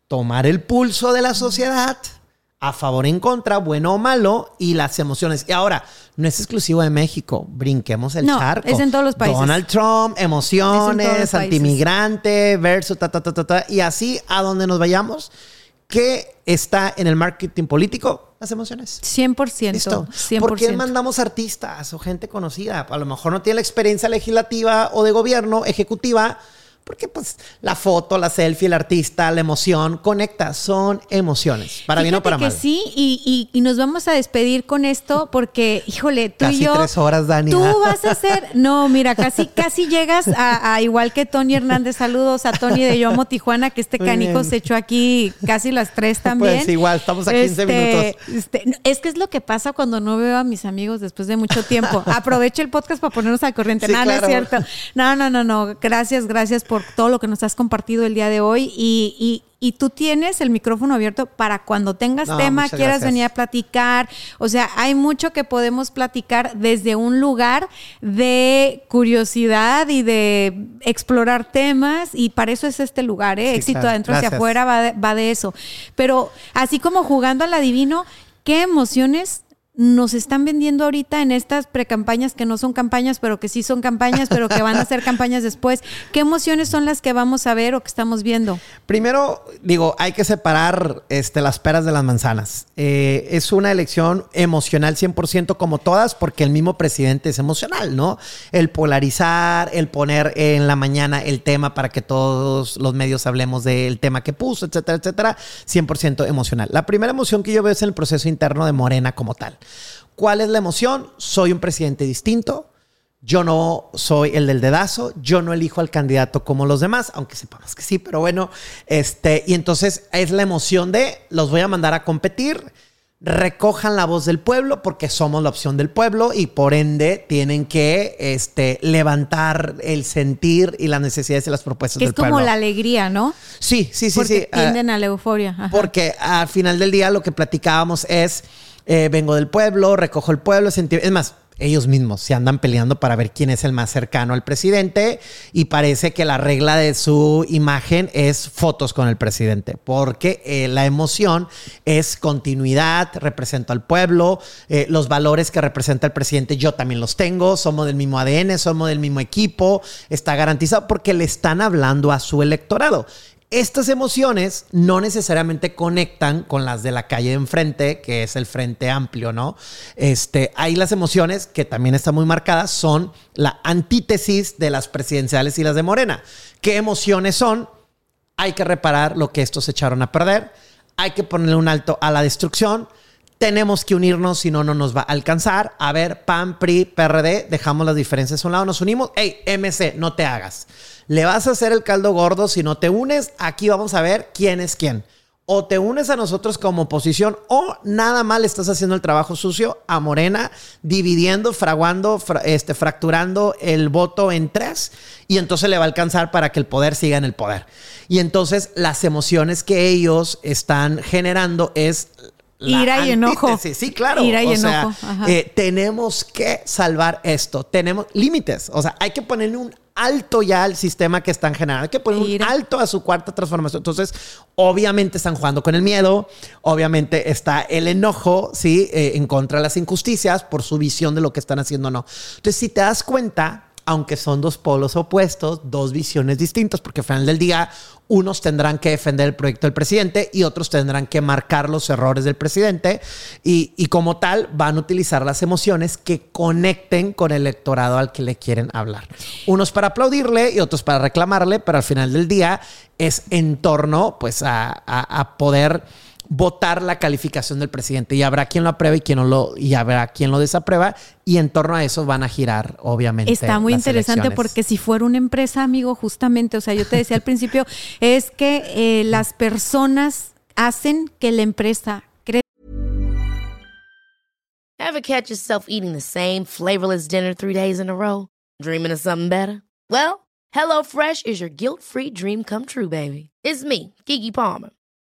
Tomar el pulso de la sociedad, a favor, en contra, bueno o malo, y las emociones. Y ahora, no es exclusivo de México, brinquemos el No, charco. es en todos los países. Donald Trump, emociones, antimigrante, versus, ta, ta, ta, ta, ta, y así a donde nos vayamos. ¿Qué está en el marketing político? Las emociones. 100%. Listo. 100%. ¿Por qué mandamos artistas o gente conocida? A lo mejor no tiene la experiencia legislativa o de gobierno, ejecutiva, porque pues la foto, la selfie, el artista, la emoción, conecta, son emociones. Para bien o Fíjate para que mal. sí, y, y- y nos vamos a despedir con esto porque, híjole, tú Casi y yo. tres horas, Dani. Tú vas a ser. No, mira, casi, casi llegas a, a igual que Tony Hernández. Saludos a Tony de Yomo Tijuana, que este canico se echó aquí casi las tres también. Pues igual, estamos a 15 minutos. este, es que es lo que pasa cuando no veo a mis amigos después de mucho tiempo. *laughs* Aprovecho el podcast para ponernos al corriente. Sí, no, no es cierto. No, no, no, no. Gracias, gracias por todo lo que nos has compartido el día de hoy. Y, y- y tú tienes el micrófono abierto para cuando tengas No, tema, quieras gracias. venir a platicar. O sea, hay mucho que podemos platicar desde un lugar de curiosidad y de explorar temas. Y para eso es este lugar, ¿eh? Sí, Éxito claro. adentro hacia afuera va de, va de eso. Pero así como jugando al adivino, ¿qué emociones nos están vendiendo ahorita en estas precampañas que no son campañas, pero que sí son campañas, pero que van a ser campañas después? ¿Qué emociones son las que vamos a ver o que estamos viendo? Primero, digo, hay que separar este, las peras de las manzanas. Eh, es una elección emocional 100% como todas, porque el mismo presidente es emocional, ¿no? El polarizar, el poner en la mañana el tema para que todos los medios hablemos del tema que puso, etcétera, etcétera, 100% emocional. La primera emoción que yo veo es en el proceso interno de Morena como tal. ¿Cuál es la emoción? Soy un presidente distinto. Yo no soy el del dedazo, yo no elijo al candidato como los demás, aunque sepamos que sí, pero bueno, este, y entonces es la emoción de los voy a mandar a competir, recojan la voz del pueblo porque somos la opción del pueblo y por ende tienen que este, levantar el sentir y las necesidades y las propuestas Que del es como pueblo. la alegría, ¿no? Sí, sí, sí, Porque sí. ah, tienden a la euforia. Ajá. porque al final del día lo que platicábamos es, eh, vengo del pueblo, recojo el pueblo, es más, ellos mismos se andan peleando para ver quién es el más cercano al presidente y parece que la regla de su imagen es fotos con el presidente, porque eh, la emoción es continuidad, represento al pueblo, eh, los valores que representa el presidente yo también los tengo, somos del mismo ADN, somos del mismo equipo, está garantizado porque le están hablando a su electorado. Estas emociones no necesariamente conectan con las de la calle de enfrente, que es el frente amplio, ¿no? Este, ahí las emociones, que también están muy marcadas, son la antítesis de las presidenciales y las de Morena. ¿Qué emociones son? Hay que reparar lo que estos echaron a perder, hay que ponerle un alto a la destrucción, tenemos que unirnos, si no, no nos va a alcanzar. A ver, PAN, PRI, PRD, dejamos las diferencias a un lado, nos unimos. Hey, MC, no te hagas. Le vas a hacer el caldo gordo si no te unes. Aquí vamos a ver quién es quién. O te unes a nosotros como oposición o nada mal estás haciendo el trabajo sucio a Morena, dividiendo, fraguando, fra- este, fracturando el voto en tres y entonces le va a alcanzar para que el poder siga en el poder. Y entonces las emociones que ellos están generando es Ira y enojo. Sí, claro. Ira y O sea, enojo, ajá. eh, tenemos que salvar esto. Tenemos límites. O sea, hay que ponerle un alto ya al sistema que están generando. Hay que poner Ira. un alto a su cuarta transformación. Entonces, obviamente están jugando con el miedo. Obviamente está el enojo, ¿sí? Eh, en contra de las injusticias por su visión de lo que están haciendo o no. Entonces, si te das cuenta, aunque son dos polos opuestos, dos visiones distintas, porque al final del día unos tendrán que defender el proyecto del presidente y otros tendrán que marcar los errores del presidente y, y como tal van a utilizar las emociones que conecten con el electorado al que le quieren hablar. Unos para aplaudirle y otros para reclamarle, pero al final del día es en torno pues a, a- a poder votar la calificación del presidente y habrá quien lo apruebe y quien no lo y habrá quien lo desaprueba y en torno a eso van a girar obviamente Está muy las interesante elecciones. porque si fuera una empresa, amigo, justamente, o sea, yo te decía al principio, *laughs* es que eh, las personas hacen que la empresa crezca. Ever catch yourself eating the same flavorless dinner three days in a row? Dreaming of something better? Well, HelloFresh is your guilt-free dream come true, baby. It's me, Kiki Palmer.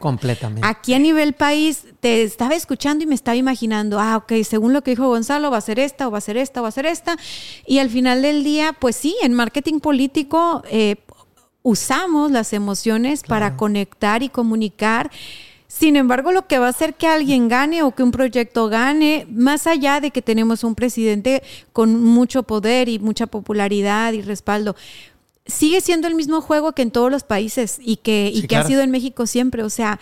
Completamente. Aquí a nivel país, te estaba escuchando y me estaba imaginando, ah, ok, según lo que dijo Gonzalo, va a ser esta, o va a ser esta, o va a ser esta. Y al final del día, pues sí, en marketing político eh, usamos las emociones para conectar y comunicar. Sin embargo, lo que va a hacer que alguien gane o que un proyecto gane, más allá de que tenemos un presidente con mucho poder y mucha popularidad y respaldo, sigue siendo el mismo juego que en todos los países y que, y Sí, que ha sido en México siempre. O sea,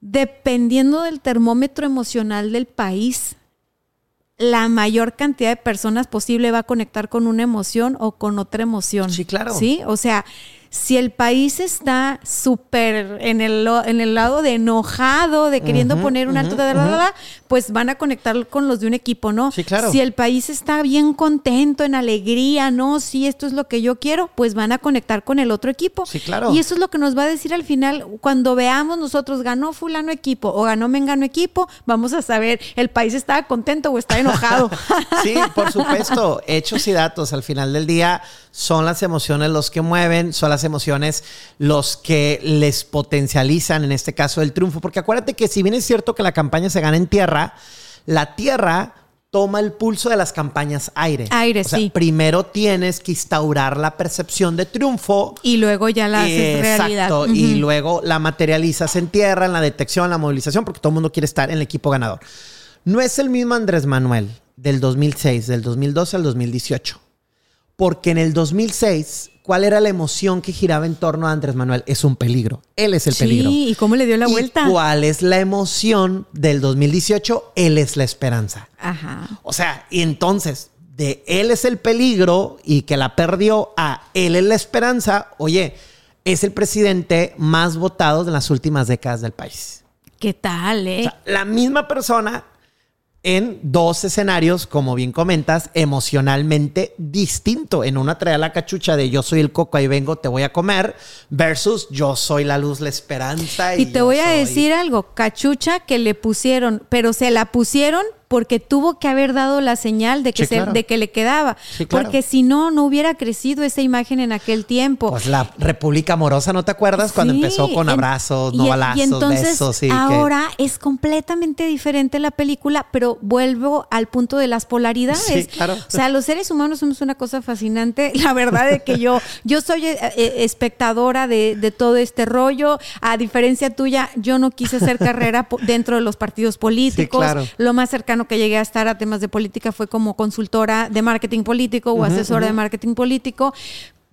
dependiendo del termómetro emocional del país, la mayor cantidad de personas posible va a conectar con una emoción o con otra emoción. Sí, claro. Sí, o sea, si el país está súper en el, en el lado de enojado, de queriendo poner un alto, pues van a conectar con los de un equipo, ¿no? Sí, claro. Si el país está bien contento, en alegría, ¿no? Si esto es lo que yo quiero, pues van a conectar con el otro equipo. Sí, claro. Y eso es lo que nos va a decir al final, cuando veamos nosotros ganó fulano equipo o ganó mengano equipo, vamos a saber, el país está contento o está enojado. *laughs* Sí, por supuesto. Hechos y datos al final del día son las emociones los que mueven, son las emociones los que les potencializan, en este caso, el triunfo. Porque acuérdate que si bien es cierto que la campaña se gana en tierra, la tierra toma el pulso de las campañas aire. Aire, O sea, sí. Primero tienes que instaurar la percepción de triunfo. y luego ya la haces realidad. Exacto. Y luego la materializas en tierra, en la detección, en la movilización, porque todo el mundo quiere estar en el equipo ganador. No es el mismo Andrés Manuel del 2006, del 2012 al 2018. Porque en el 2006, ¿cuál era la emoción que giraba en torno a Andrés Manuel? Es un peligro. Él es el peligro. Sí, ¿y cómo le dio la ¿Y vuelta? ¿Cuál es la emoción del 2018? Él es la esperanza. Ajá. O sea, y entonces, de él es el peligro y que la perdió a él es la esperanza, oye, es el presidente más votado de las últimas décadas del país. ¿Qué tal, eh? O sea, la misma persona en dos escenarios, como bien comentas, emocionalmente distinto. En una trae la cachucha de yo soy el coco, ahí vengo, te voy a comer, versus yo soy la luz, la esperanza. Y, y te voy a decir algo, cachucha que le pusieron, pero se la pusieron porque tuvo que haber dado la señal de que, Sí, se- claro. de que le quedaba. Sí, claro. Porque si no, no hubiera crecido esa imagen en aquel tiempo. Pues la República Amorosa, ¿no te acuerdas? Cuando Sí, empezó con abrazos, no y balazos, entonces, besos. y que- ahora es completamente diferente la película, pero vuelvo al punto de las polaridades. Sí, claro. O sea, los seres humanos somos una cosa fascinante. *laughs* La verdad es que yo, yo soy eh, eh, espectadora de, de todo este rollo. A diferencia tuya, yo no quise hacer *laughs* carrera dentro de los partidos políticos. claro. Lo más cercano que llegué a estar a temas de política fue como consultora de marketing político o asesora de marketing político.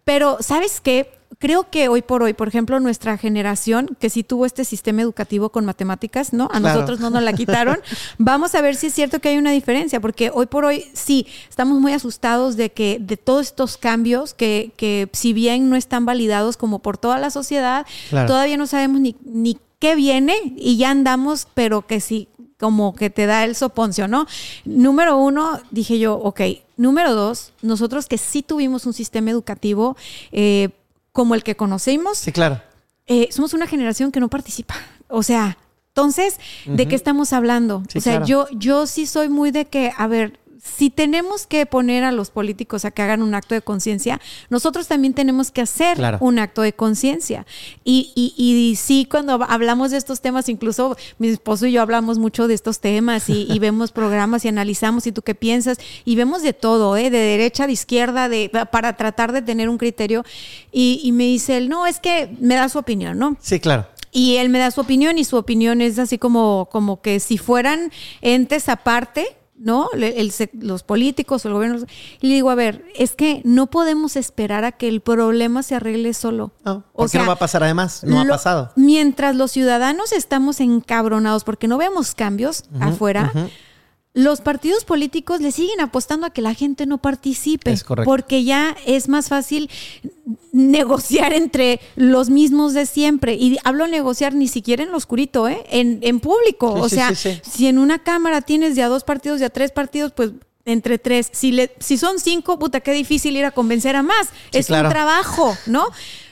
Pero, ¿sabes qué? Creo que hoy por hoy, por ejemplo, nuestra generación, que sí tuvo este sistema educativo con matemáticas, ¿no? A Claro. nosotros no nos la quitaron. *laughs* Vamos a ver si es cierto que hay una diferencia, porque hoy por hoy sí, estamos muy asustados de que de todos estos cambios que, que si bien no están validados como por toda la sociedad, Claro. todavía no sabemos ni, ni qué viene y ya andamos, pero que sí, como que te da el soponcio, ¿no? Número uno, dije yo, ok. Número dos, nosotros que sí tuvimos un sistema educativo eh, como el que conocemos, Sí, claro. eh, somos una generación que no participa. O sea, entonces, ¿de qué estamos hablando? Sí, o sea, claro. yo, yo sí soy muy de que, a ver, si tenemos que poner a los políticos a que hagan un acto de conciencia, nosotros también tenemos que hacer Claro. un acto de conciencia. Y, y, y sí, cuando hablamos de estos temas, incluso mi esposo y yo hablamos mucho de estos temas y, y *laughs* vemos programas y analizamos y tú qué piensas y vemos de todo, ¿eh? de derecha, de izquierda, de, para tratar de tener un criterio. Y, y me dice él, no, es que me da su opinión, ¿no? Sí, claro. Y él me da su opinión y su opinión es así como, como que si fueran entes aparte, ¿no? El los políticos o el gobierno. Y le digo, a ver, es que no podemos esperar a que el problema se arregle solo. No, porque no va a pasar además. No ha pasado. Mientras los ciudadanos estamos encabronados porque no vemos cambios afuera, los partidos políticos le siguen apostando a que la gente no participe. Es correcto. Porque ya es más fácil negociar entre los mismos de siempre. Y hablo negociar ni siquiera en lo oscurito, ¿eh? En, en público. Sí, o sí, sea, sí, si en una cámara tienes ya dos partidos, ya tres partidos, pues entre tres. Si, le, si son cinco, puta, qué difícil ir a convencer a más. Es claro. un trabajo, ¿no?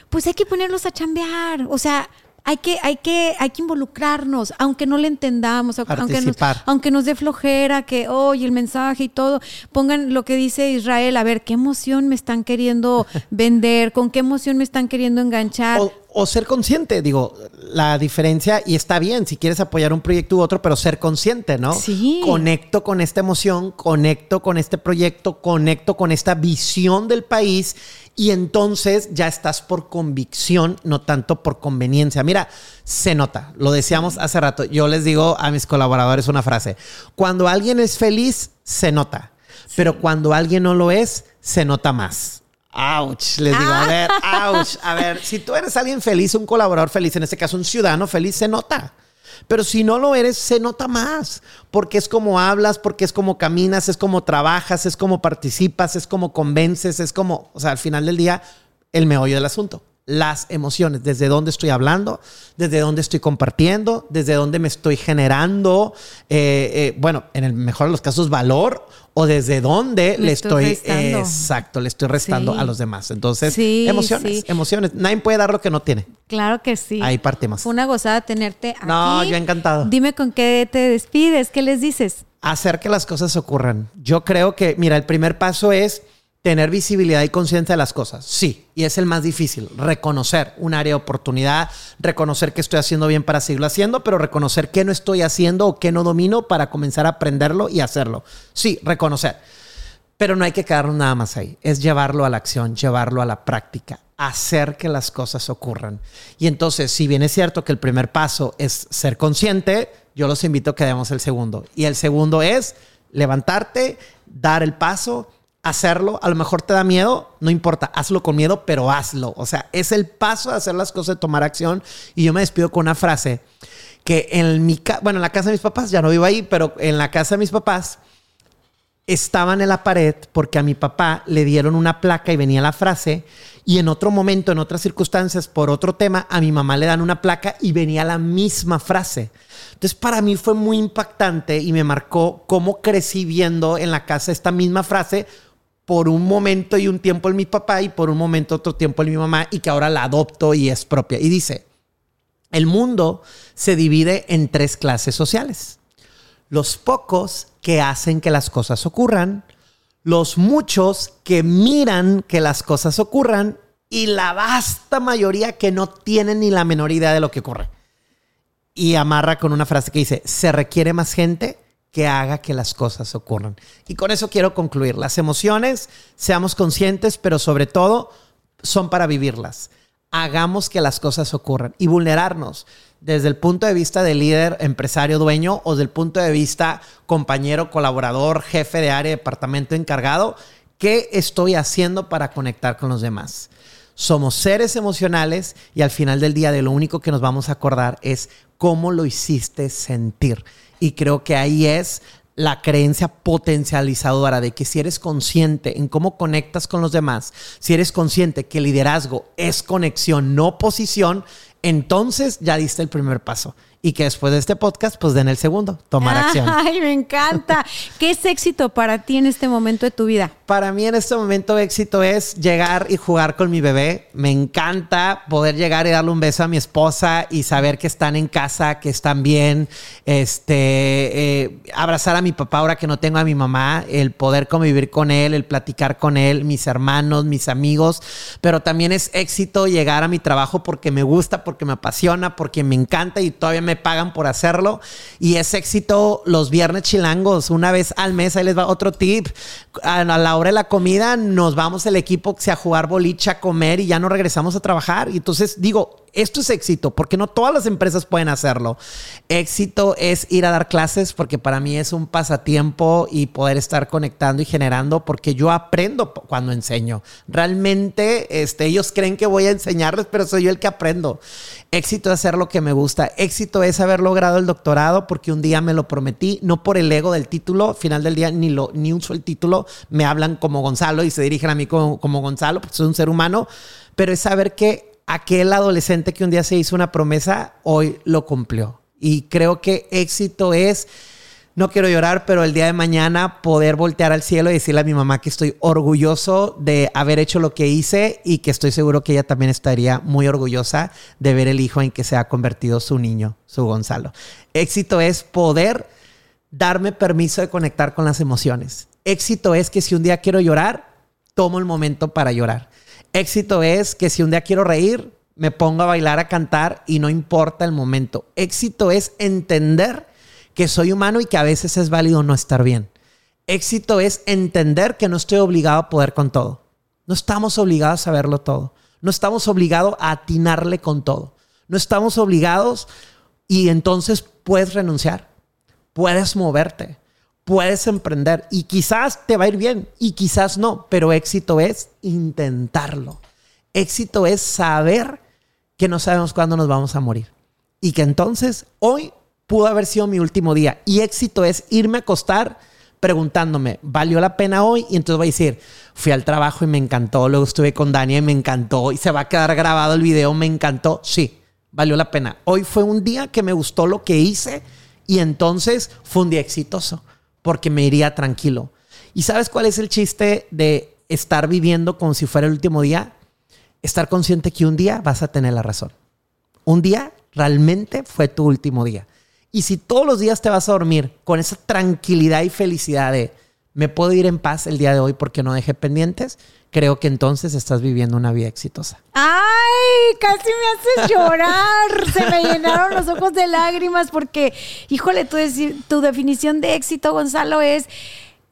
Pues hay que ponerlos a chambear. O sea, hay que, hay que, hay que involucrarnos, aunque no le entendamos, aunque nos, aunque nos dé flojera, que oye el mensaje y todo, pongan lo que dice Israel, a ver qué emoción me están queriendo *laughs* vender, con qué emoción me están queriendo enganchar. O, o ser consciente, digo, la diferencia, y está bien si quieres apoyar un proyecto u otro, pero ser consciente, ¿no? Sí. Conecto con esta emoción, conecto con este proyecto, conecto con esta visión del país y entonces ya estás por convicción, no tanto por conveniencia. Mira, se nota, lo decíamos hace rato, yo les digo a mis colaboradores una frase, cuando alguien es feliz, se nota, pero cuando alguien no lo es, se nota más. Ouch, les digo, a ver, ouch, a ver, si tú eres alguien feliz, un colaborador feliz, en este caso un ciudadano feliz, se nota. Pero si no lo eres, se nota más, porque es como hablas, porque es como caminas, es como trabajas, es como participas, es como convences, es como, o sea, al final del día, el meollo del asunto. Las emociones, desde dónde estoy hablando, desde dónde estoy compartiendo, desde dónde me estoy generando, eh, eh, bueno, en el mejor de los casos, valor, o desde dónde le, Le estoy, exacto, le estoy restando Sí. a los demás. Entonces, Sí, emociones, sí. emociones. Nadie puede dar lo que no tiene. Claro que sí. Ahí partimos. Fue una gozada tenerte aquí. No, yo encantado. Dime con qué te despides, qué les dices. hacer que las cosas ocurran. Yo creo que, mira, el primer paso es tener visibilidad y conciencia de las cosas. Sí, y es el más difícil. Reconocer un área de oportunidad, reconocer que estoy haciendo bien para seguirlo haciendo, pero reconocer qué no estoy haciendo o qué no domino para comenzar a aprenderlo y hacerlo. Sí, reconocer. Pero no hay que quedarnos nada más ahí. Es llevarlo a la acción, llevarlo a la práctica, hacer que las cosas ocurran. Y entonces, si bien es cierto que el primer paso es ser consciente, yo los invito a que demos el segundo. Y el segundo es levantarte, dar el paso, hacerlo. A lo mejor te da miedo, no importa, hazlo con miedo, pero hazlo. O sea, es el paso de hacer las cosas, de tomar acción. Y yo me despido con una frase que en mi casa, bueno, en la casa de mis papás, ya no vivo ahí, pero en la casa de mis papás, estaban en la pared porque a mi papá le dieron una placa y venía la frase y en otro momento, en otras circunstancias, por otro tema, a mi mamá le dan una placa y venía la misma frase. Entonces para mí fue muy impactante y me marcó cómo crecí viendo en la casa esta misma frase por un momento y un tiempo en mi papá y por un momento otro tiempo en mi mamá y que ahora la adopto y es propia. Y dice, el mundo se divide en tres clases sociales los pocos que hacen que las cosas ocurran, los muchos que miran que las cosas ocurran y la vasta mayoría que no tienen ni la menor idea de lo que ocurre. Y amarra con una frase que dice, se requiere más gente que haga que las cosas ocurran. Y con eso quiero concluir. Las emociones, seamos conscientes, pero sobre todo son para vivirlas. Hagamos que las cosas ocurran y vulnerarnos desde el punto de vista de líder, empresario, dueño o desde el punto de vista compañero, colaborador, jefe de área, departamento encargado. ¿Qué estoy haciendo para conectar con los demás? Somos seres emocionales y al final del día de lo único que nos vamos a acordar es cómo lo hiciste sentir. Y creo que ahí es la creencia potencializadora de que si eres consciente en cómo conectas con los demás, si eres consciente que liderazgo es conexión, no posición, entonces ya diste el primer paso y que después de este podcast, pues den el segundo, tomar acción. Ay, *laughs* me encanta. *laughs* ¿Qué es éxito para ti en este momento de tu vida? Para mí en este momento éxito es llegar y jugar con mi bebé. Me encanta poder llegar y darle un beso a mi esposa y saber que están en casa, que están bien. Este, eh, abrazar a mi papá ahora que no tengo a mi mamá, el poder convivir con él, el platicar con él, mis hermanos, mis amigos. Pero también es éxito llegar a mi trabajo porque me gusta, porque me apasiona, porque me encanta y todavía me me pagan por hacerlo. Y es éxito los viernes chilangos, una vez al mes. Ahí les va otro tip. A la hora de la comida nos vamos el equipo a jugar boliche, a comer y ya no regresamos a trabajar. Y entonces digo, esto es éxito, porque no todas las empresas pueden hacerlo. Éxito es ir a dar clases, porque para mí es un pasatiempo y poder estar conectando y generando, porque yo aprendo cuando enseño. Realmente este, ellos creen que voy a enseñarles, pero soy yo el que aprendo. Éxito es hacer lo que me gusta. Éxito es haber logrado el doctorado, porque un día me lo prometí, no por el ego del título, final del día ni, lo, ni uso el título, me hablan como Gonzalo y se dirigen a mí como, como Gonzalo, porque soy un ser humano, pero es saber que aquel adolescente que un día se hizo una promesa, hoy lo cumplió. Y creo que éxito es, no quiero llorar, pero el día de mañana poder voltear al cielo y decirle a mi mamá que estoy orgulloso de haber hecho lo que hice y que estoy seguro que ella también estaría muy orgullosa de ver el hijo en que se ha convertido su niño, su Gonzalo. Éxito es poder darme permiso de conectar con las emociones. Éxito es que si un día quiero llorar, tomo el momento para llorar. Éxito es que si un día quiero reír, me pongo a bailar, a cantar y no importa el momento. Éxito es entender que soy humano y que a veces es válido no estar bien. Éxito es entender que no estoy obligado a poder con todo. No estamos obligados a verlo todo. No estamos obligados a atinarle con todo. No estamos obligados y entonces puedes renunciar. Puedes moverte puedes emprender y quizás te va a ir bien y quizás no, pero éxito es intentarlo. Éxito es saber que no sabemos cuándo nos vamos a morir y que entonces hoy pudo haber sido mi último día y éxito es irme a acostar preguntándome, ¿valió la pena hoy? Y entonces voy a decir, fui al trabajo y me encantó, luego estuve con Dani y me encantó y se va a quedar grabado el video, me encantó, sí, valió la pena. Hoy fue un día que me gustó lo que hice y entonces fue un día exitoso porque me iría tranquilo. ¿Y sabes cuál es el chiste de estar viviendo como si fuera el último día? Estar consciente que un día vas a tener la razón. Un día realmente fue tu último día. Y si todos los días te vas a dormir con esa tranquilidad y felicidad de me puedo ir en paz el día de hoy porque no dejé pendientes, creo que entonces estás viviendo una vida exitosa. ¡Ay! Casi me haces llorar. *laughs* Se me llenaron los ojos de lágrimas porque, híjole, tu, tu definición de éxito, Gonzalo, es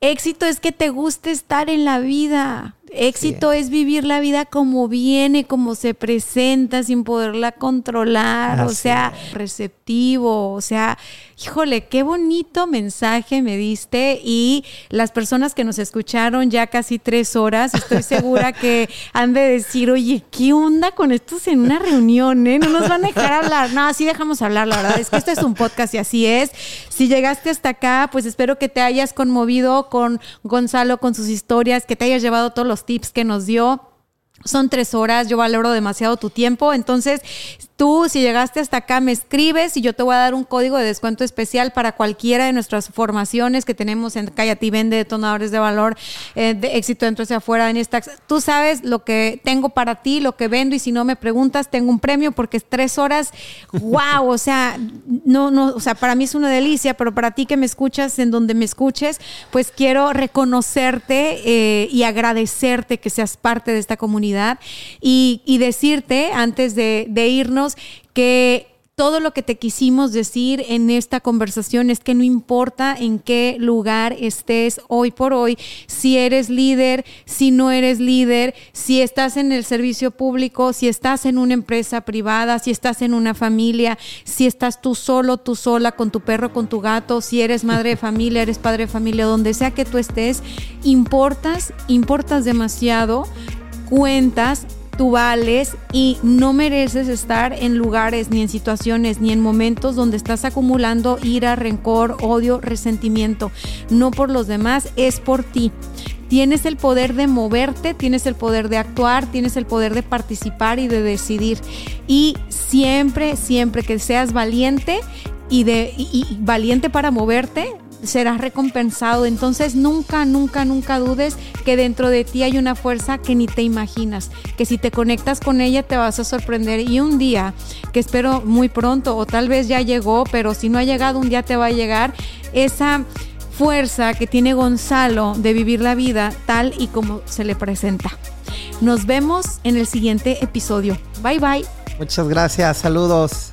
éxito es que te guste estar en la vida. Éxito es vivir la vida como viene, como se presenta, sin poderla controlar, o sea, receptivo, o sea, híjole, qué bonito mensaje me diste y las personas que nos escucharon ya casi tres horas, estoy segura *laughs* que han de decir, oye, ¿qué onda con estos en una reunión? Eh? No nos van a dejar hablar. No, así dejamos hablar, la verdad es que esto es un podcast y así es. Si llegaste hasta acá, pues espero que te hayas conmovido con Gonzalo, con sus historias, que te hayas llevado todos los tips que nos dio. Son tres horas, yo valoro demasiado tu tiempo. Entonces, tú, si llegaste hasta acá, me escribes y yo te voy a dar un código de descuento especial para cualquiera de nuestras formaciones que tenemos en Callati Vende, detonadores de valor, eh, de éxito dentro hacia afuera, en esta. Tú sabes lo que tengo para ti, lo que vendo y si no me preguntas, tengo un premio porque es tres horas. ¡Wow! O sea, no, no, o sea, para mí es una delicia, pero para ti que me escuchas, en donde me escuches, pues quiero reconocerte eh, y agradecerte que seas parte de esta comunidad y, decirte antes de, de irnos que todo lo que te quisimos decir en esta conversación es que no importa en qué lugar estés hoy por hoy, si eres líder, si no eres líder, si estás en el servicio público, si estás en una empresa privada, si estás en una familia, si estás tú solo, tú sola, con tu perro, con tu gato, si eres madre de familia, eres padre de familia, donde sea que tú estés, importas, importas demasiado, cuentas, tú vales y no mereces estar en lugares, ni en situaciones, ni en momentos donde estás acumulando ira, rencor, odio, resentimiento. No por los demás, es por ti. Tienes el poder de moverte, tienes el poder de actuar, tienes el poder de participar y de decidir. Y siempre, siempre que seas valiente y, de, y valiente para moverte, serás recompensado. Entonces nunca, nunca, nunca dudes que dentro de ti hay una fuerza que ni te imaginas, que si te conectas con ella te vas a sorprender y un día, que espero muy pronto o tal vez ya llegó, pero si no ha llegado, un día te va a llegar esa fuerza que tiene Gonzalo de vivir la vida tal y como se le presenta. Nos vemos en el siguiente episodio. Bye bye. Muchas gracias, saludos.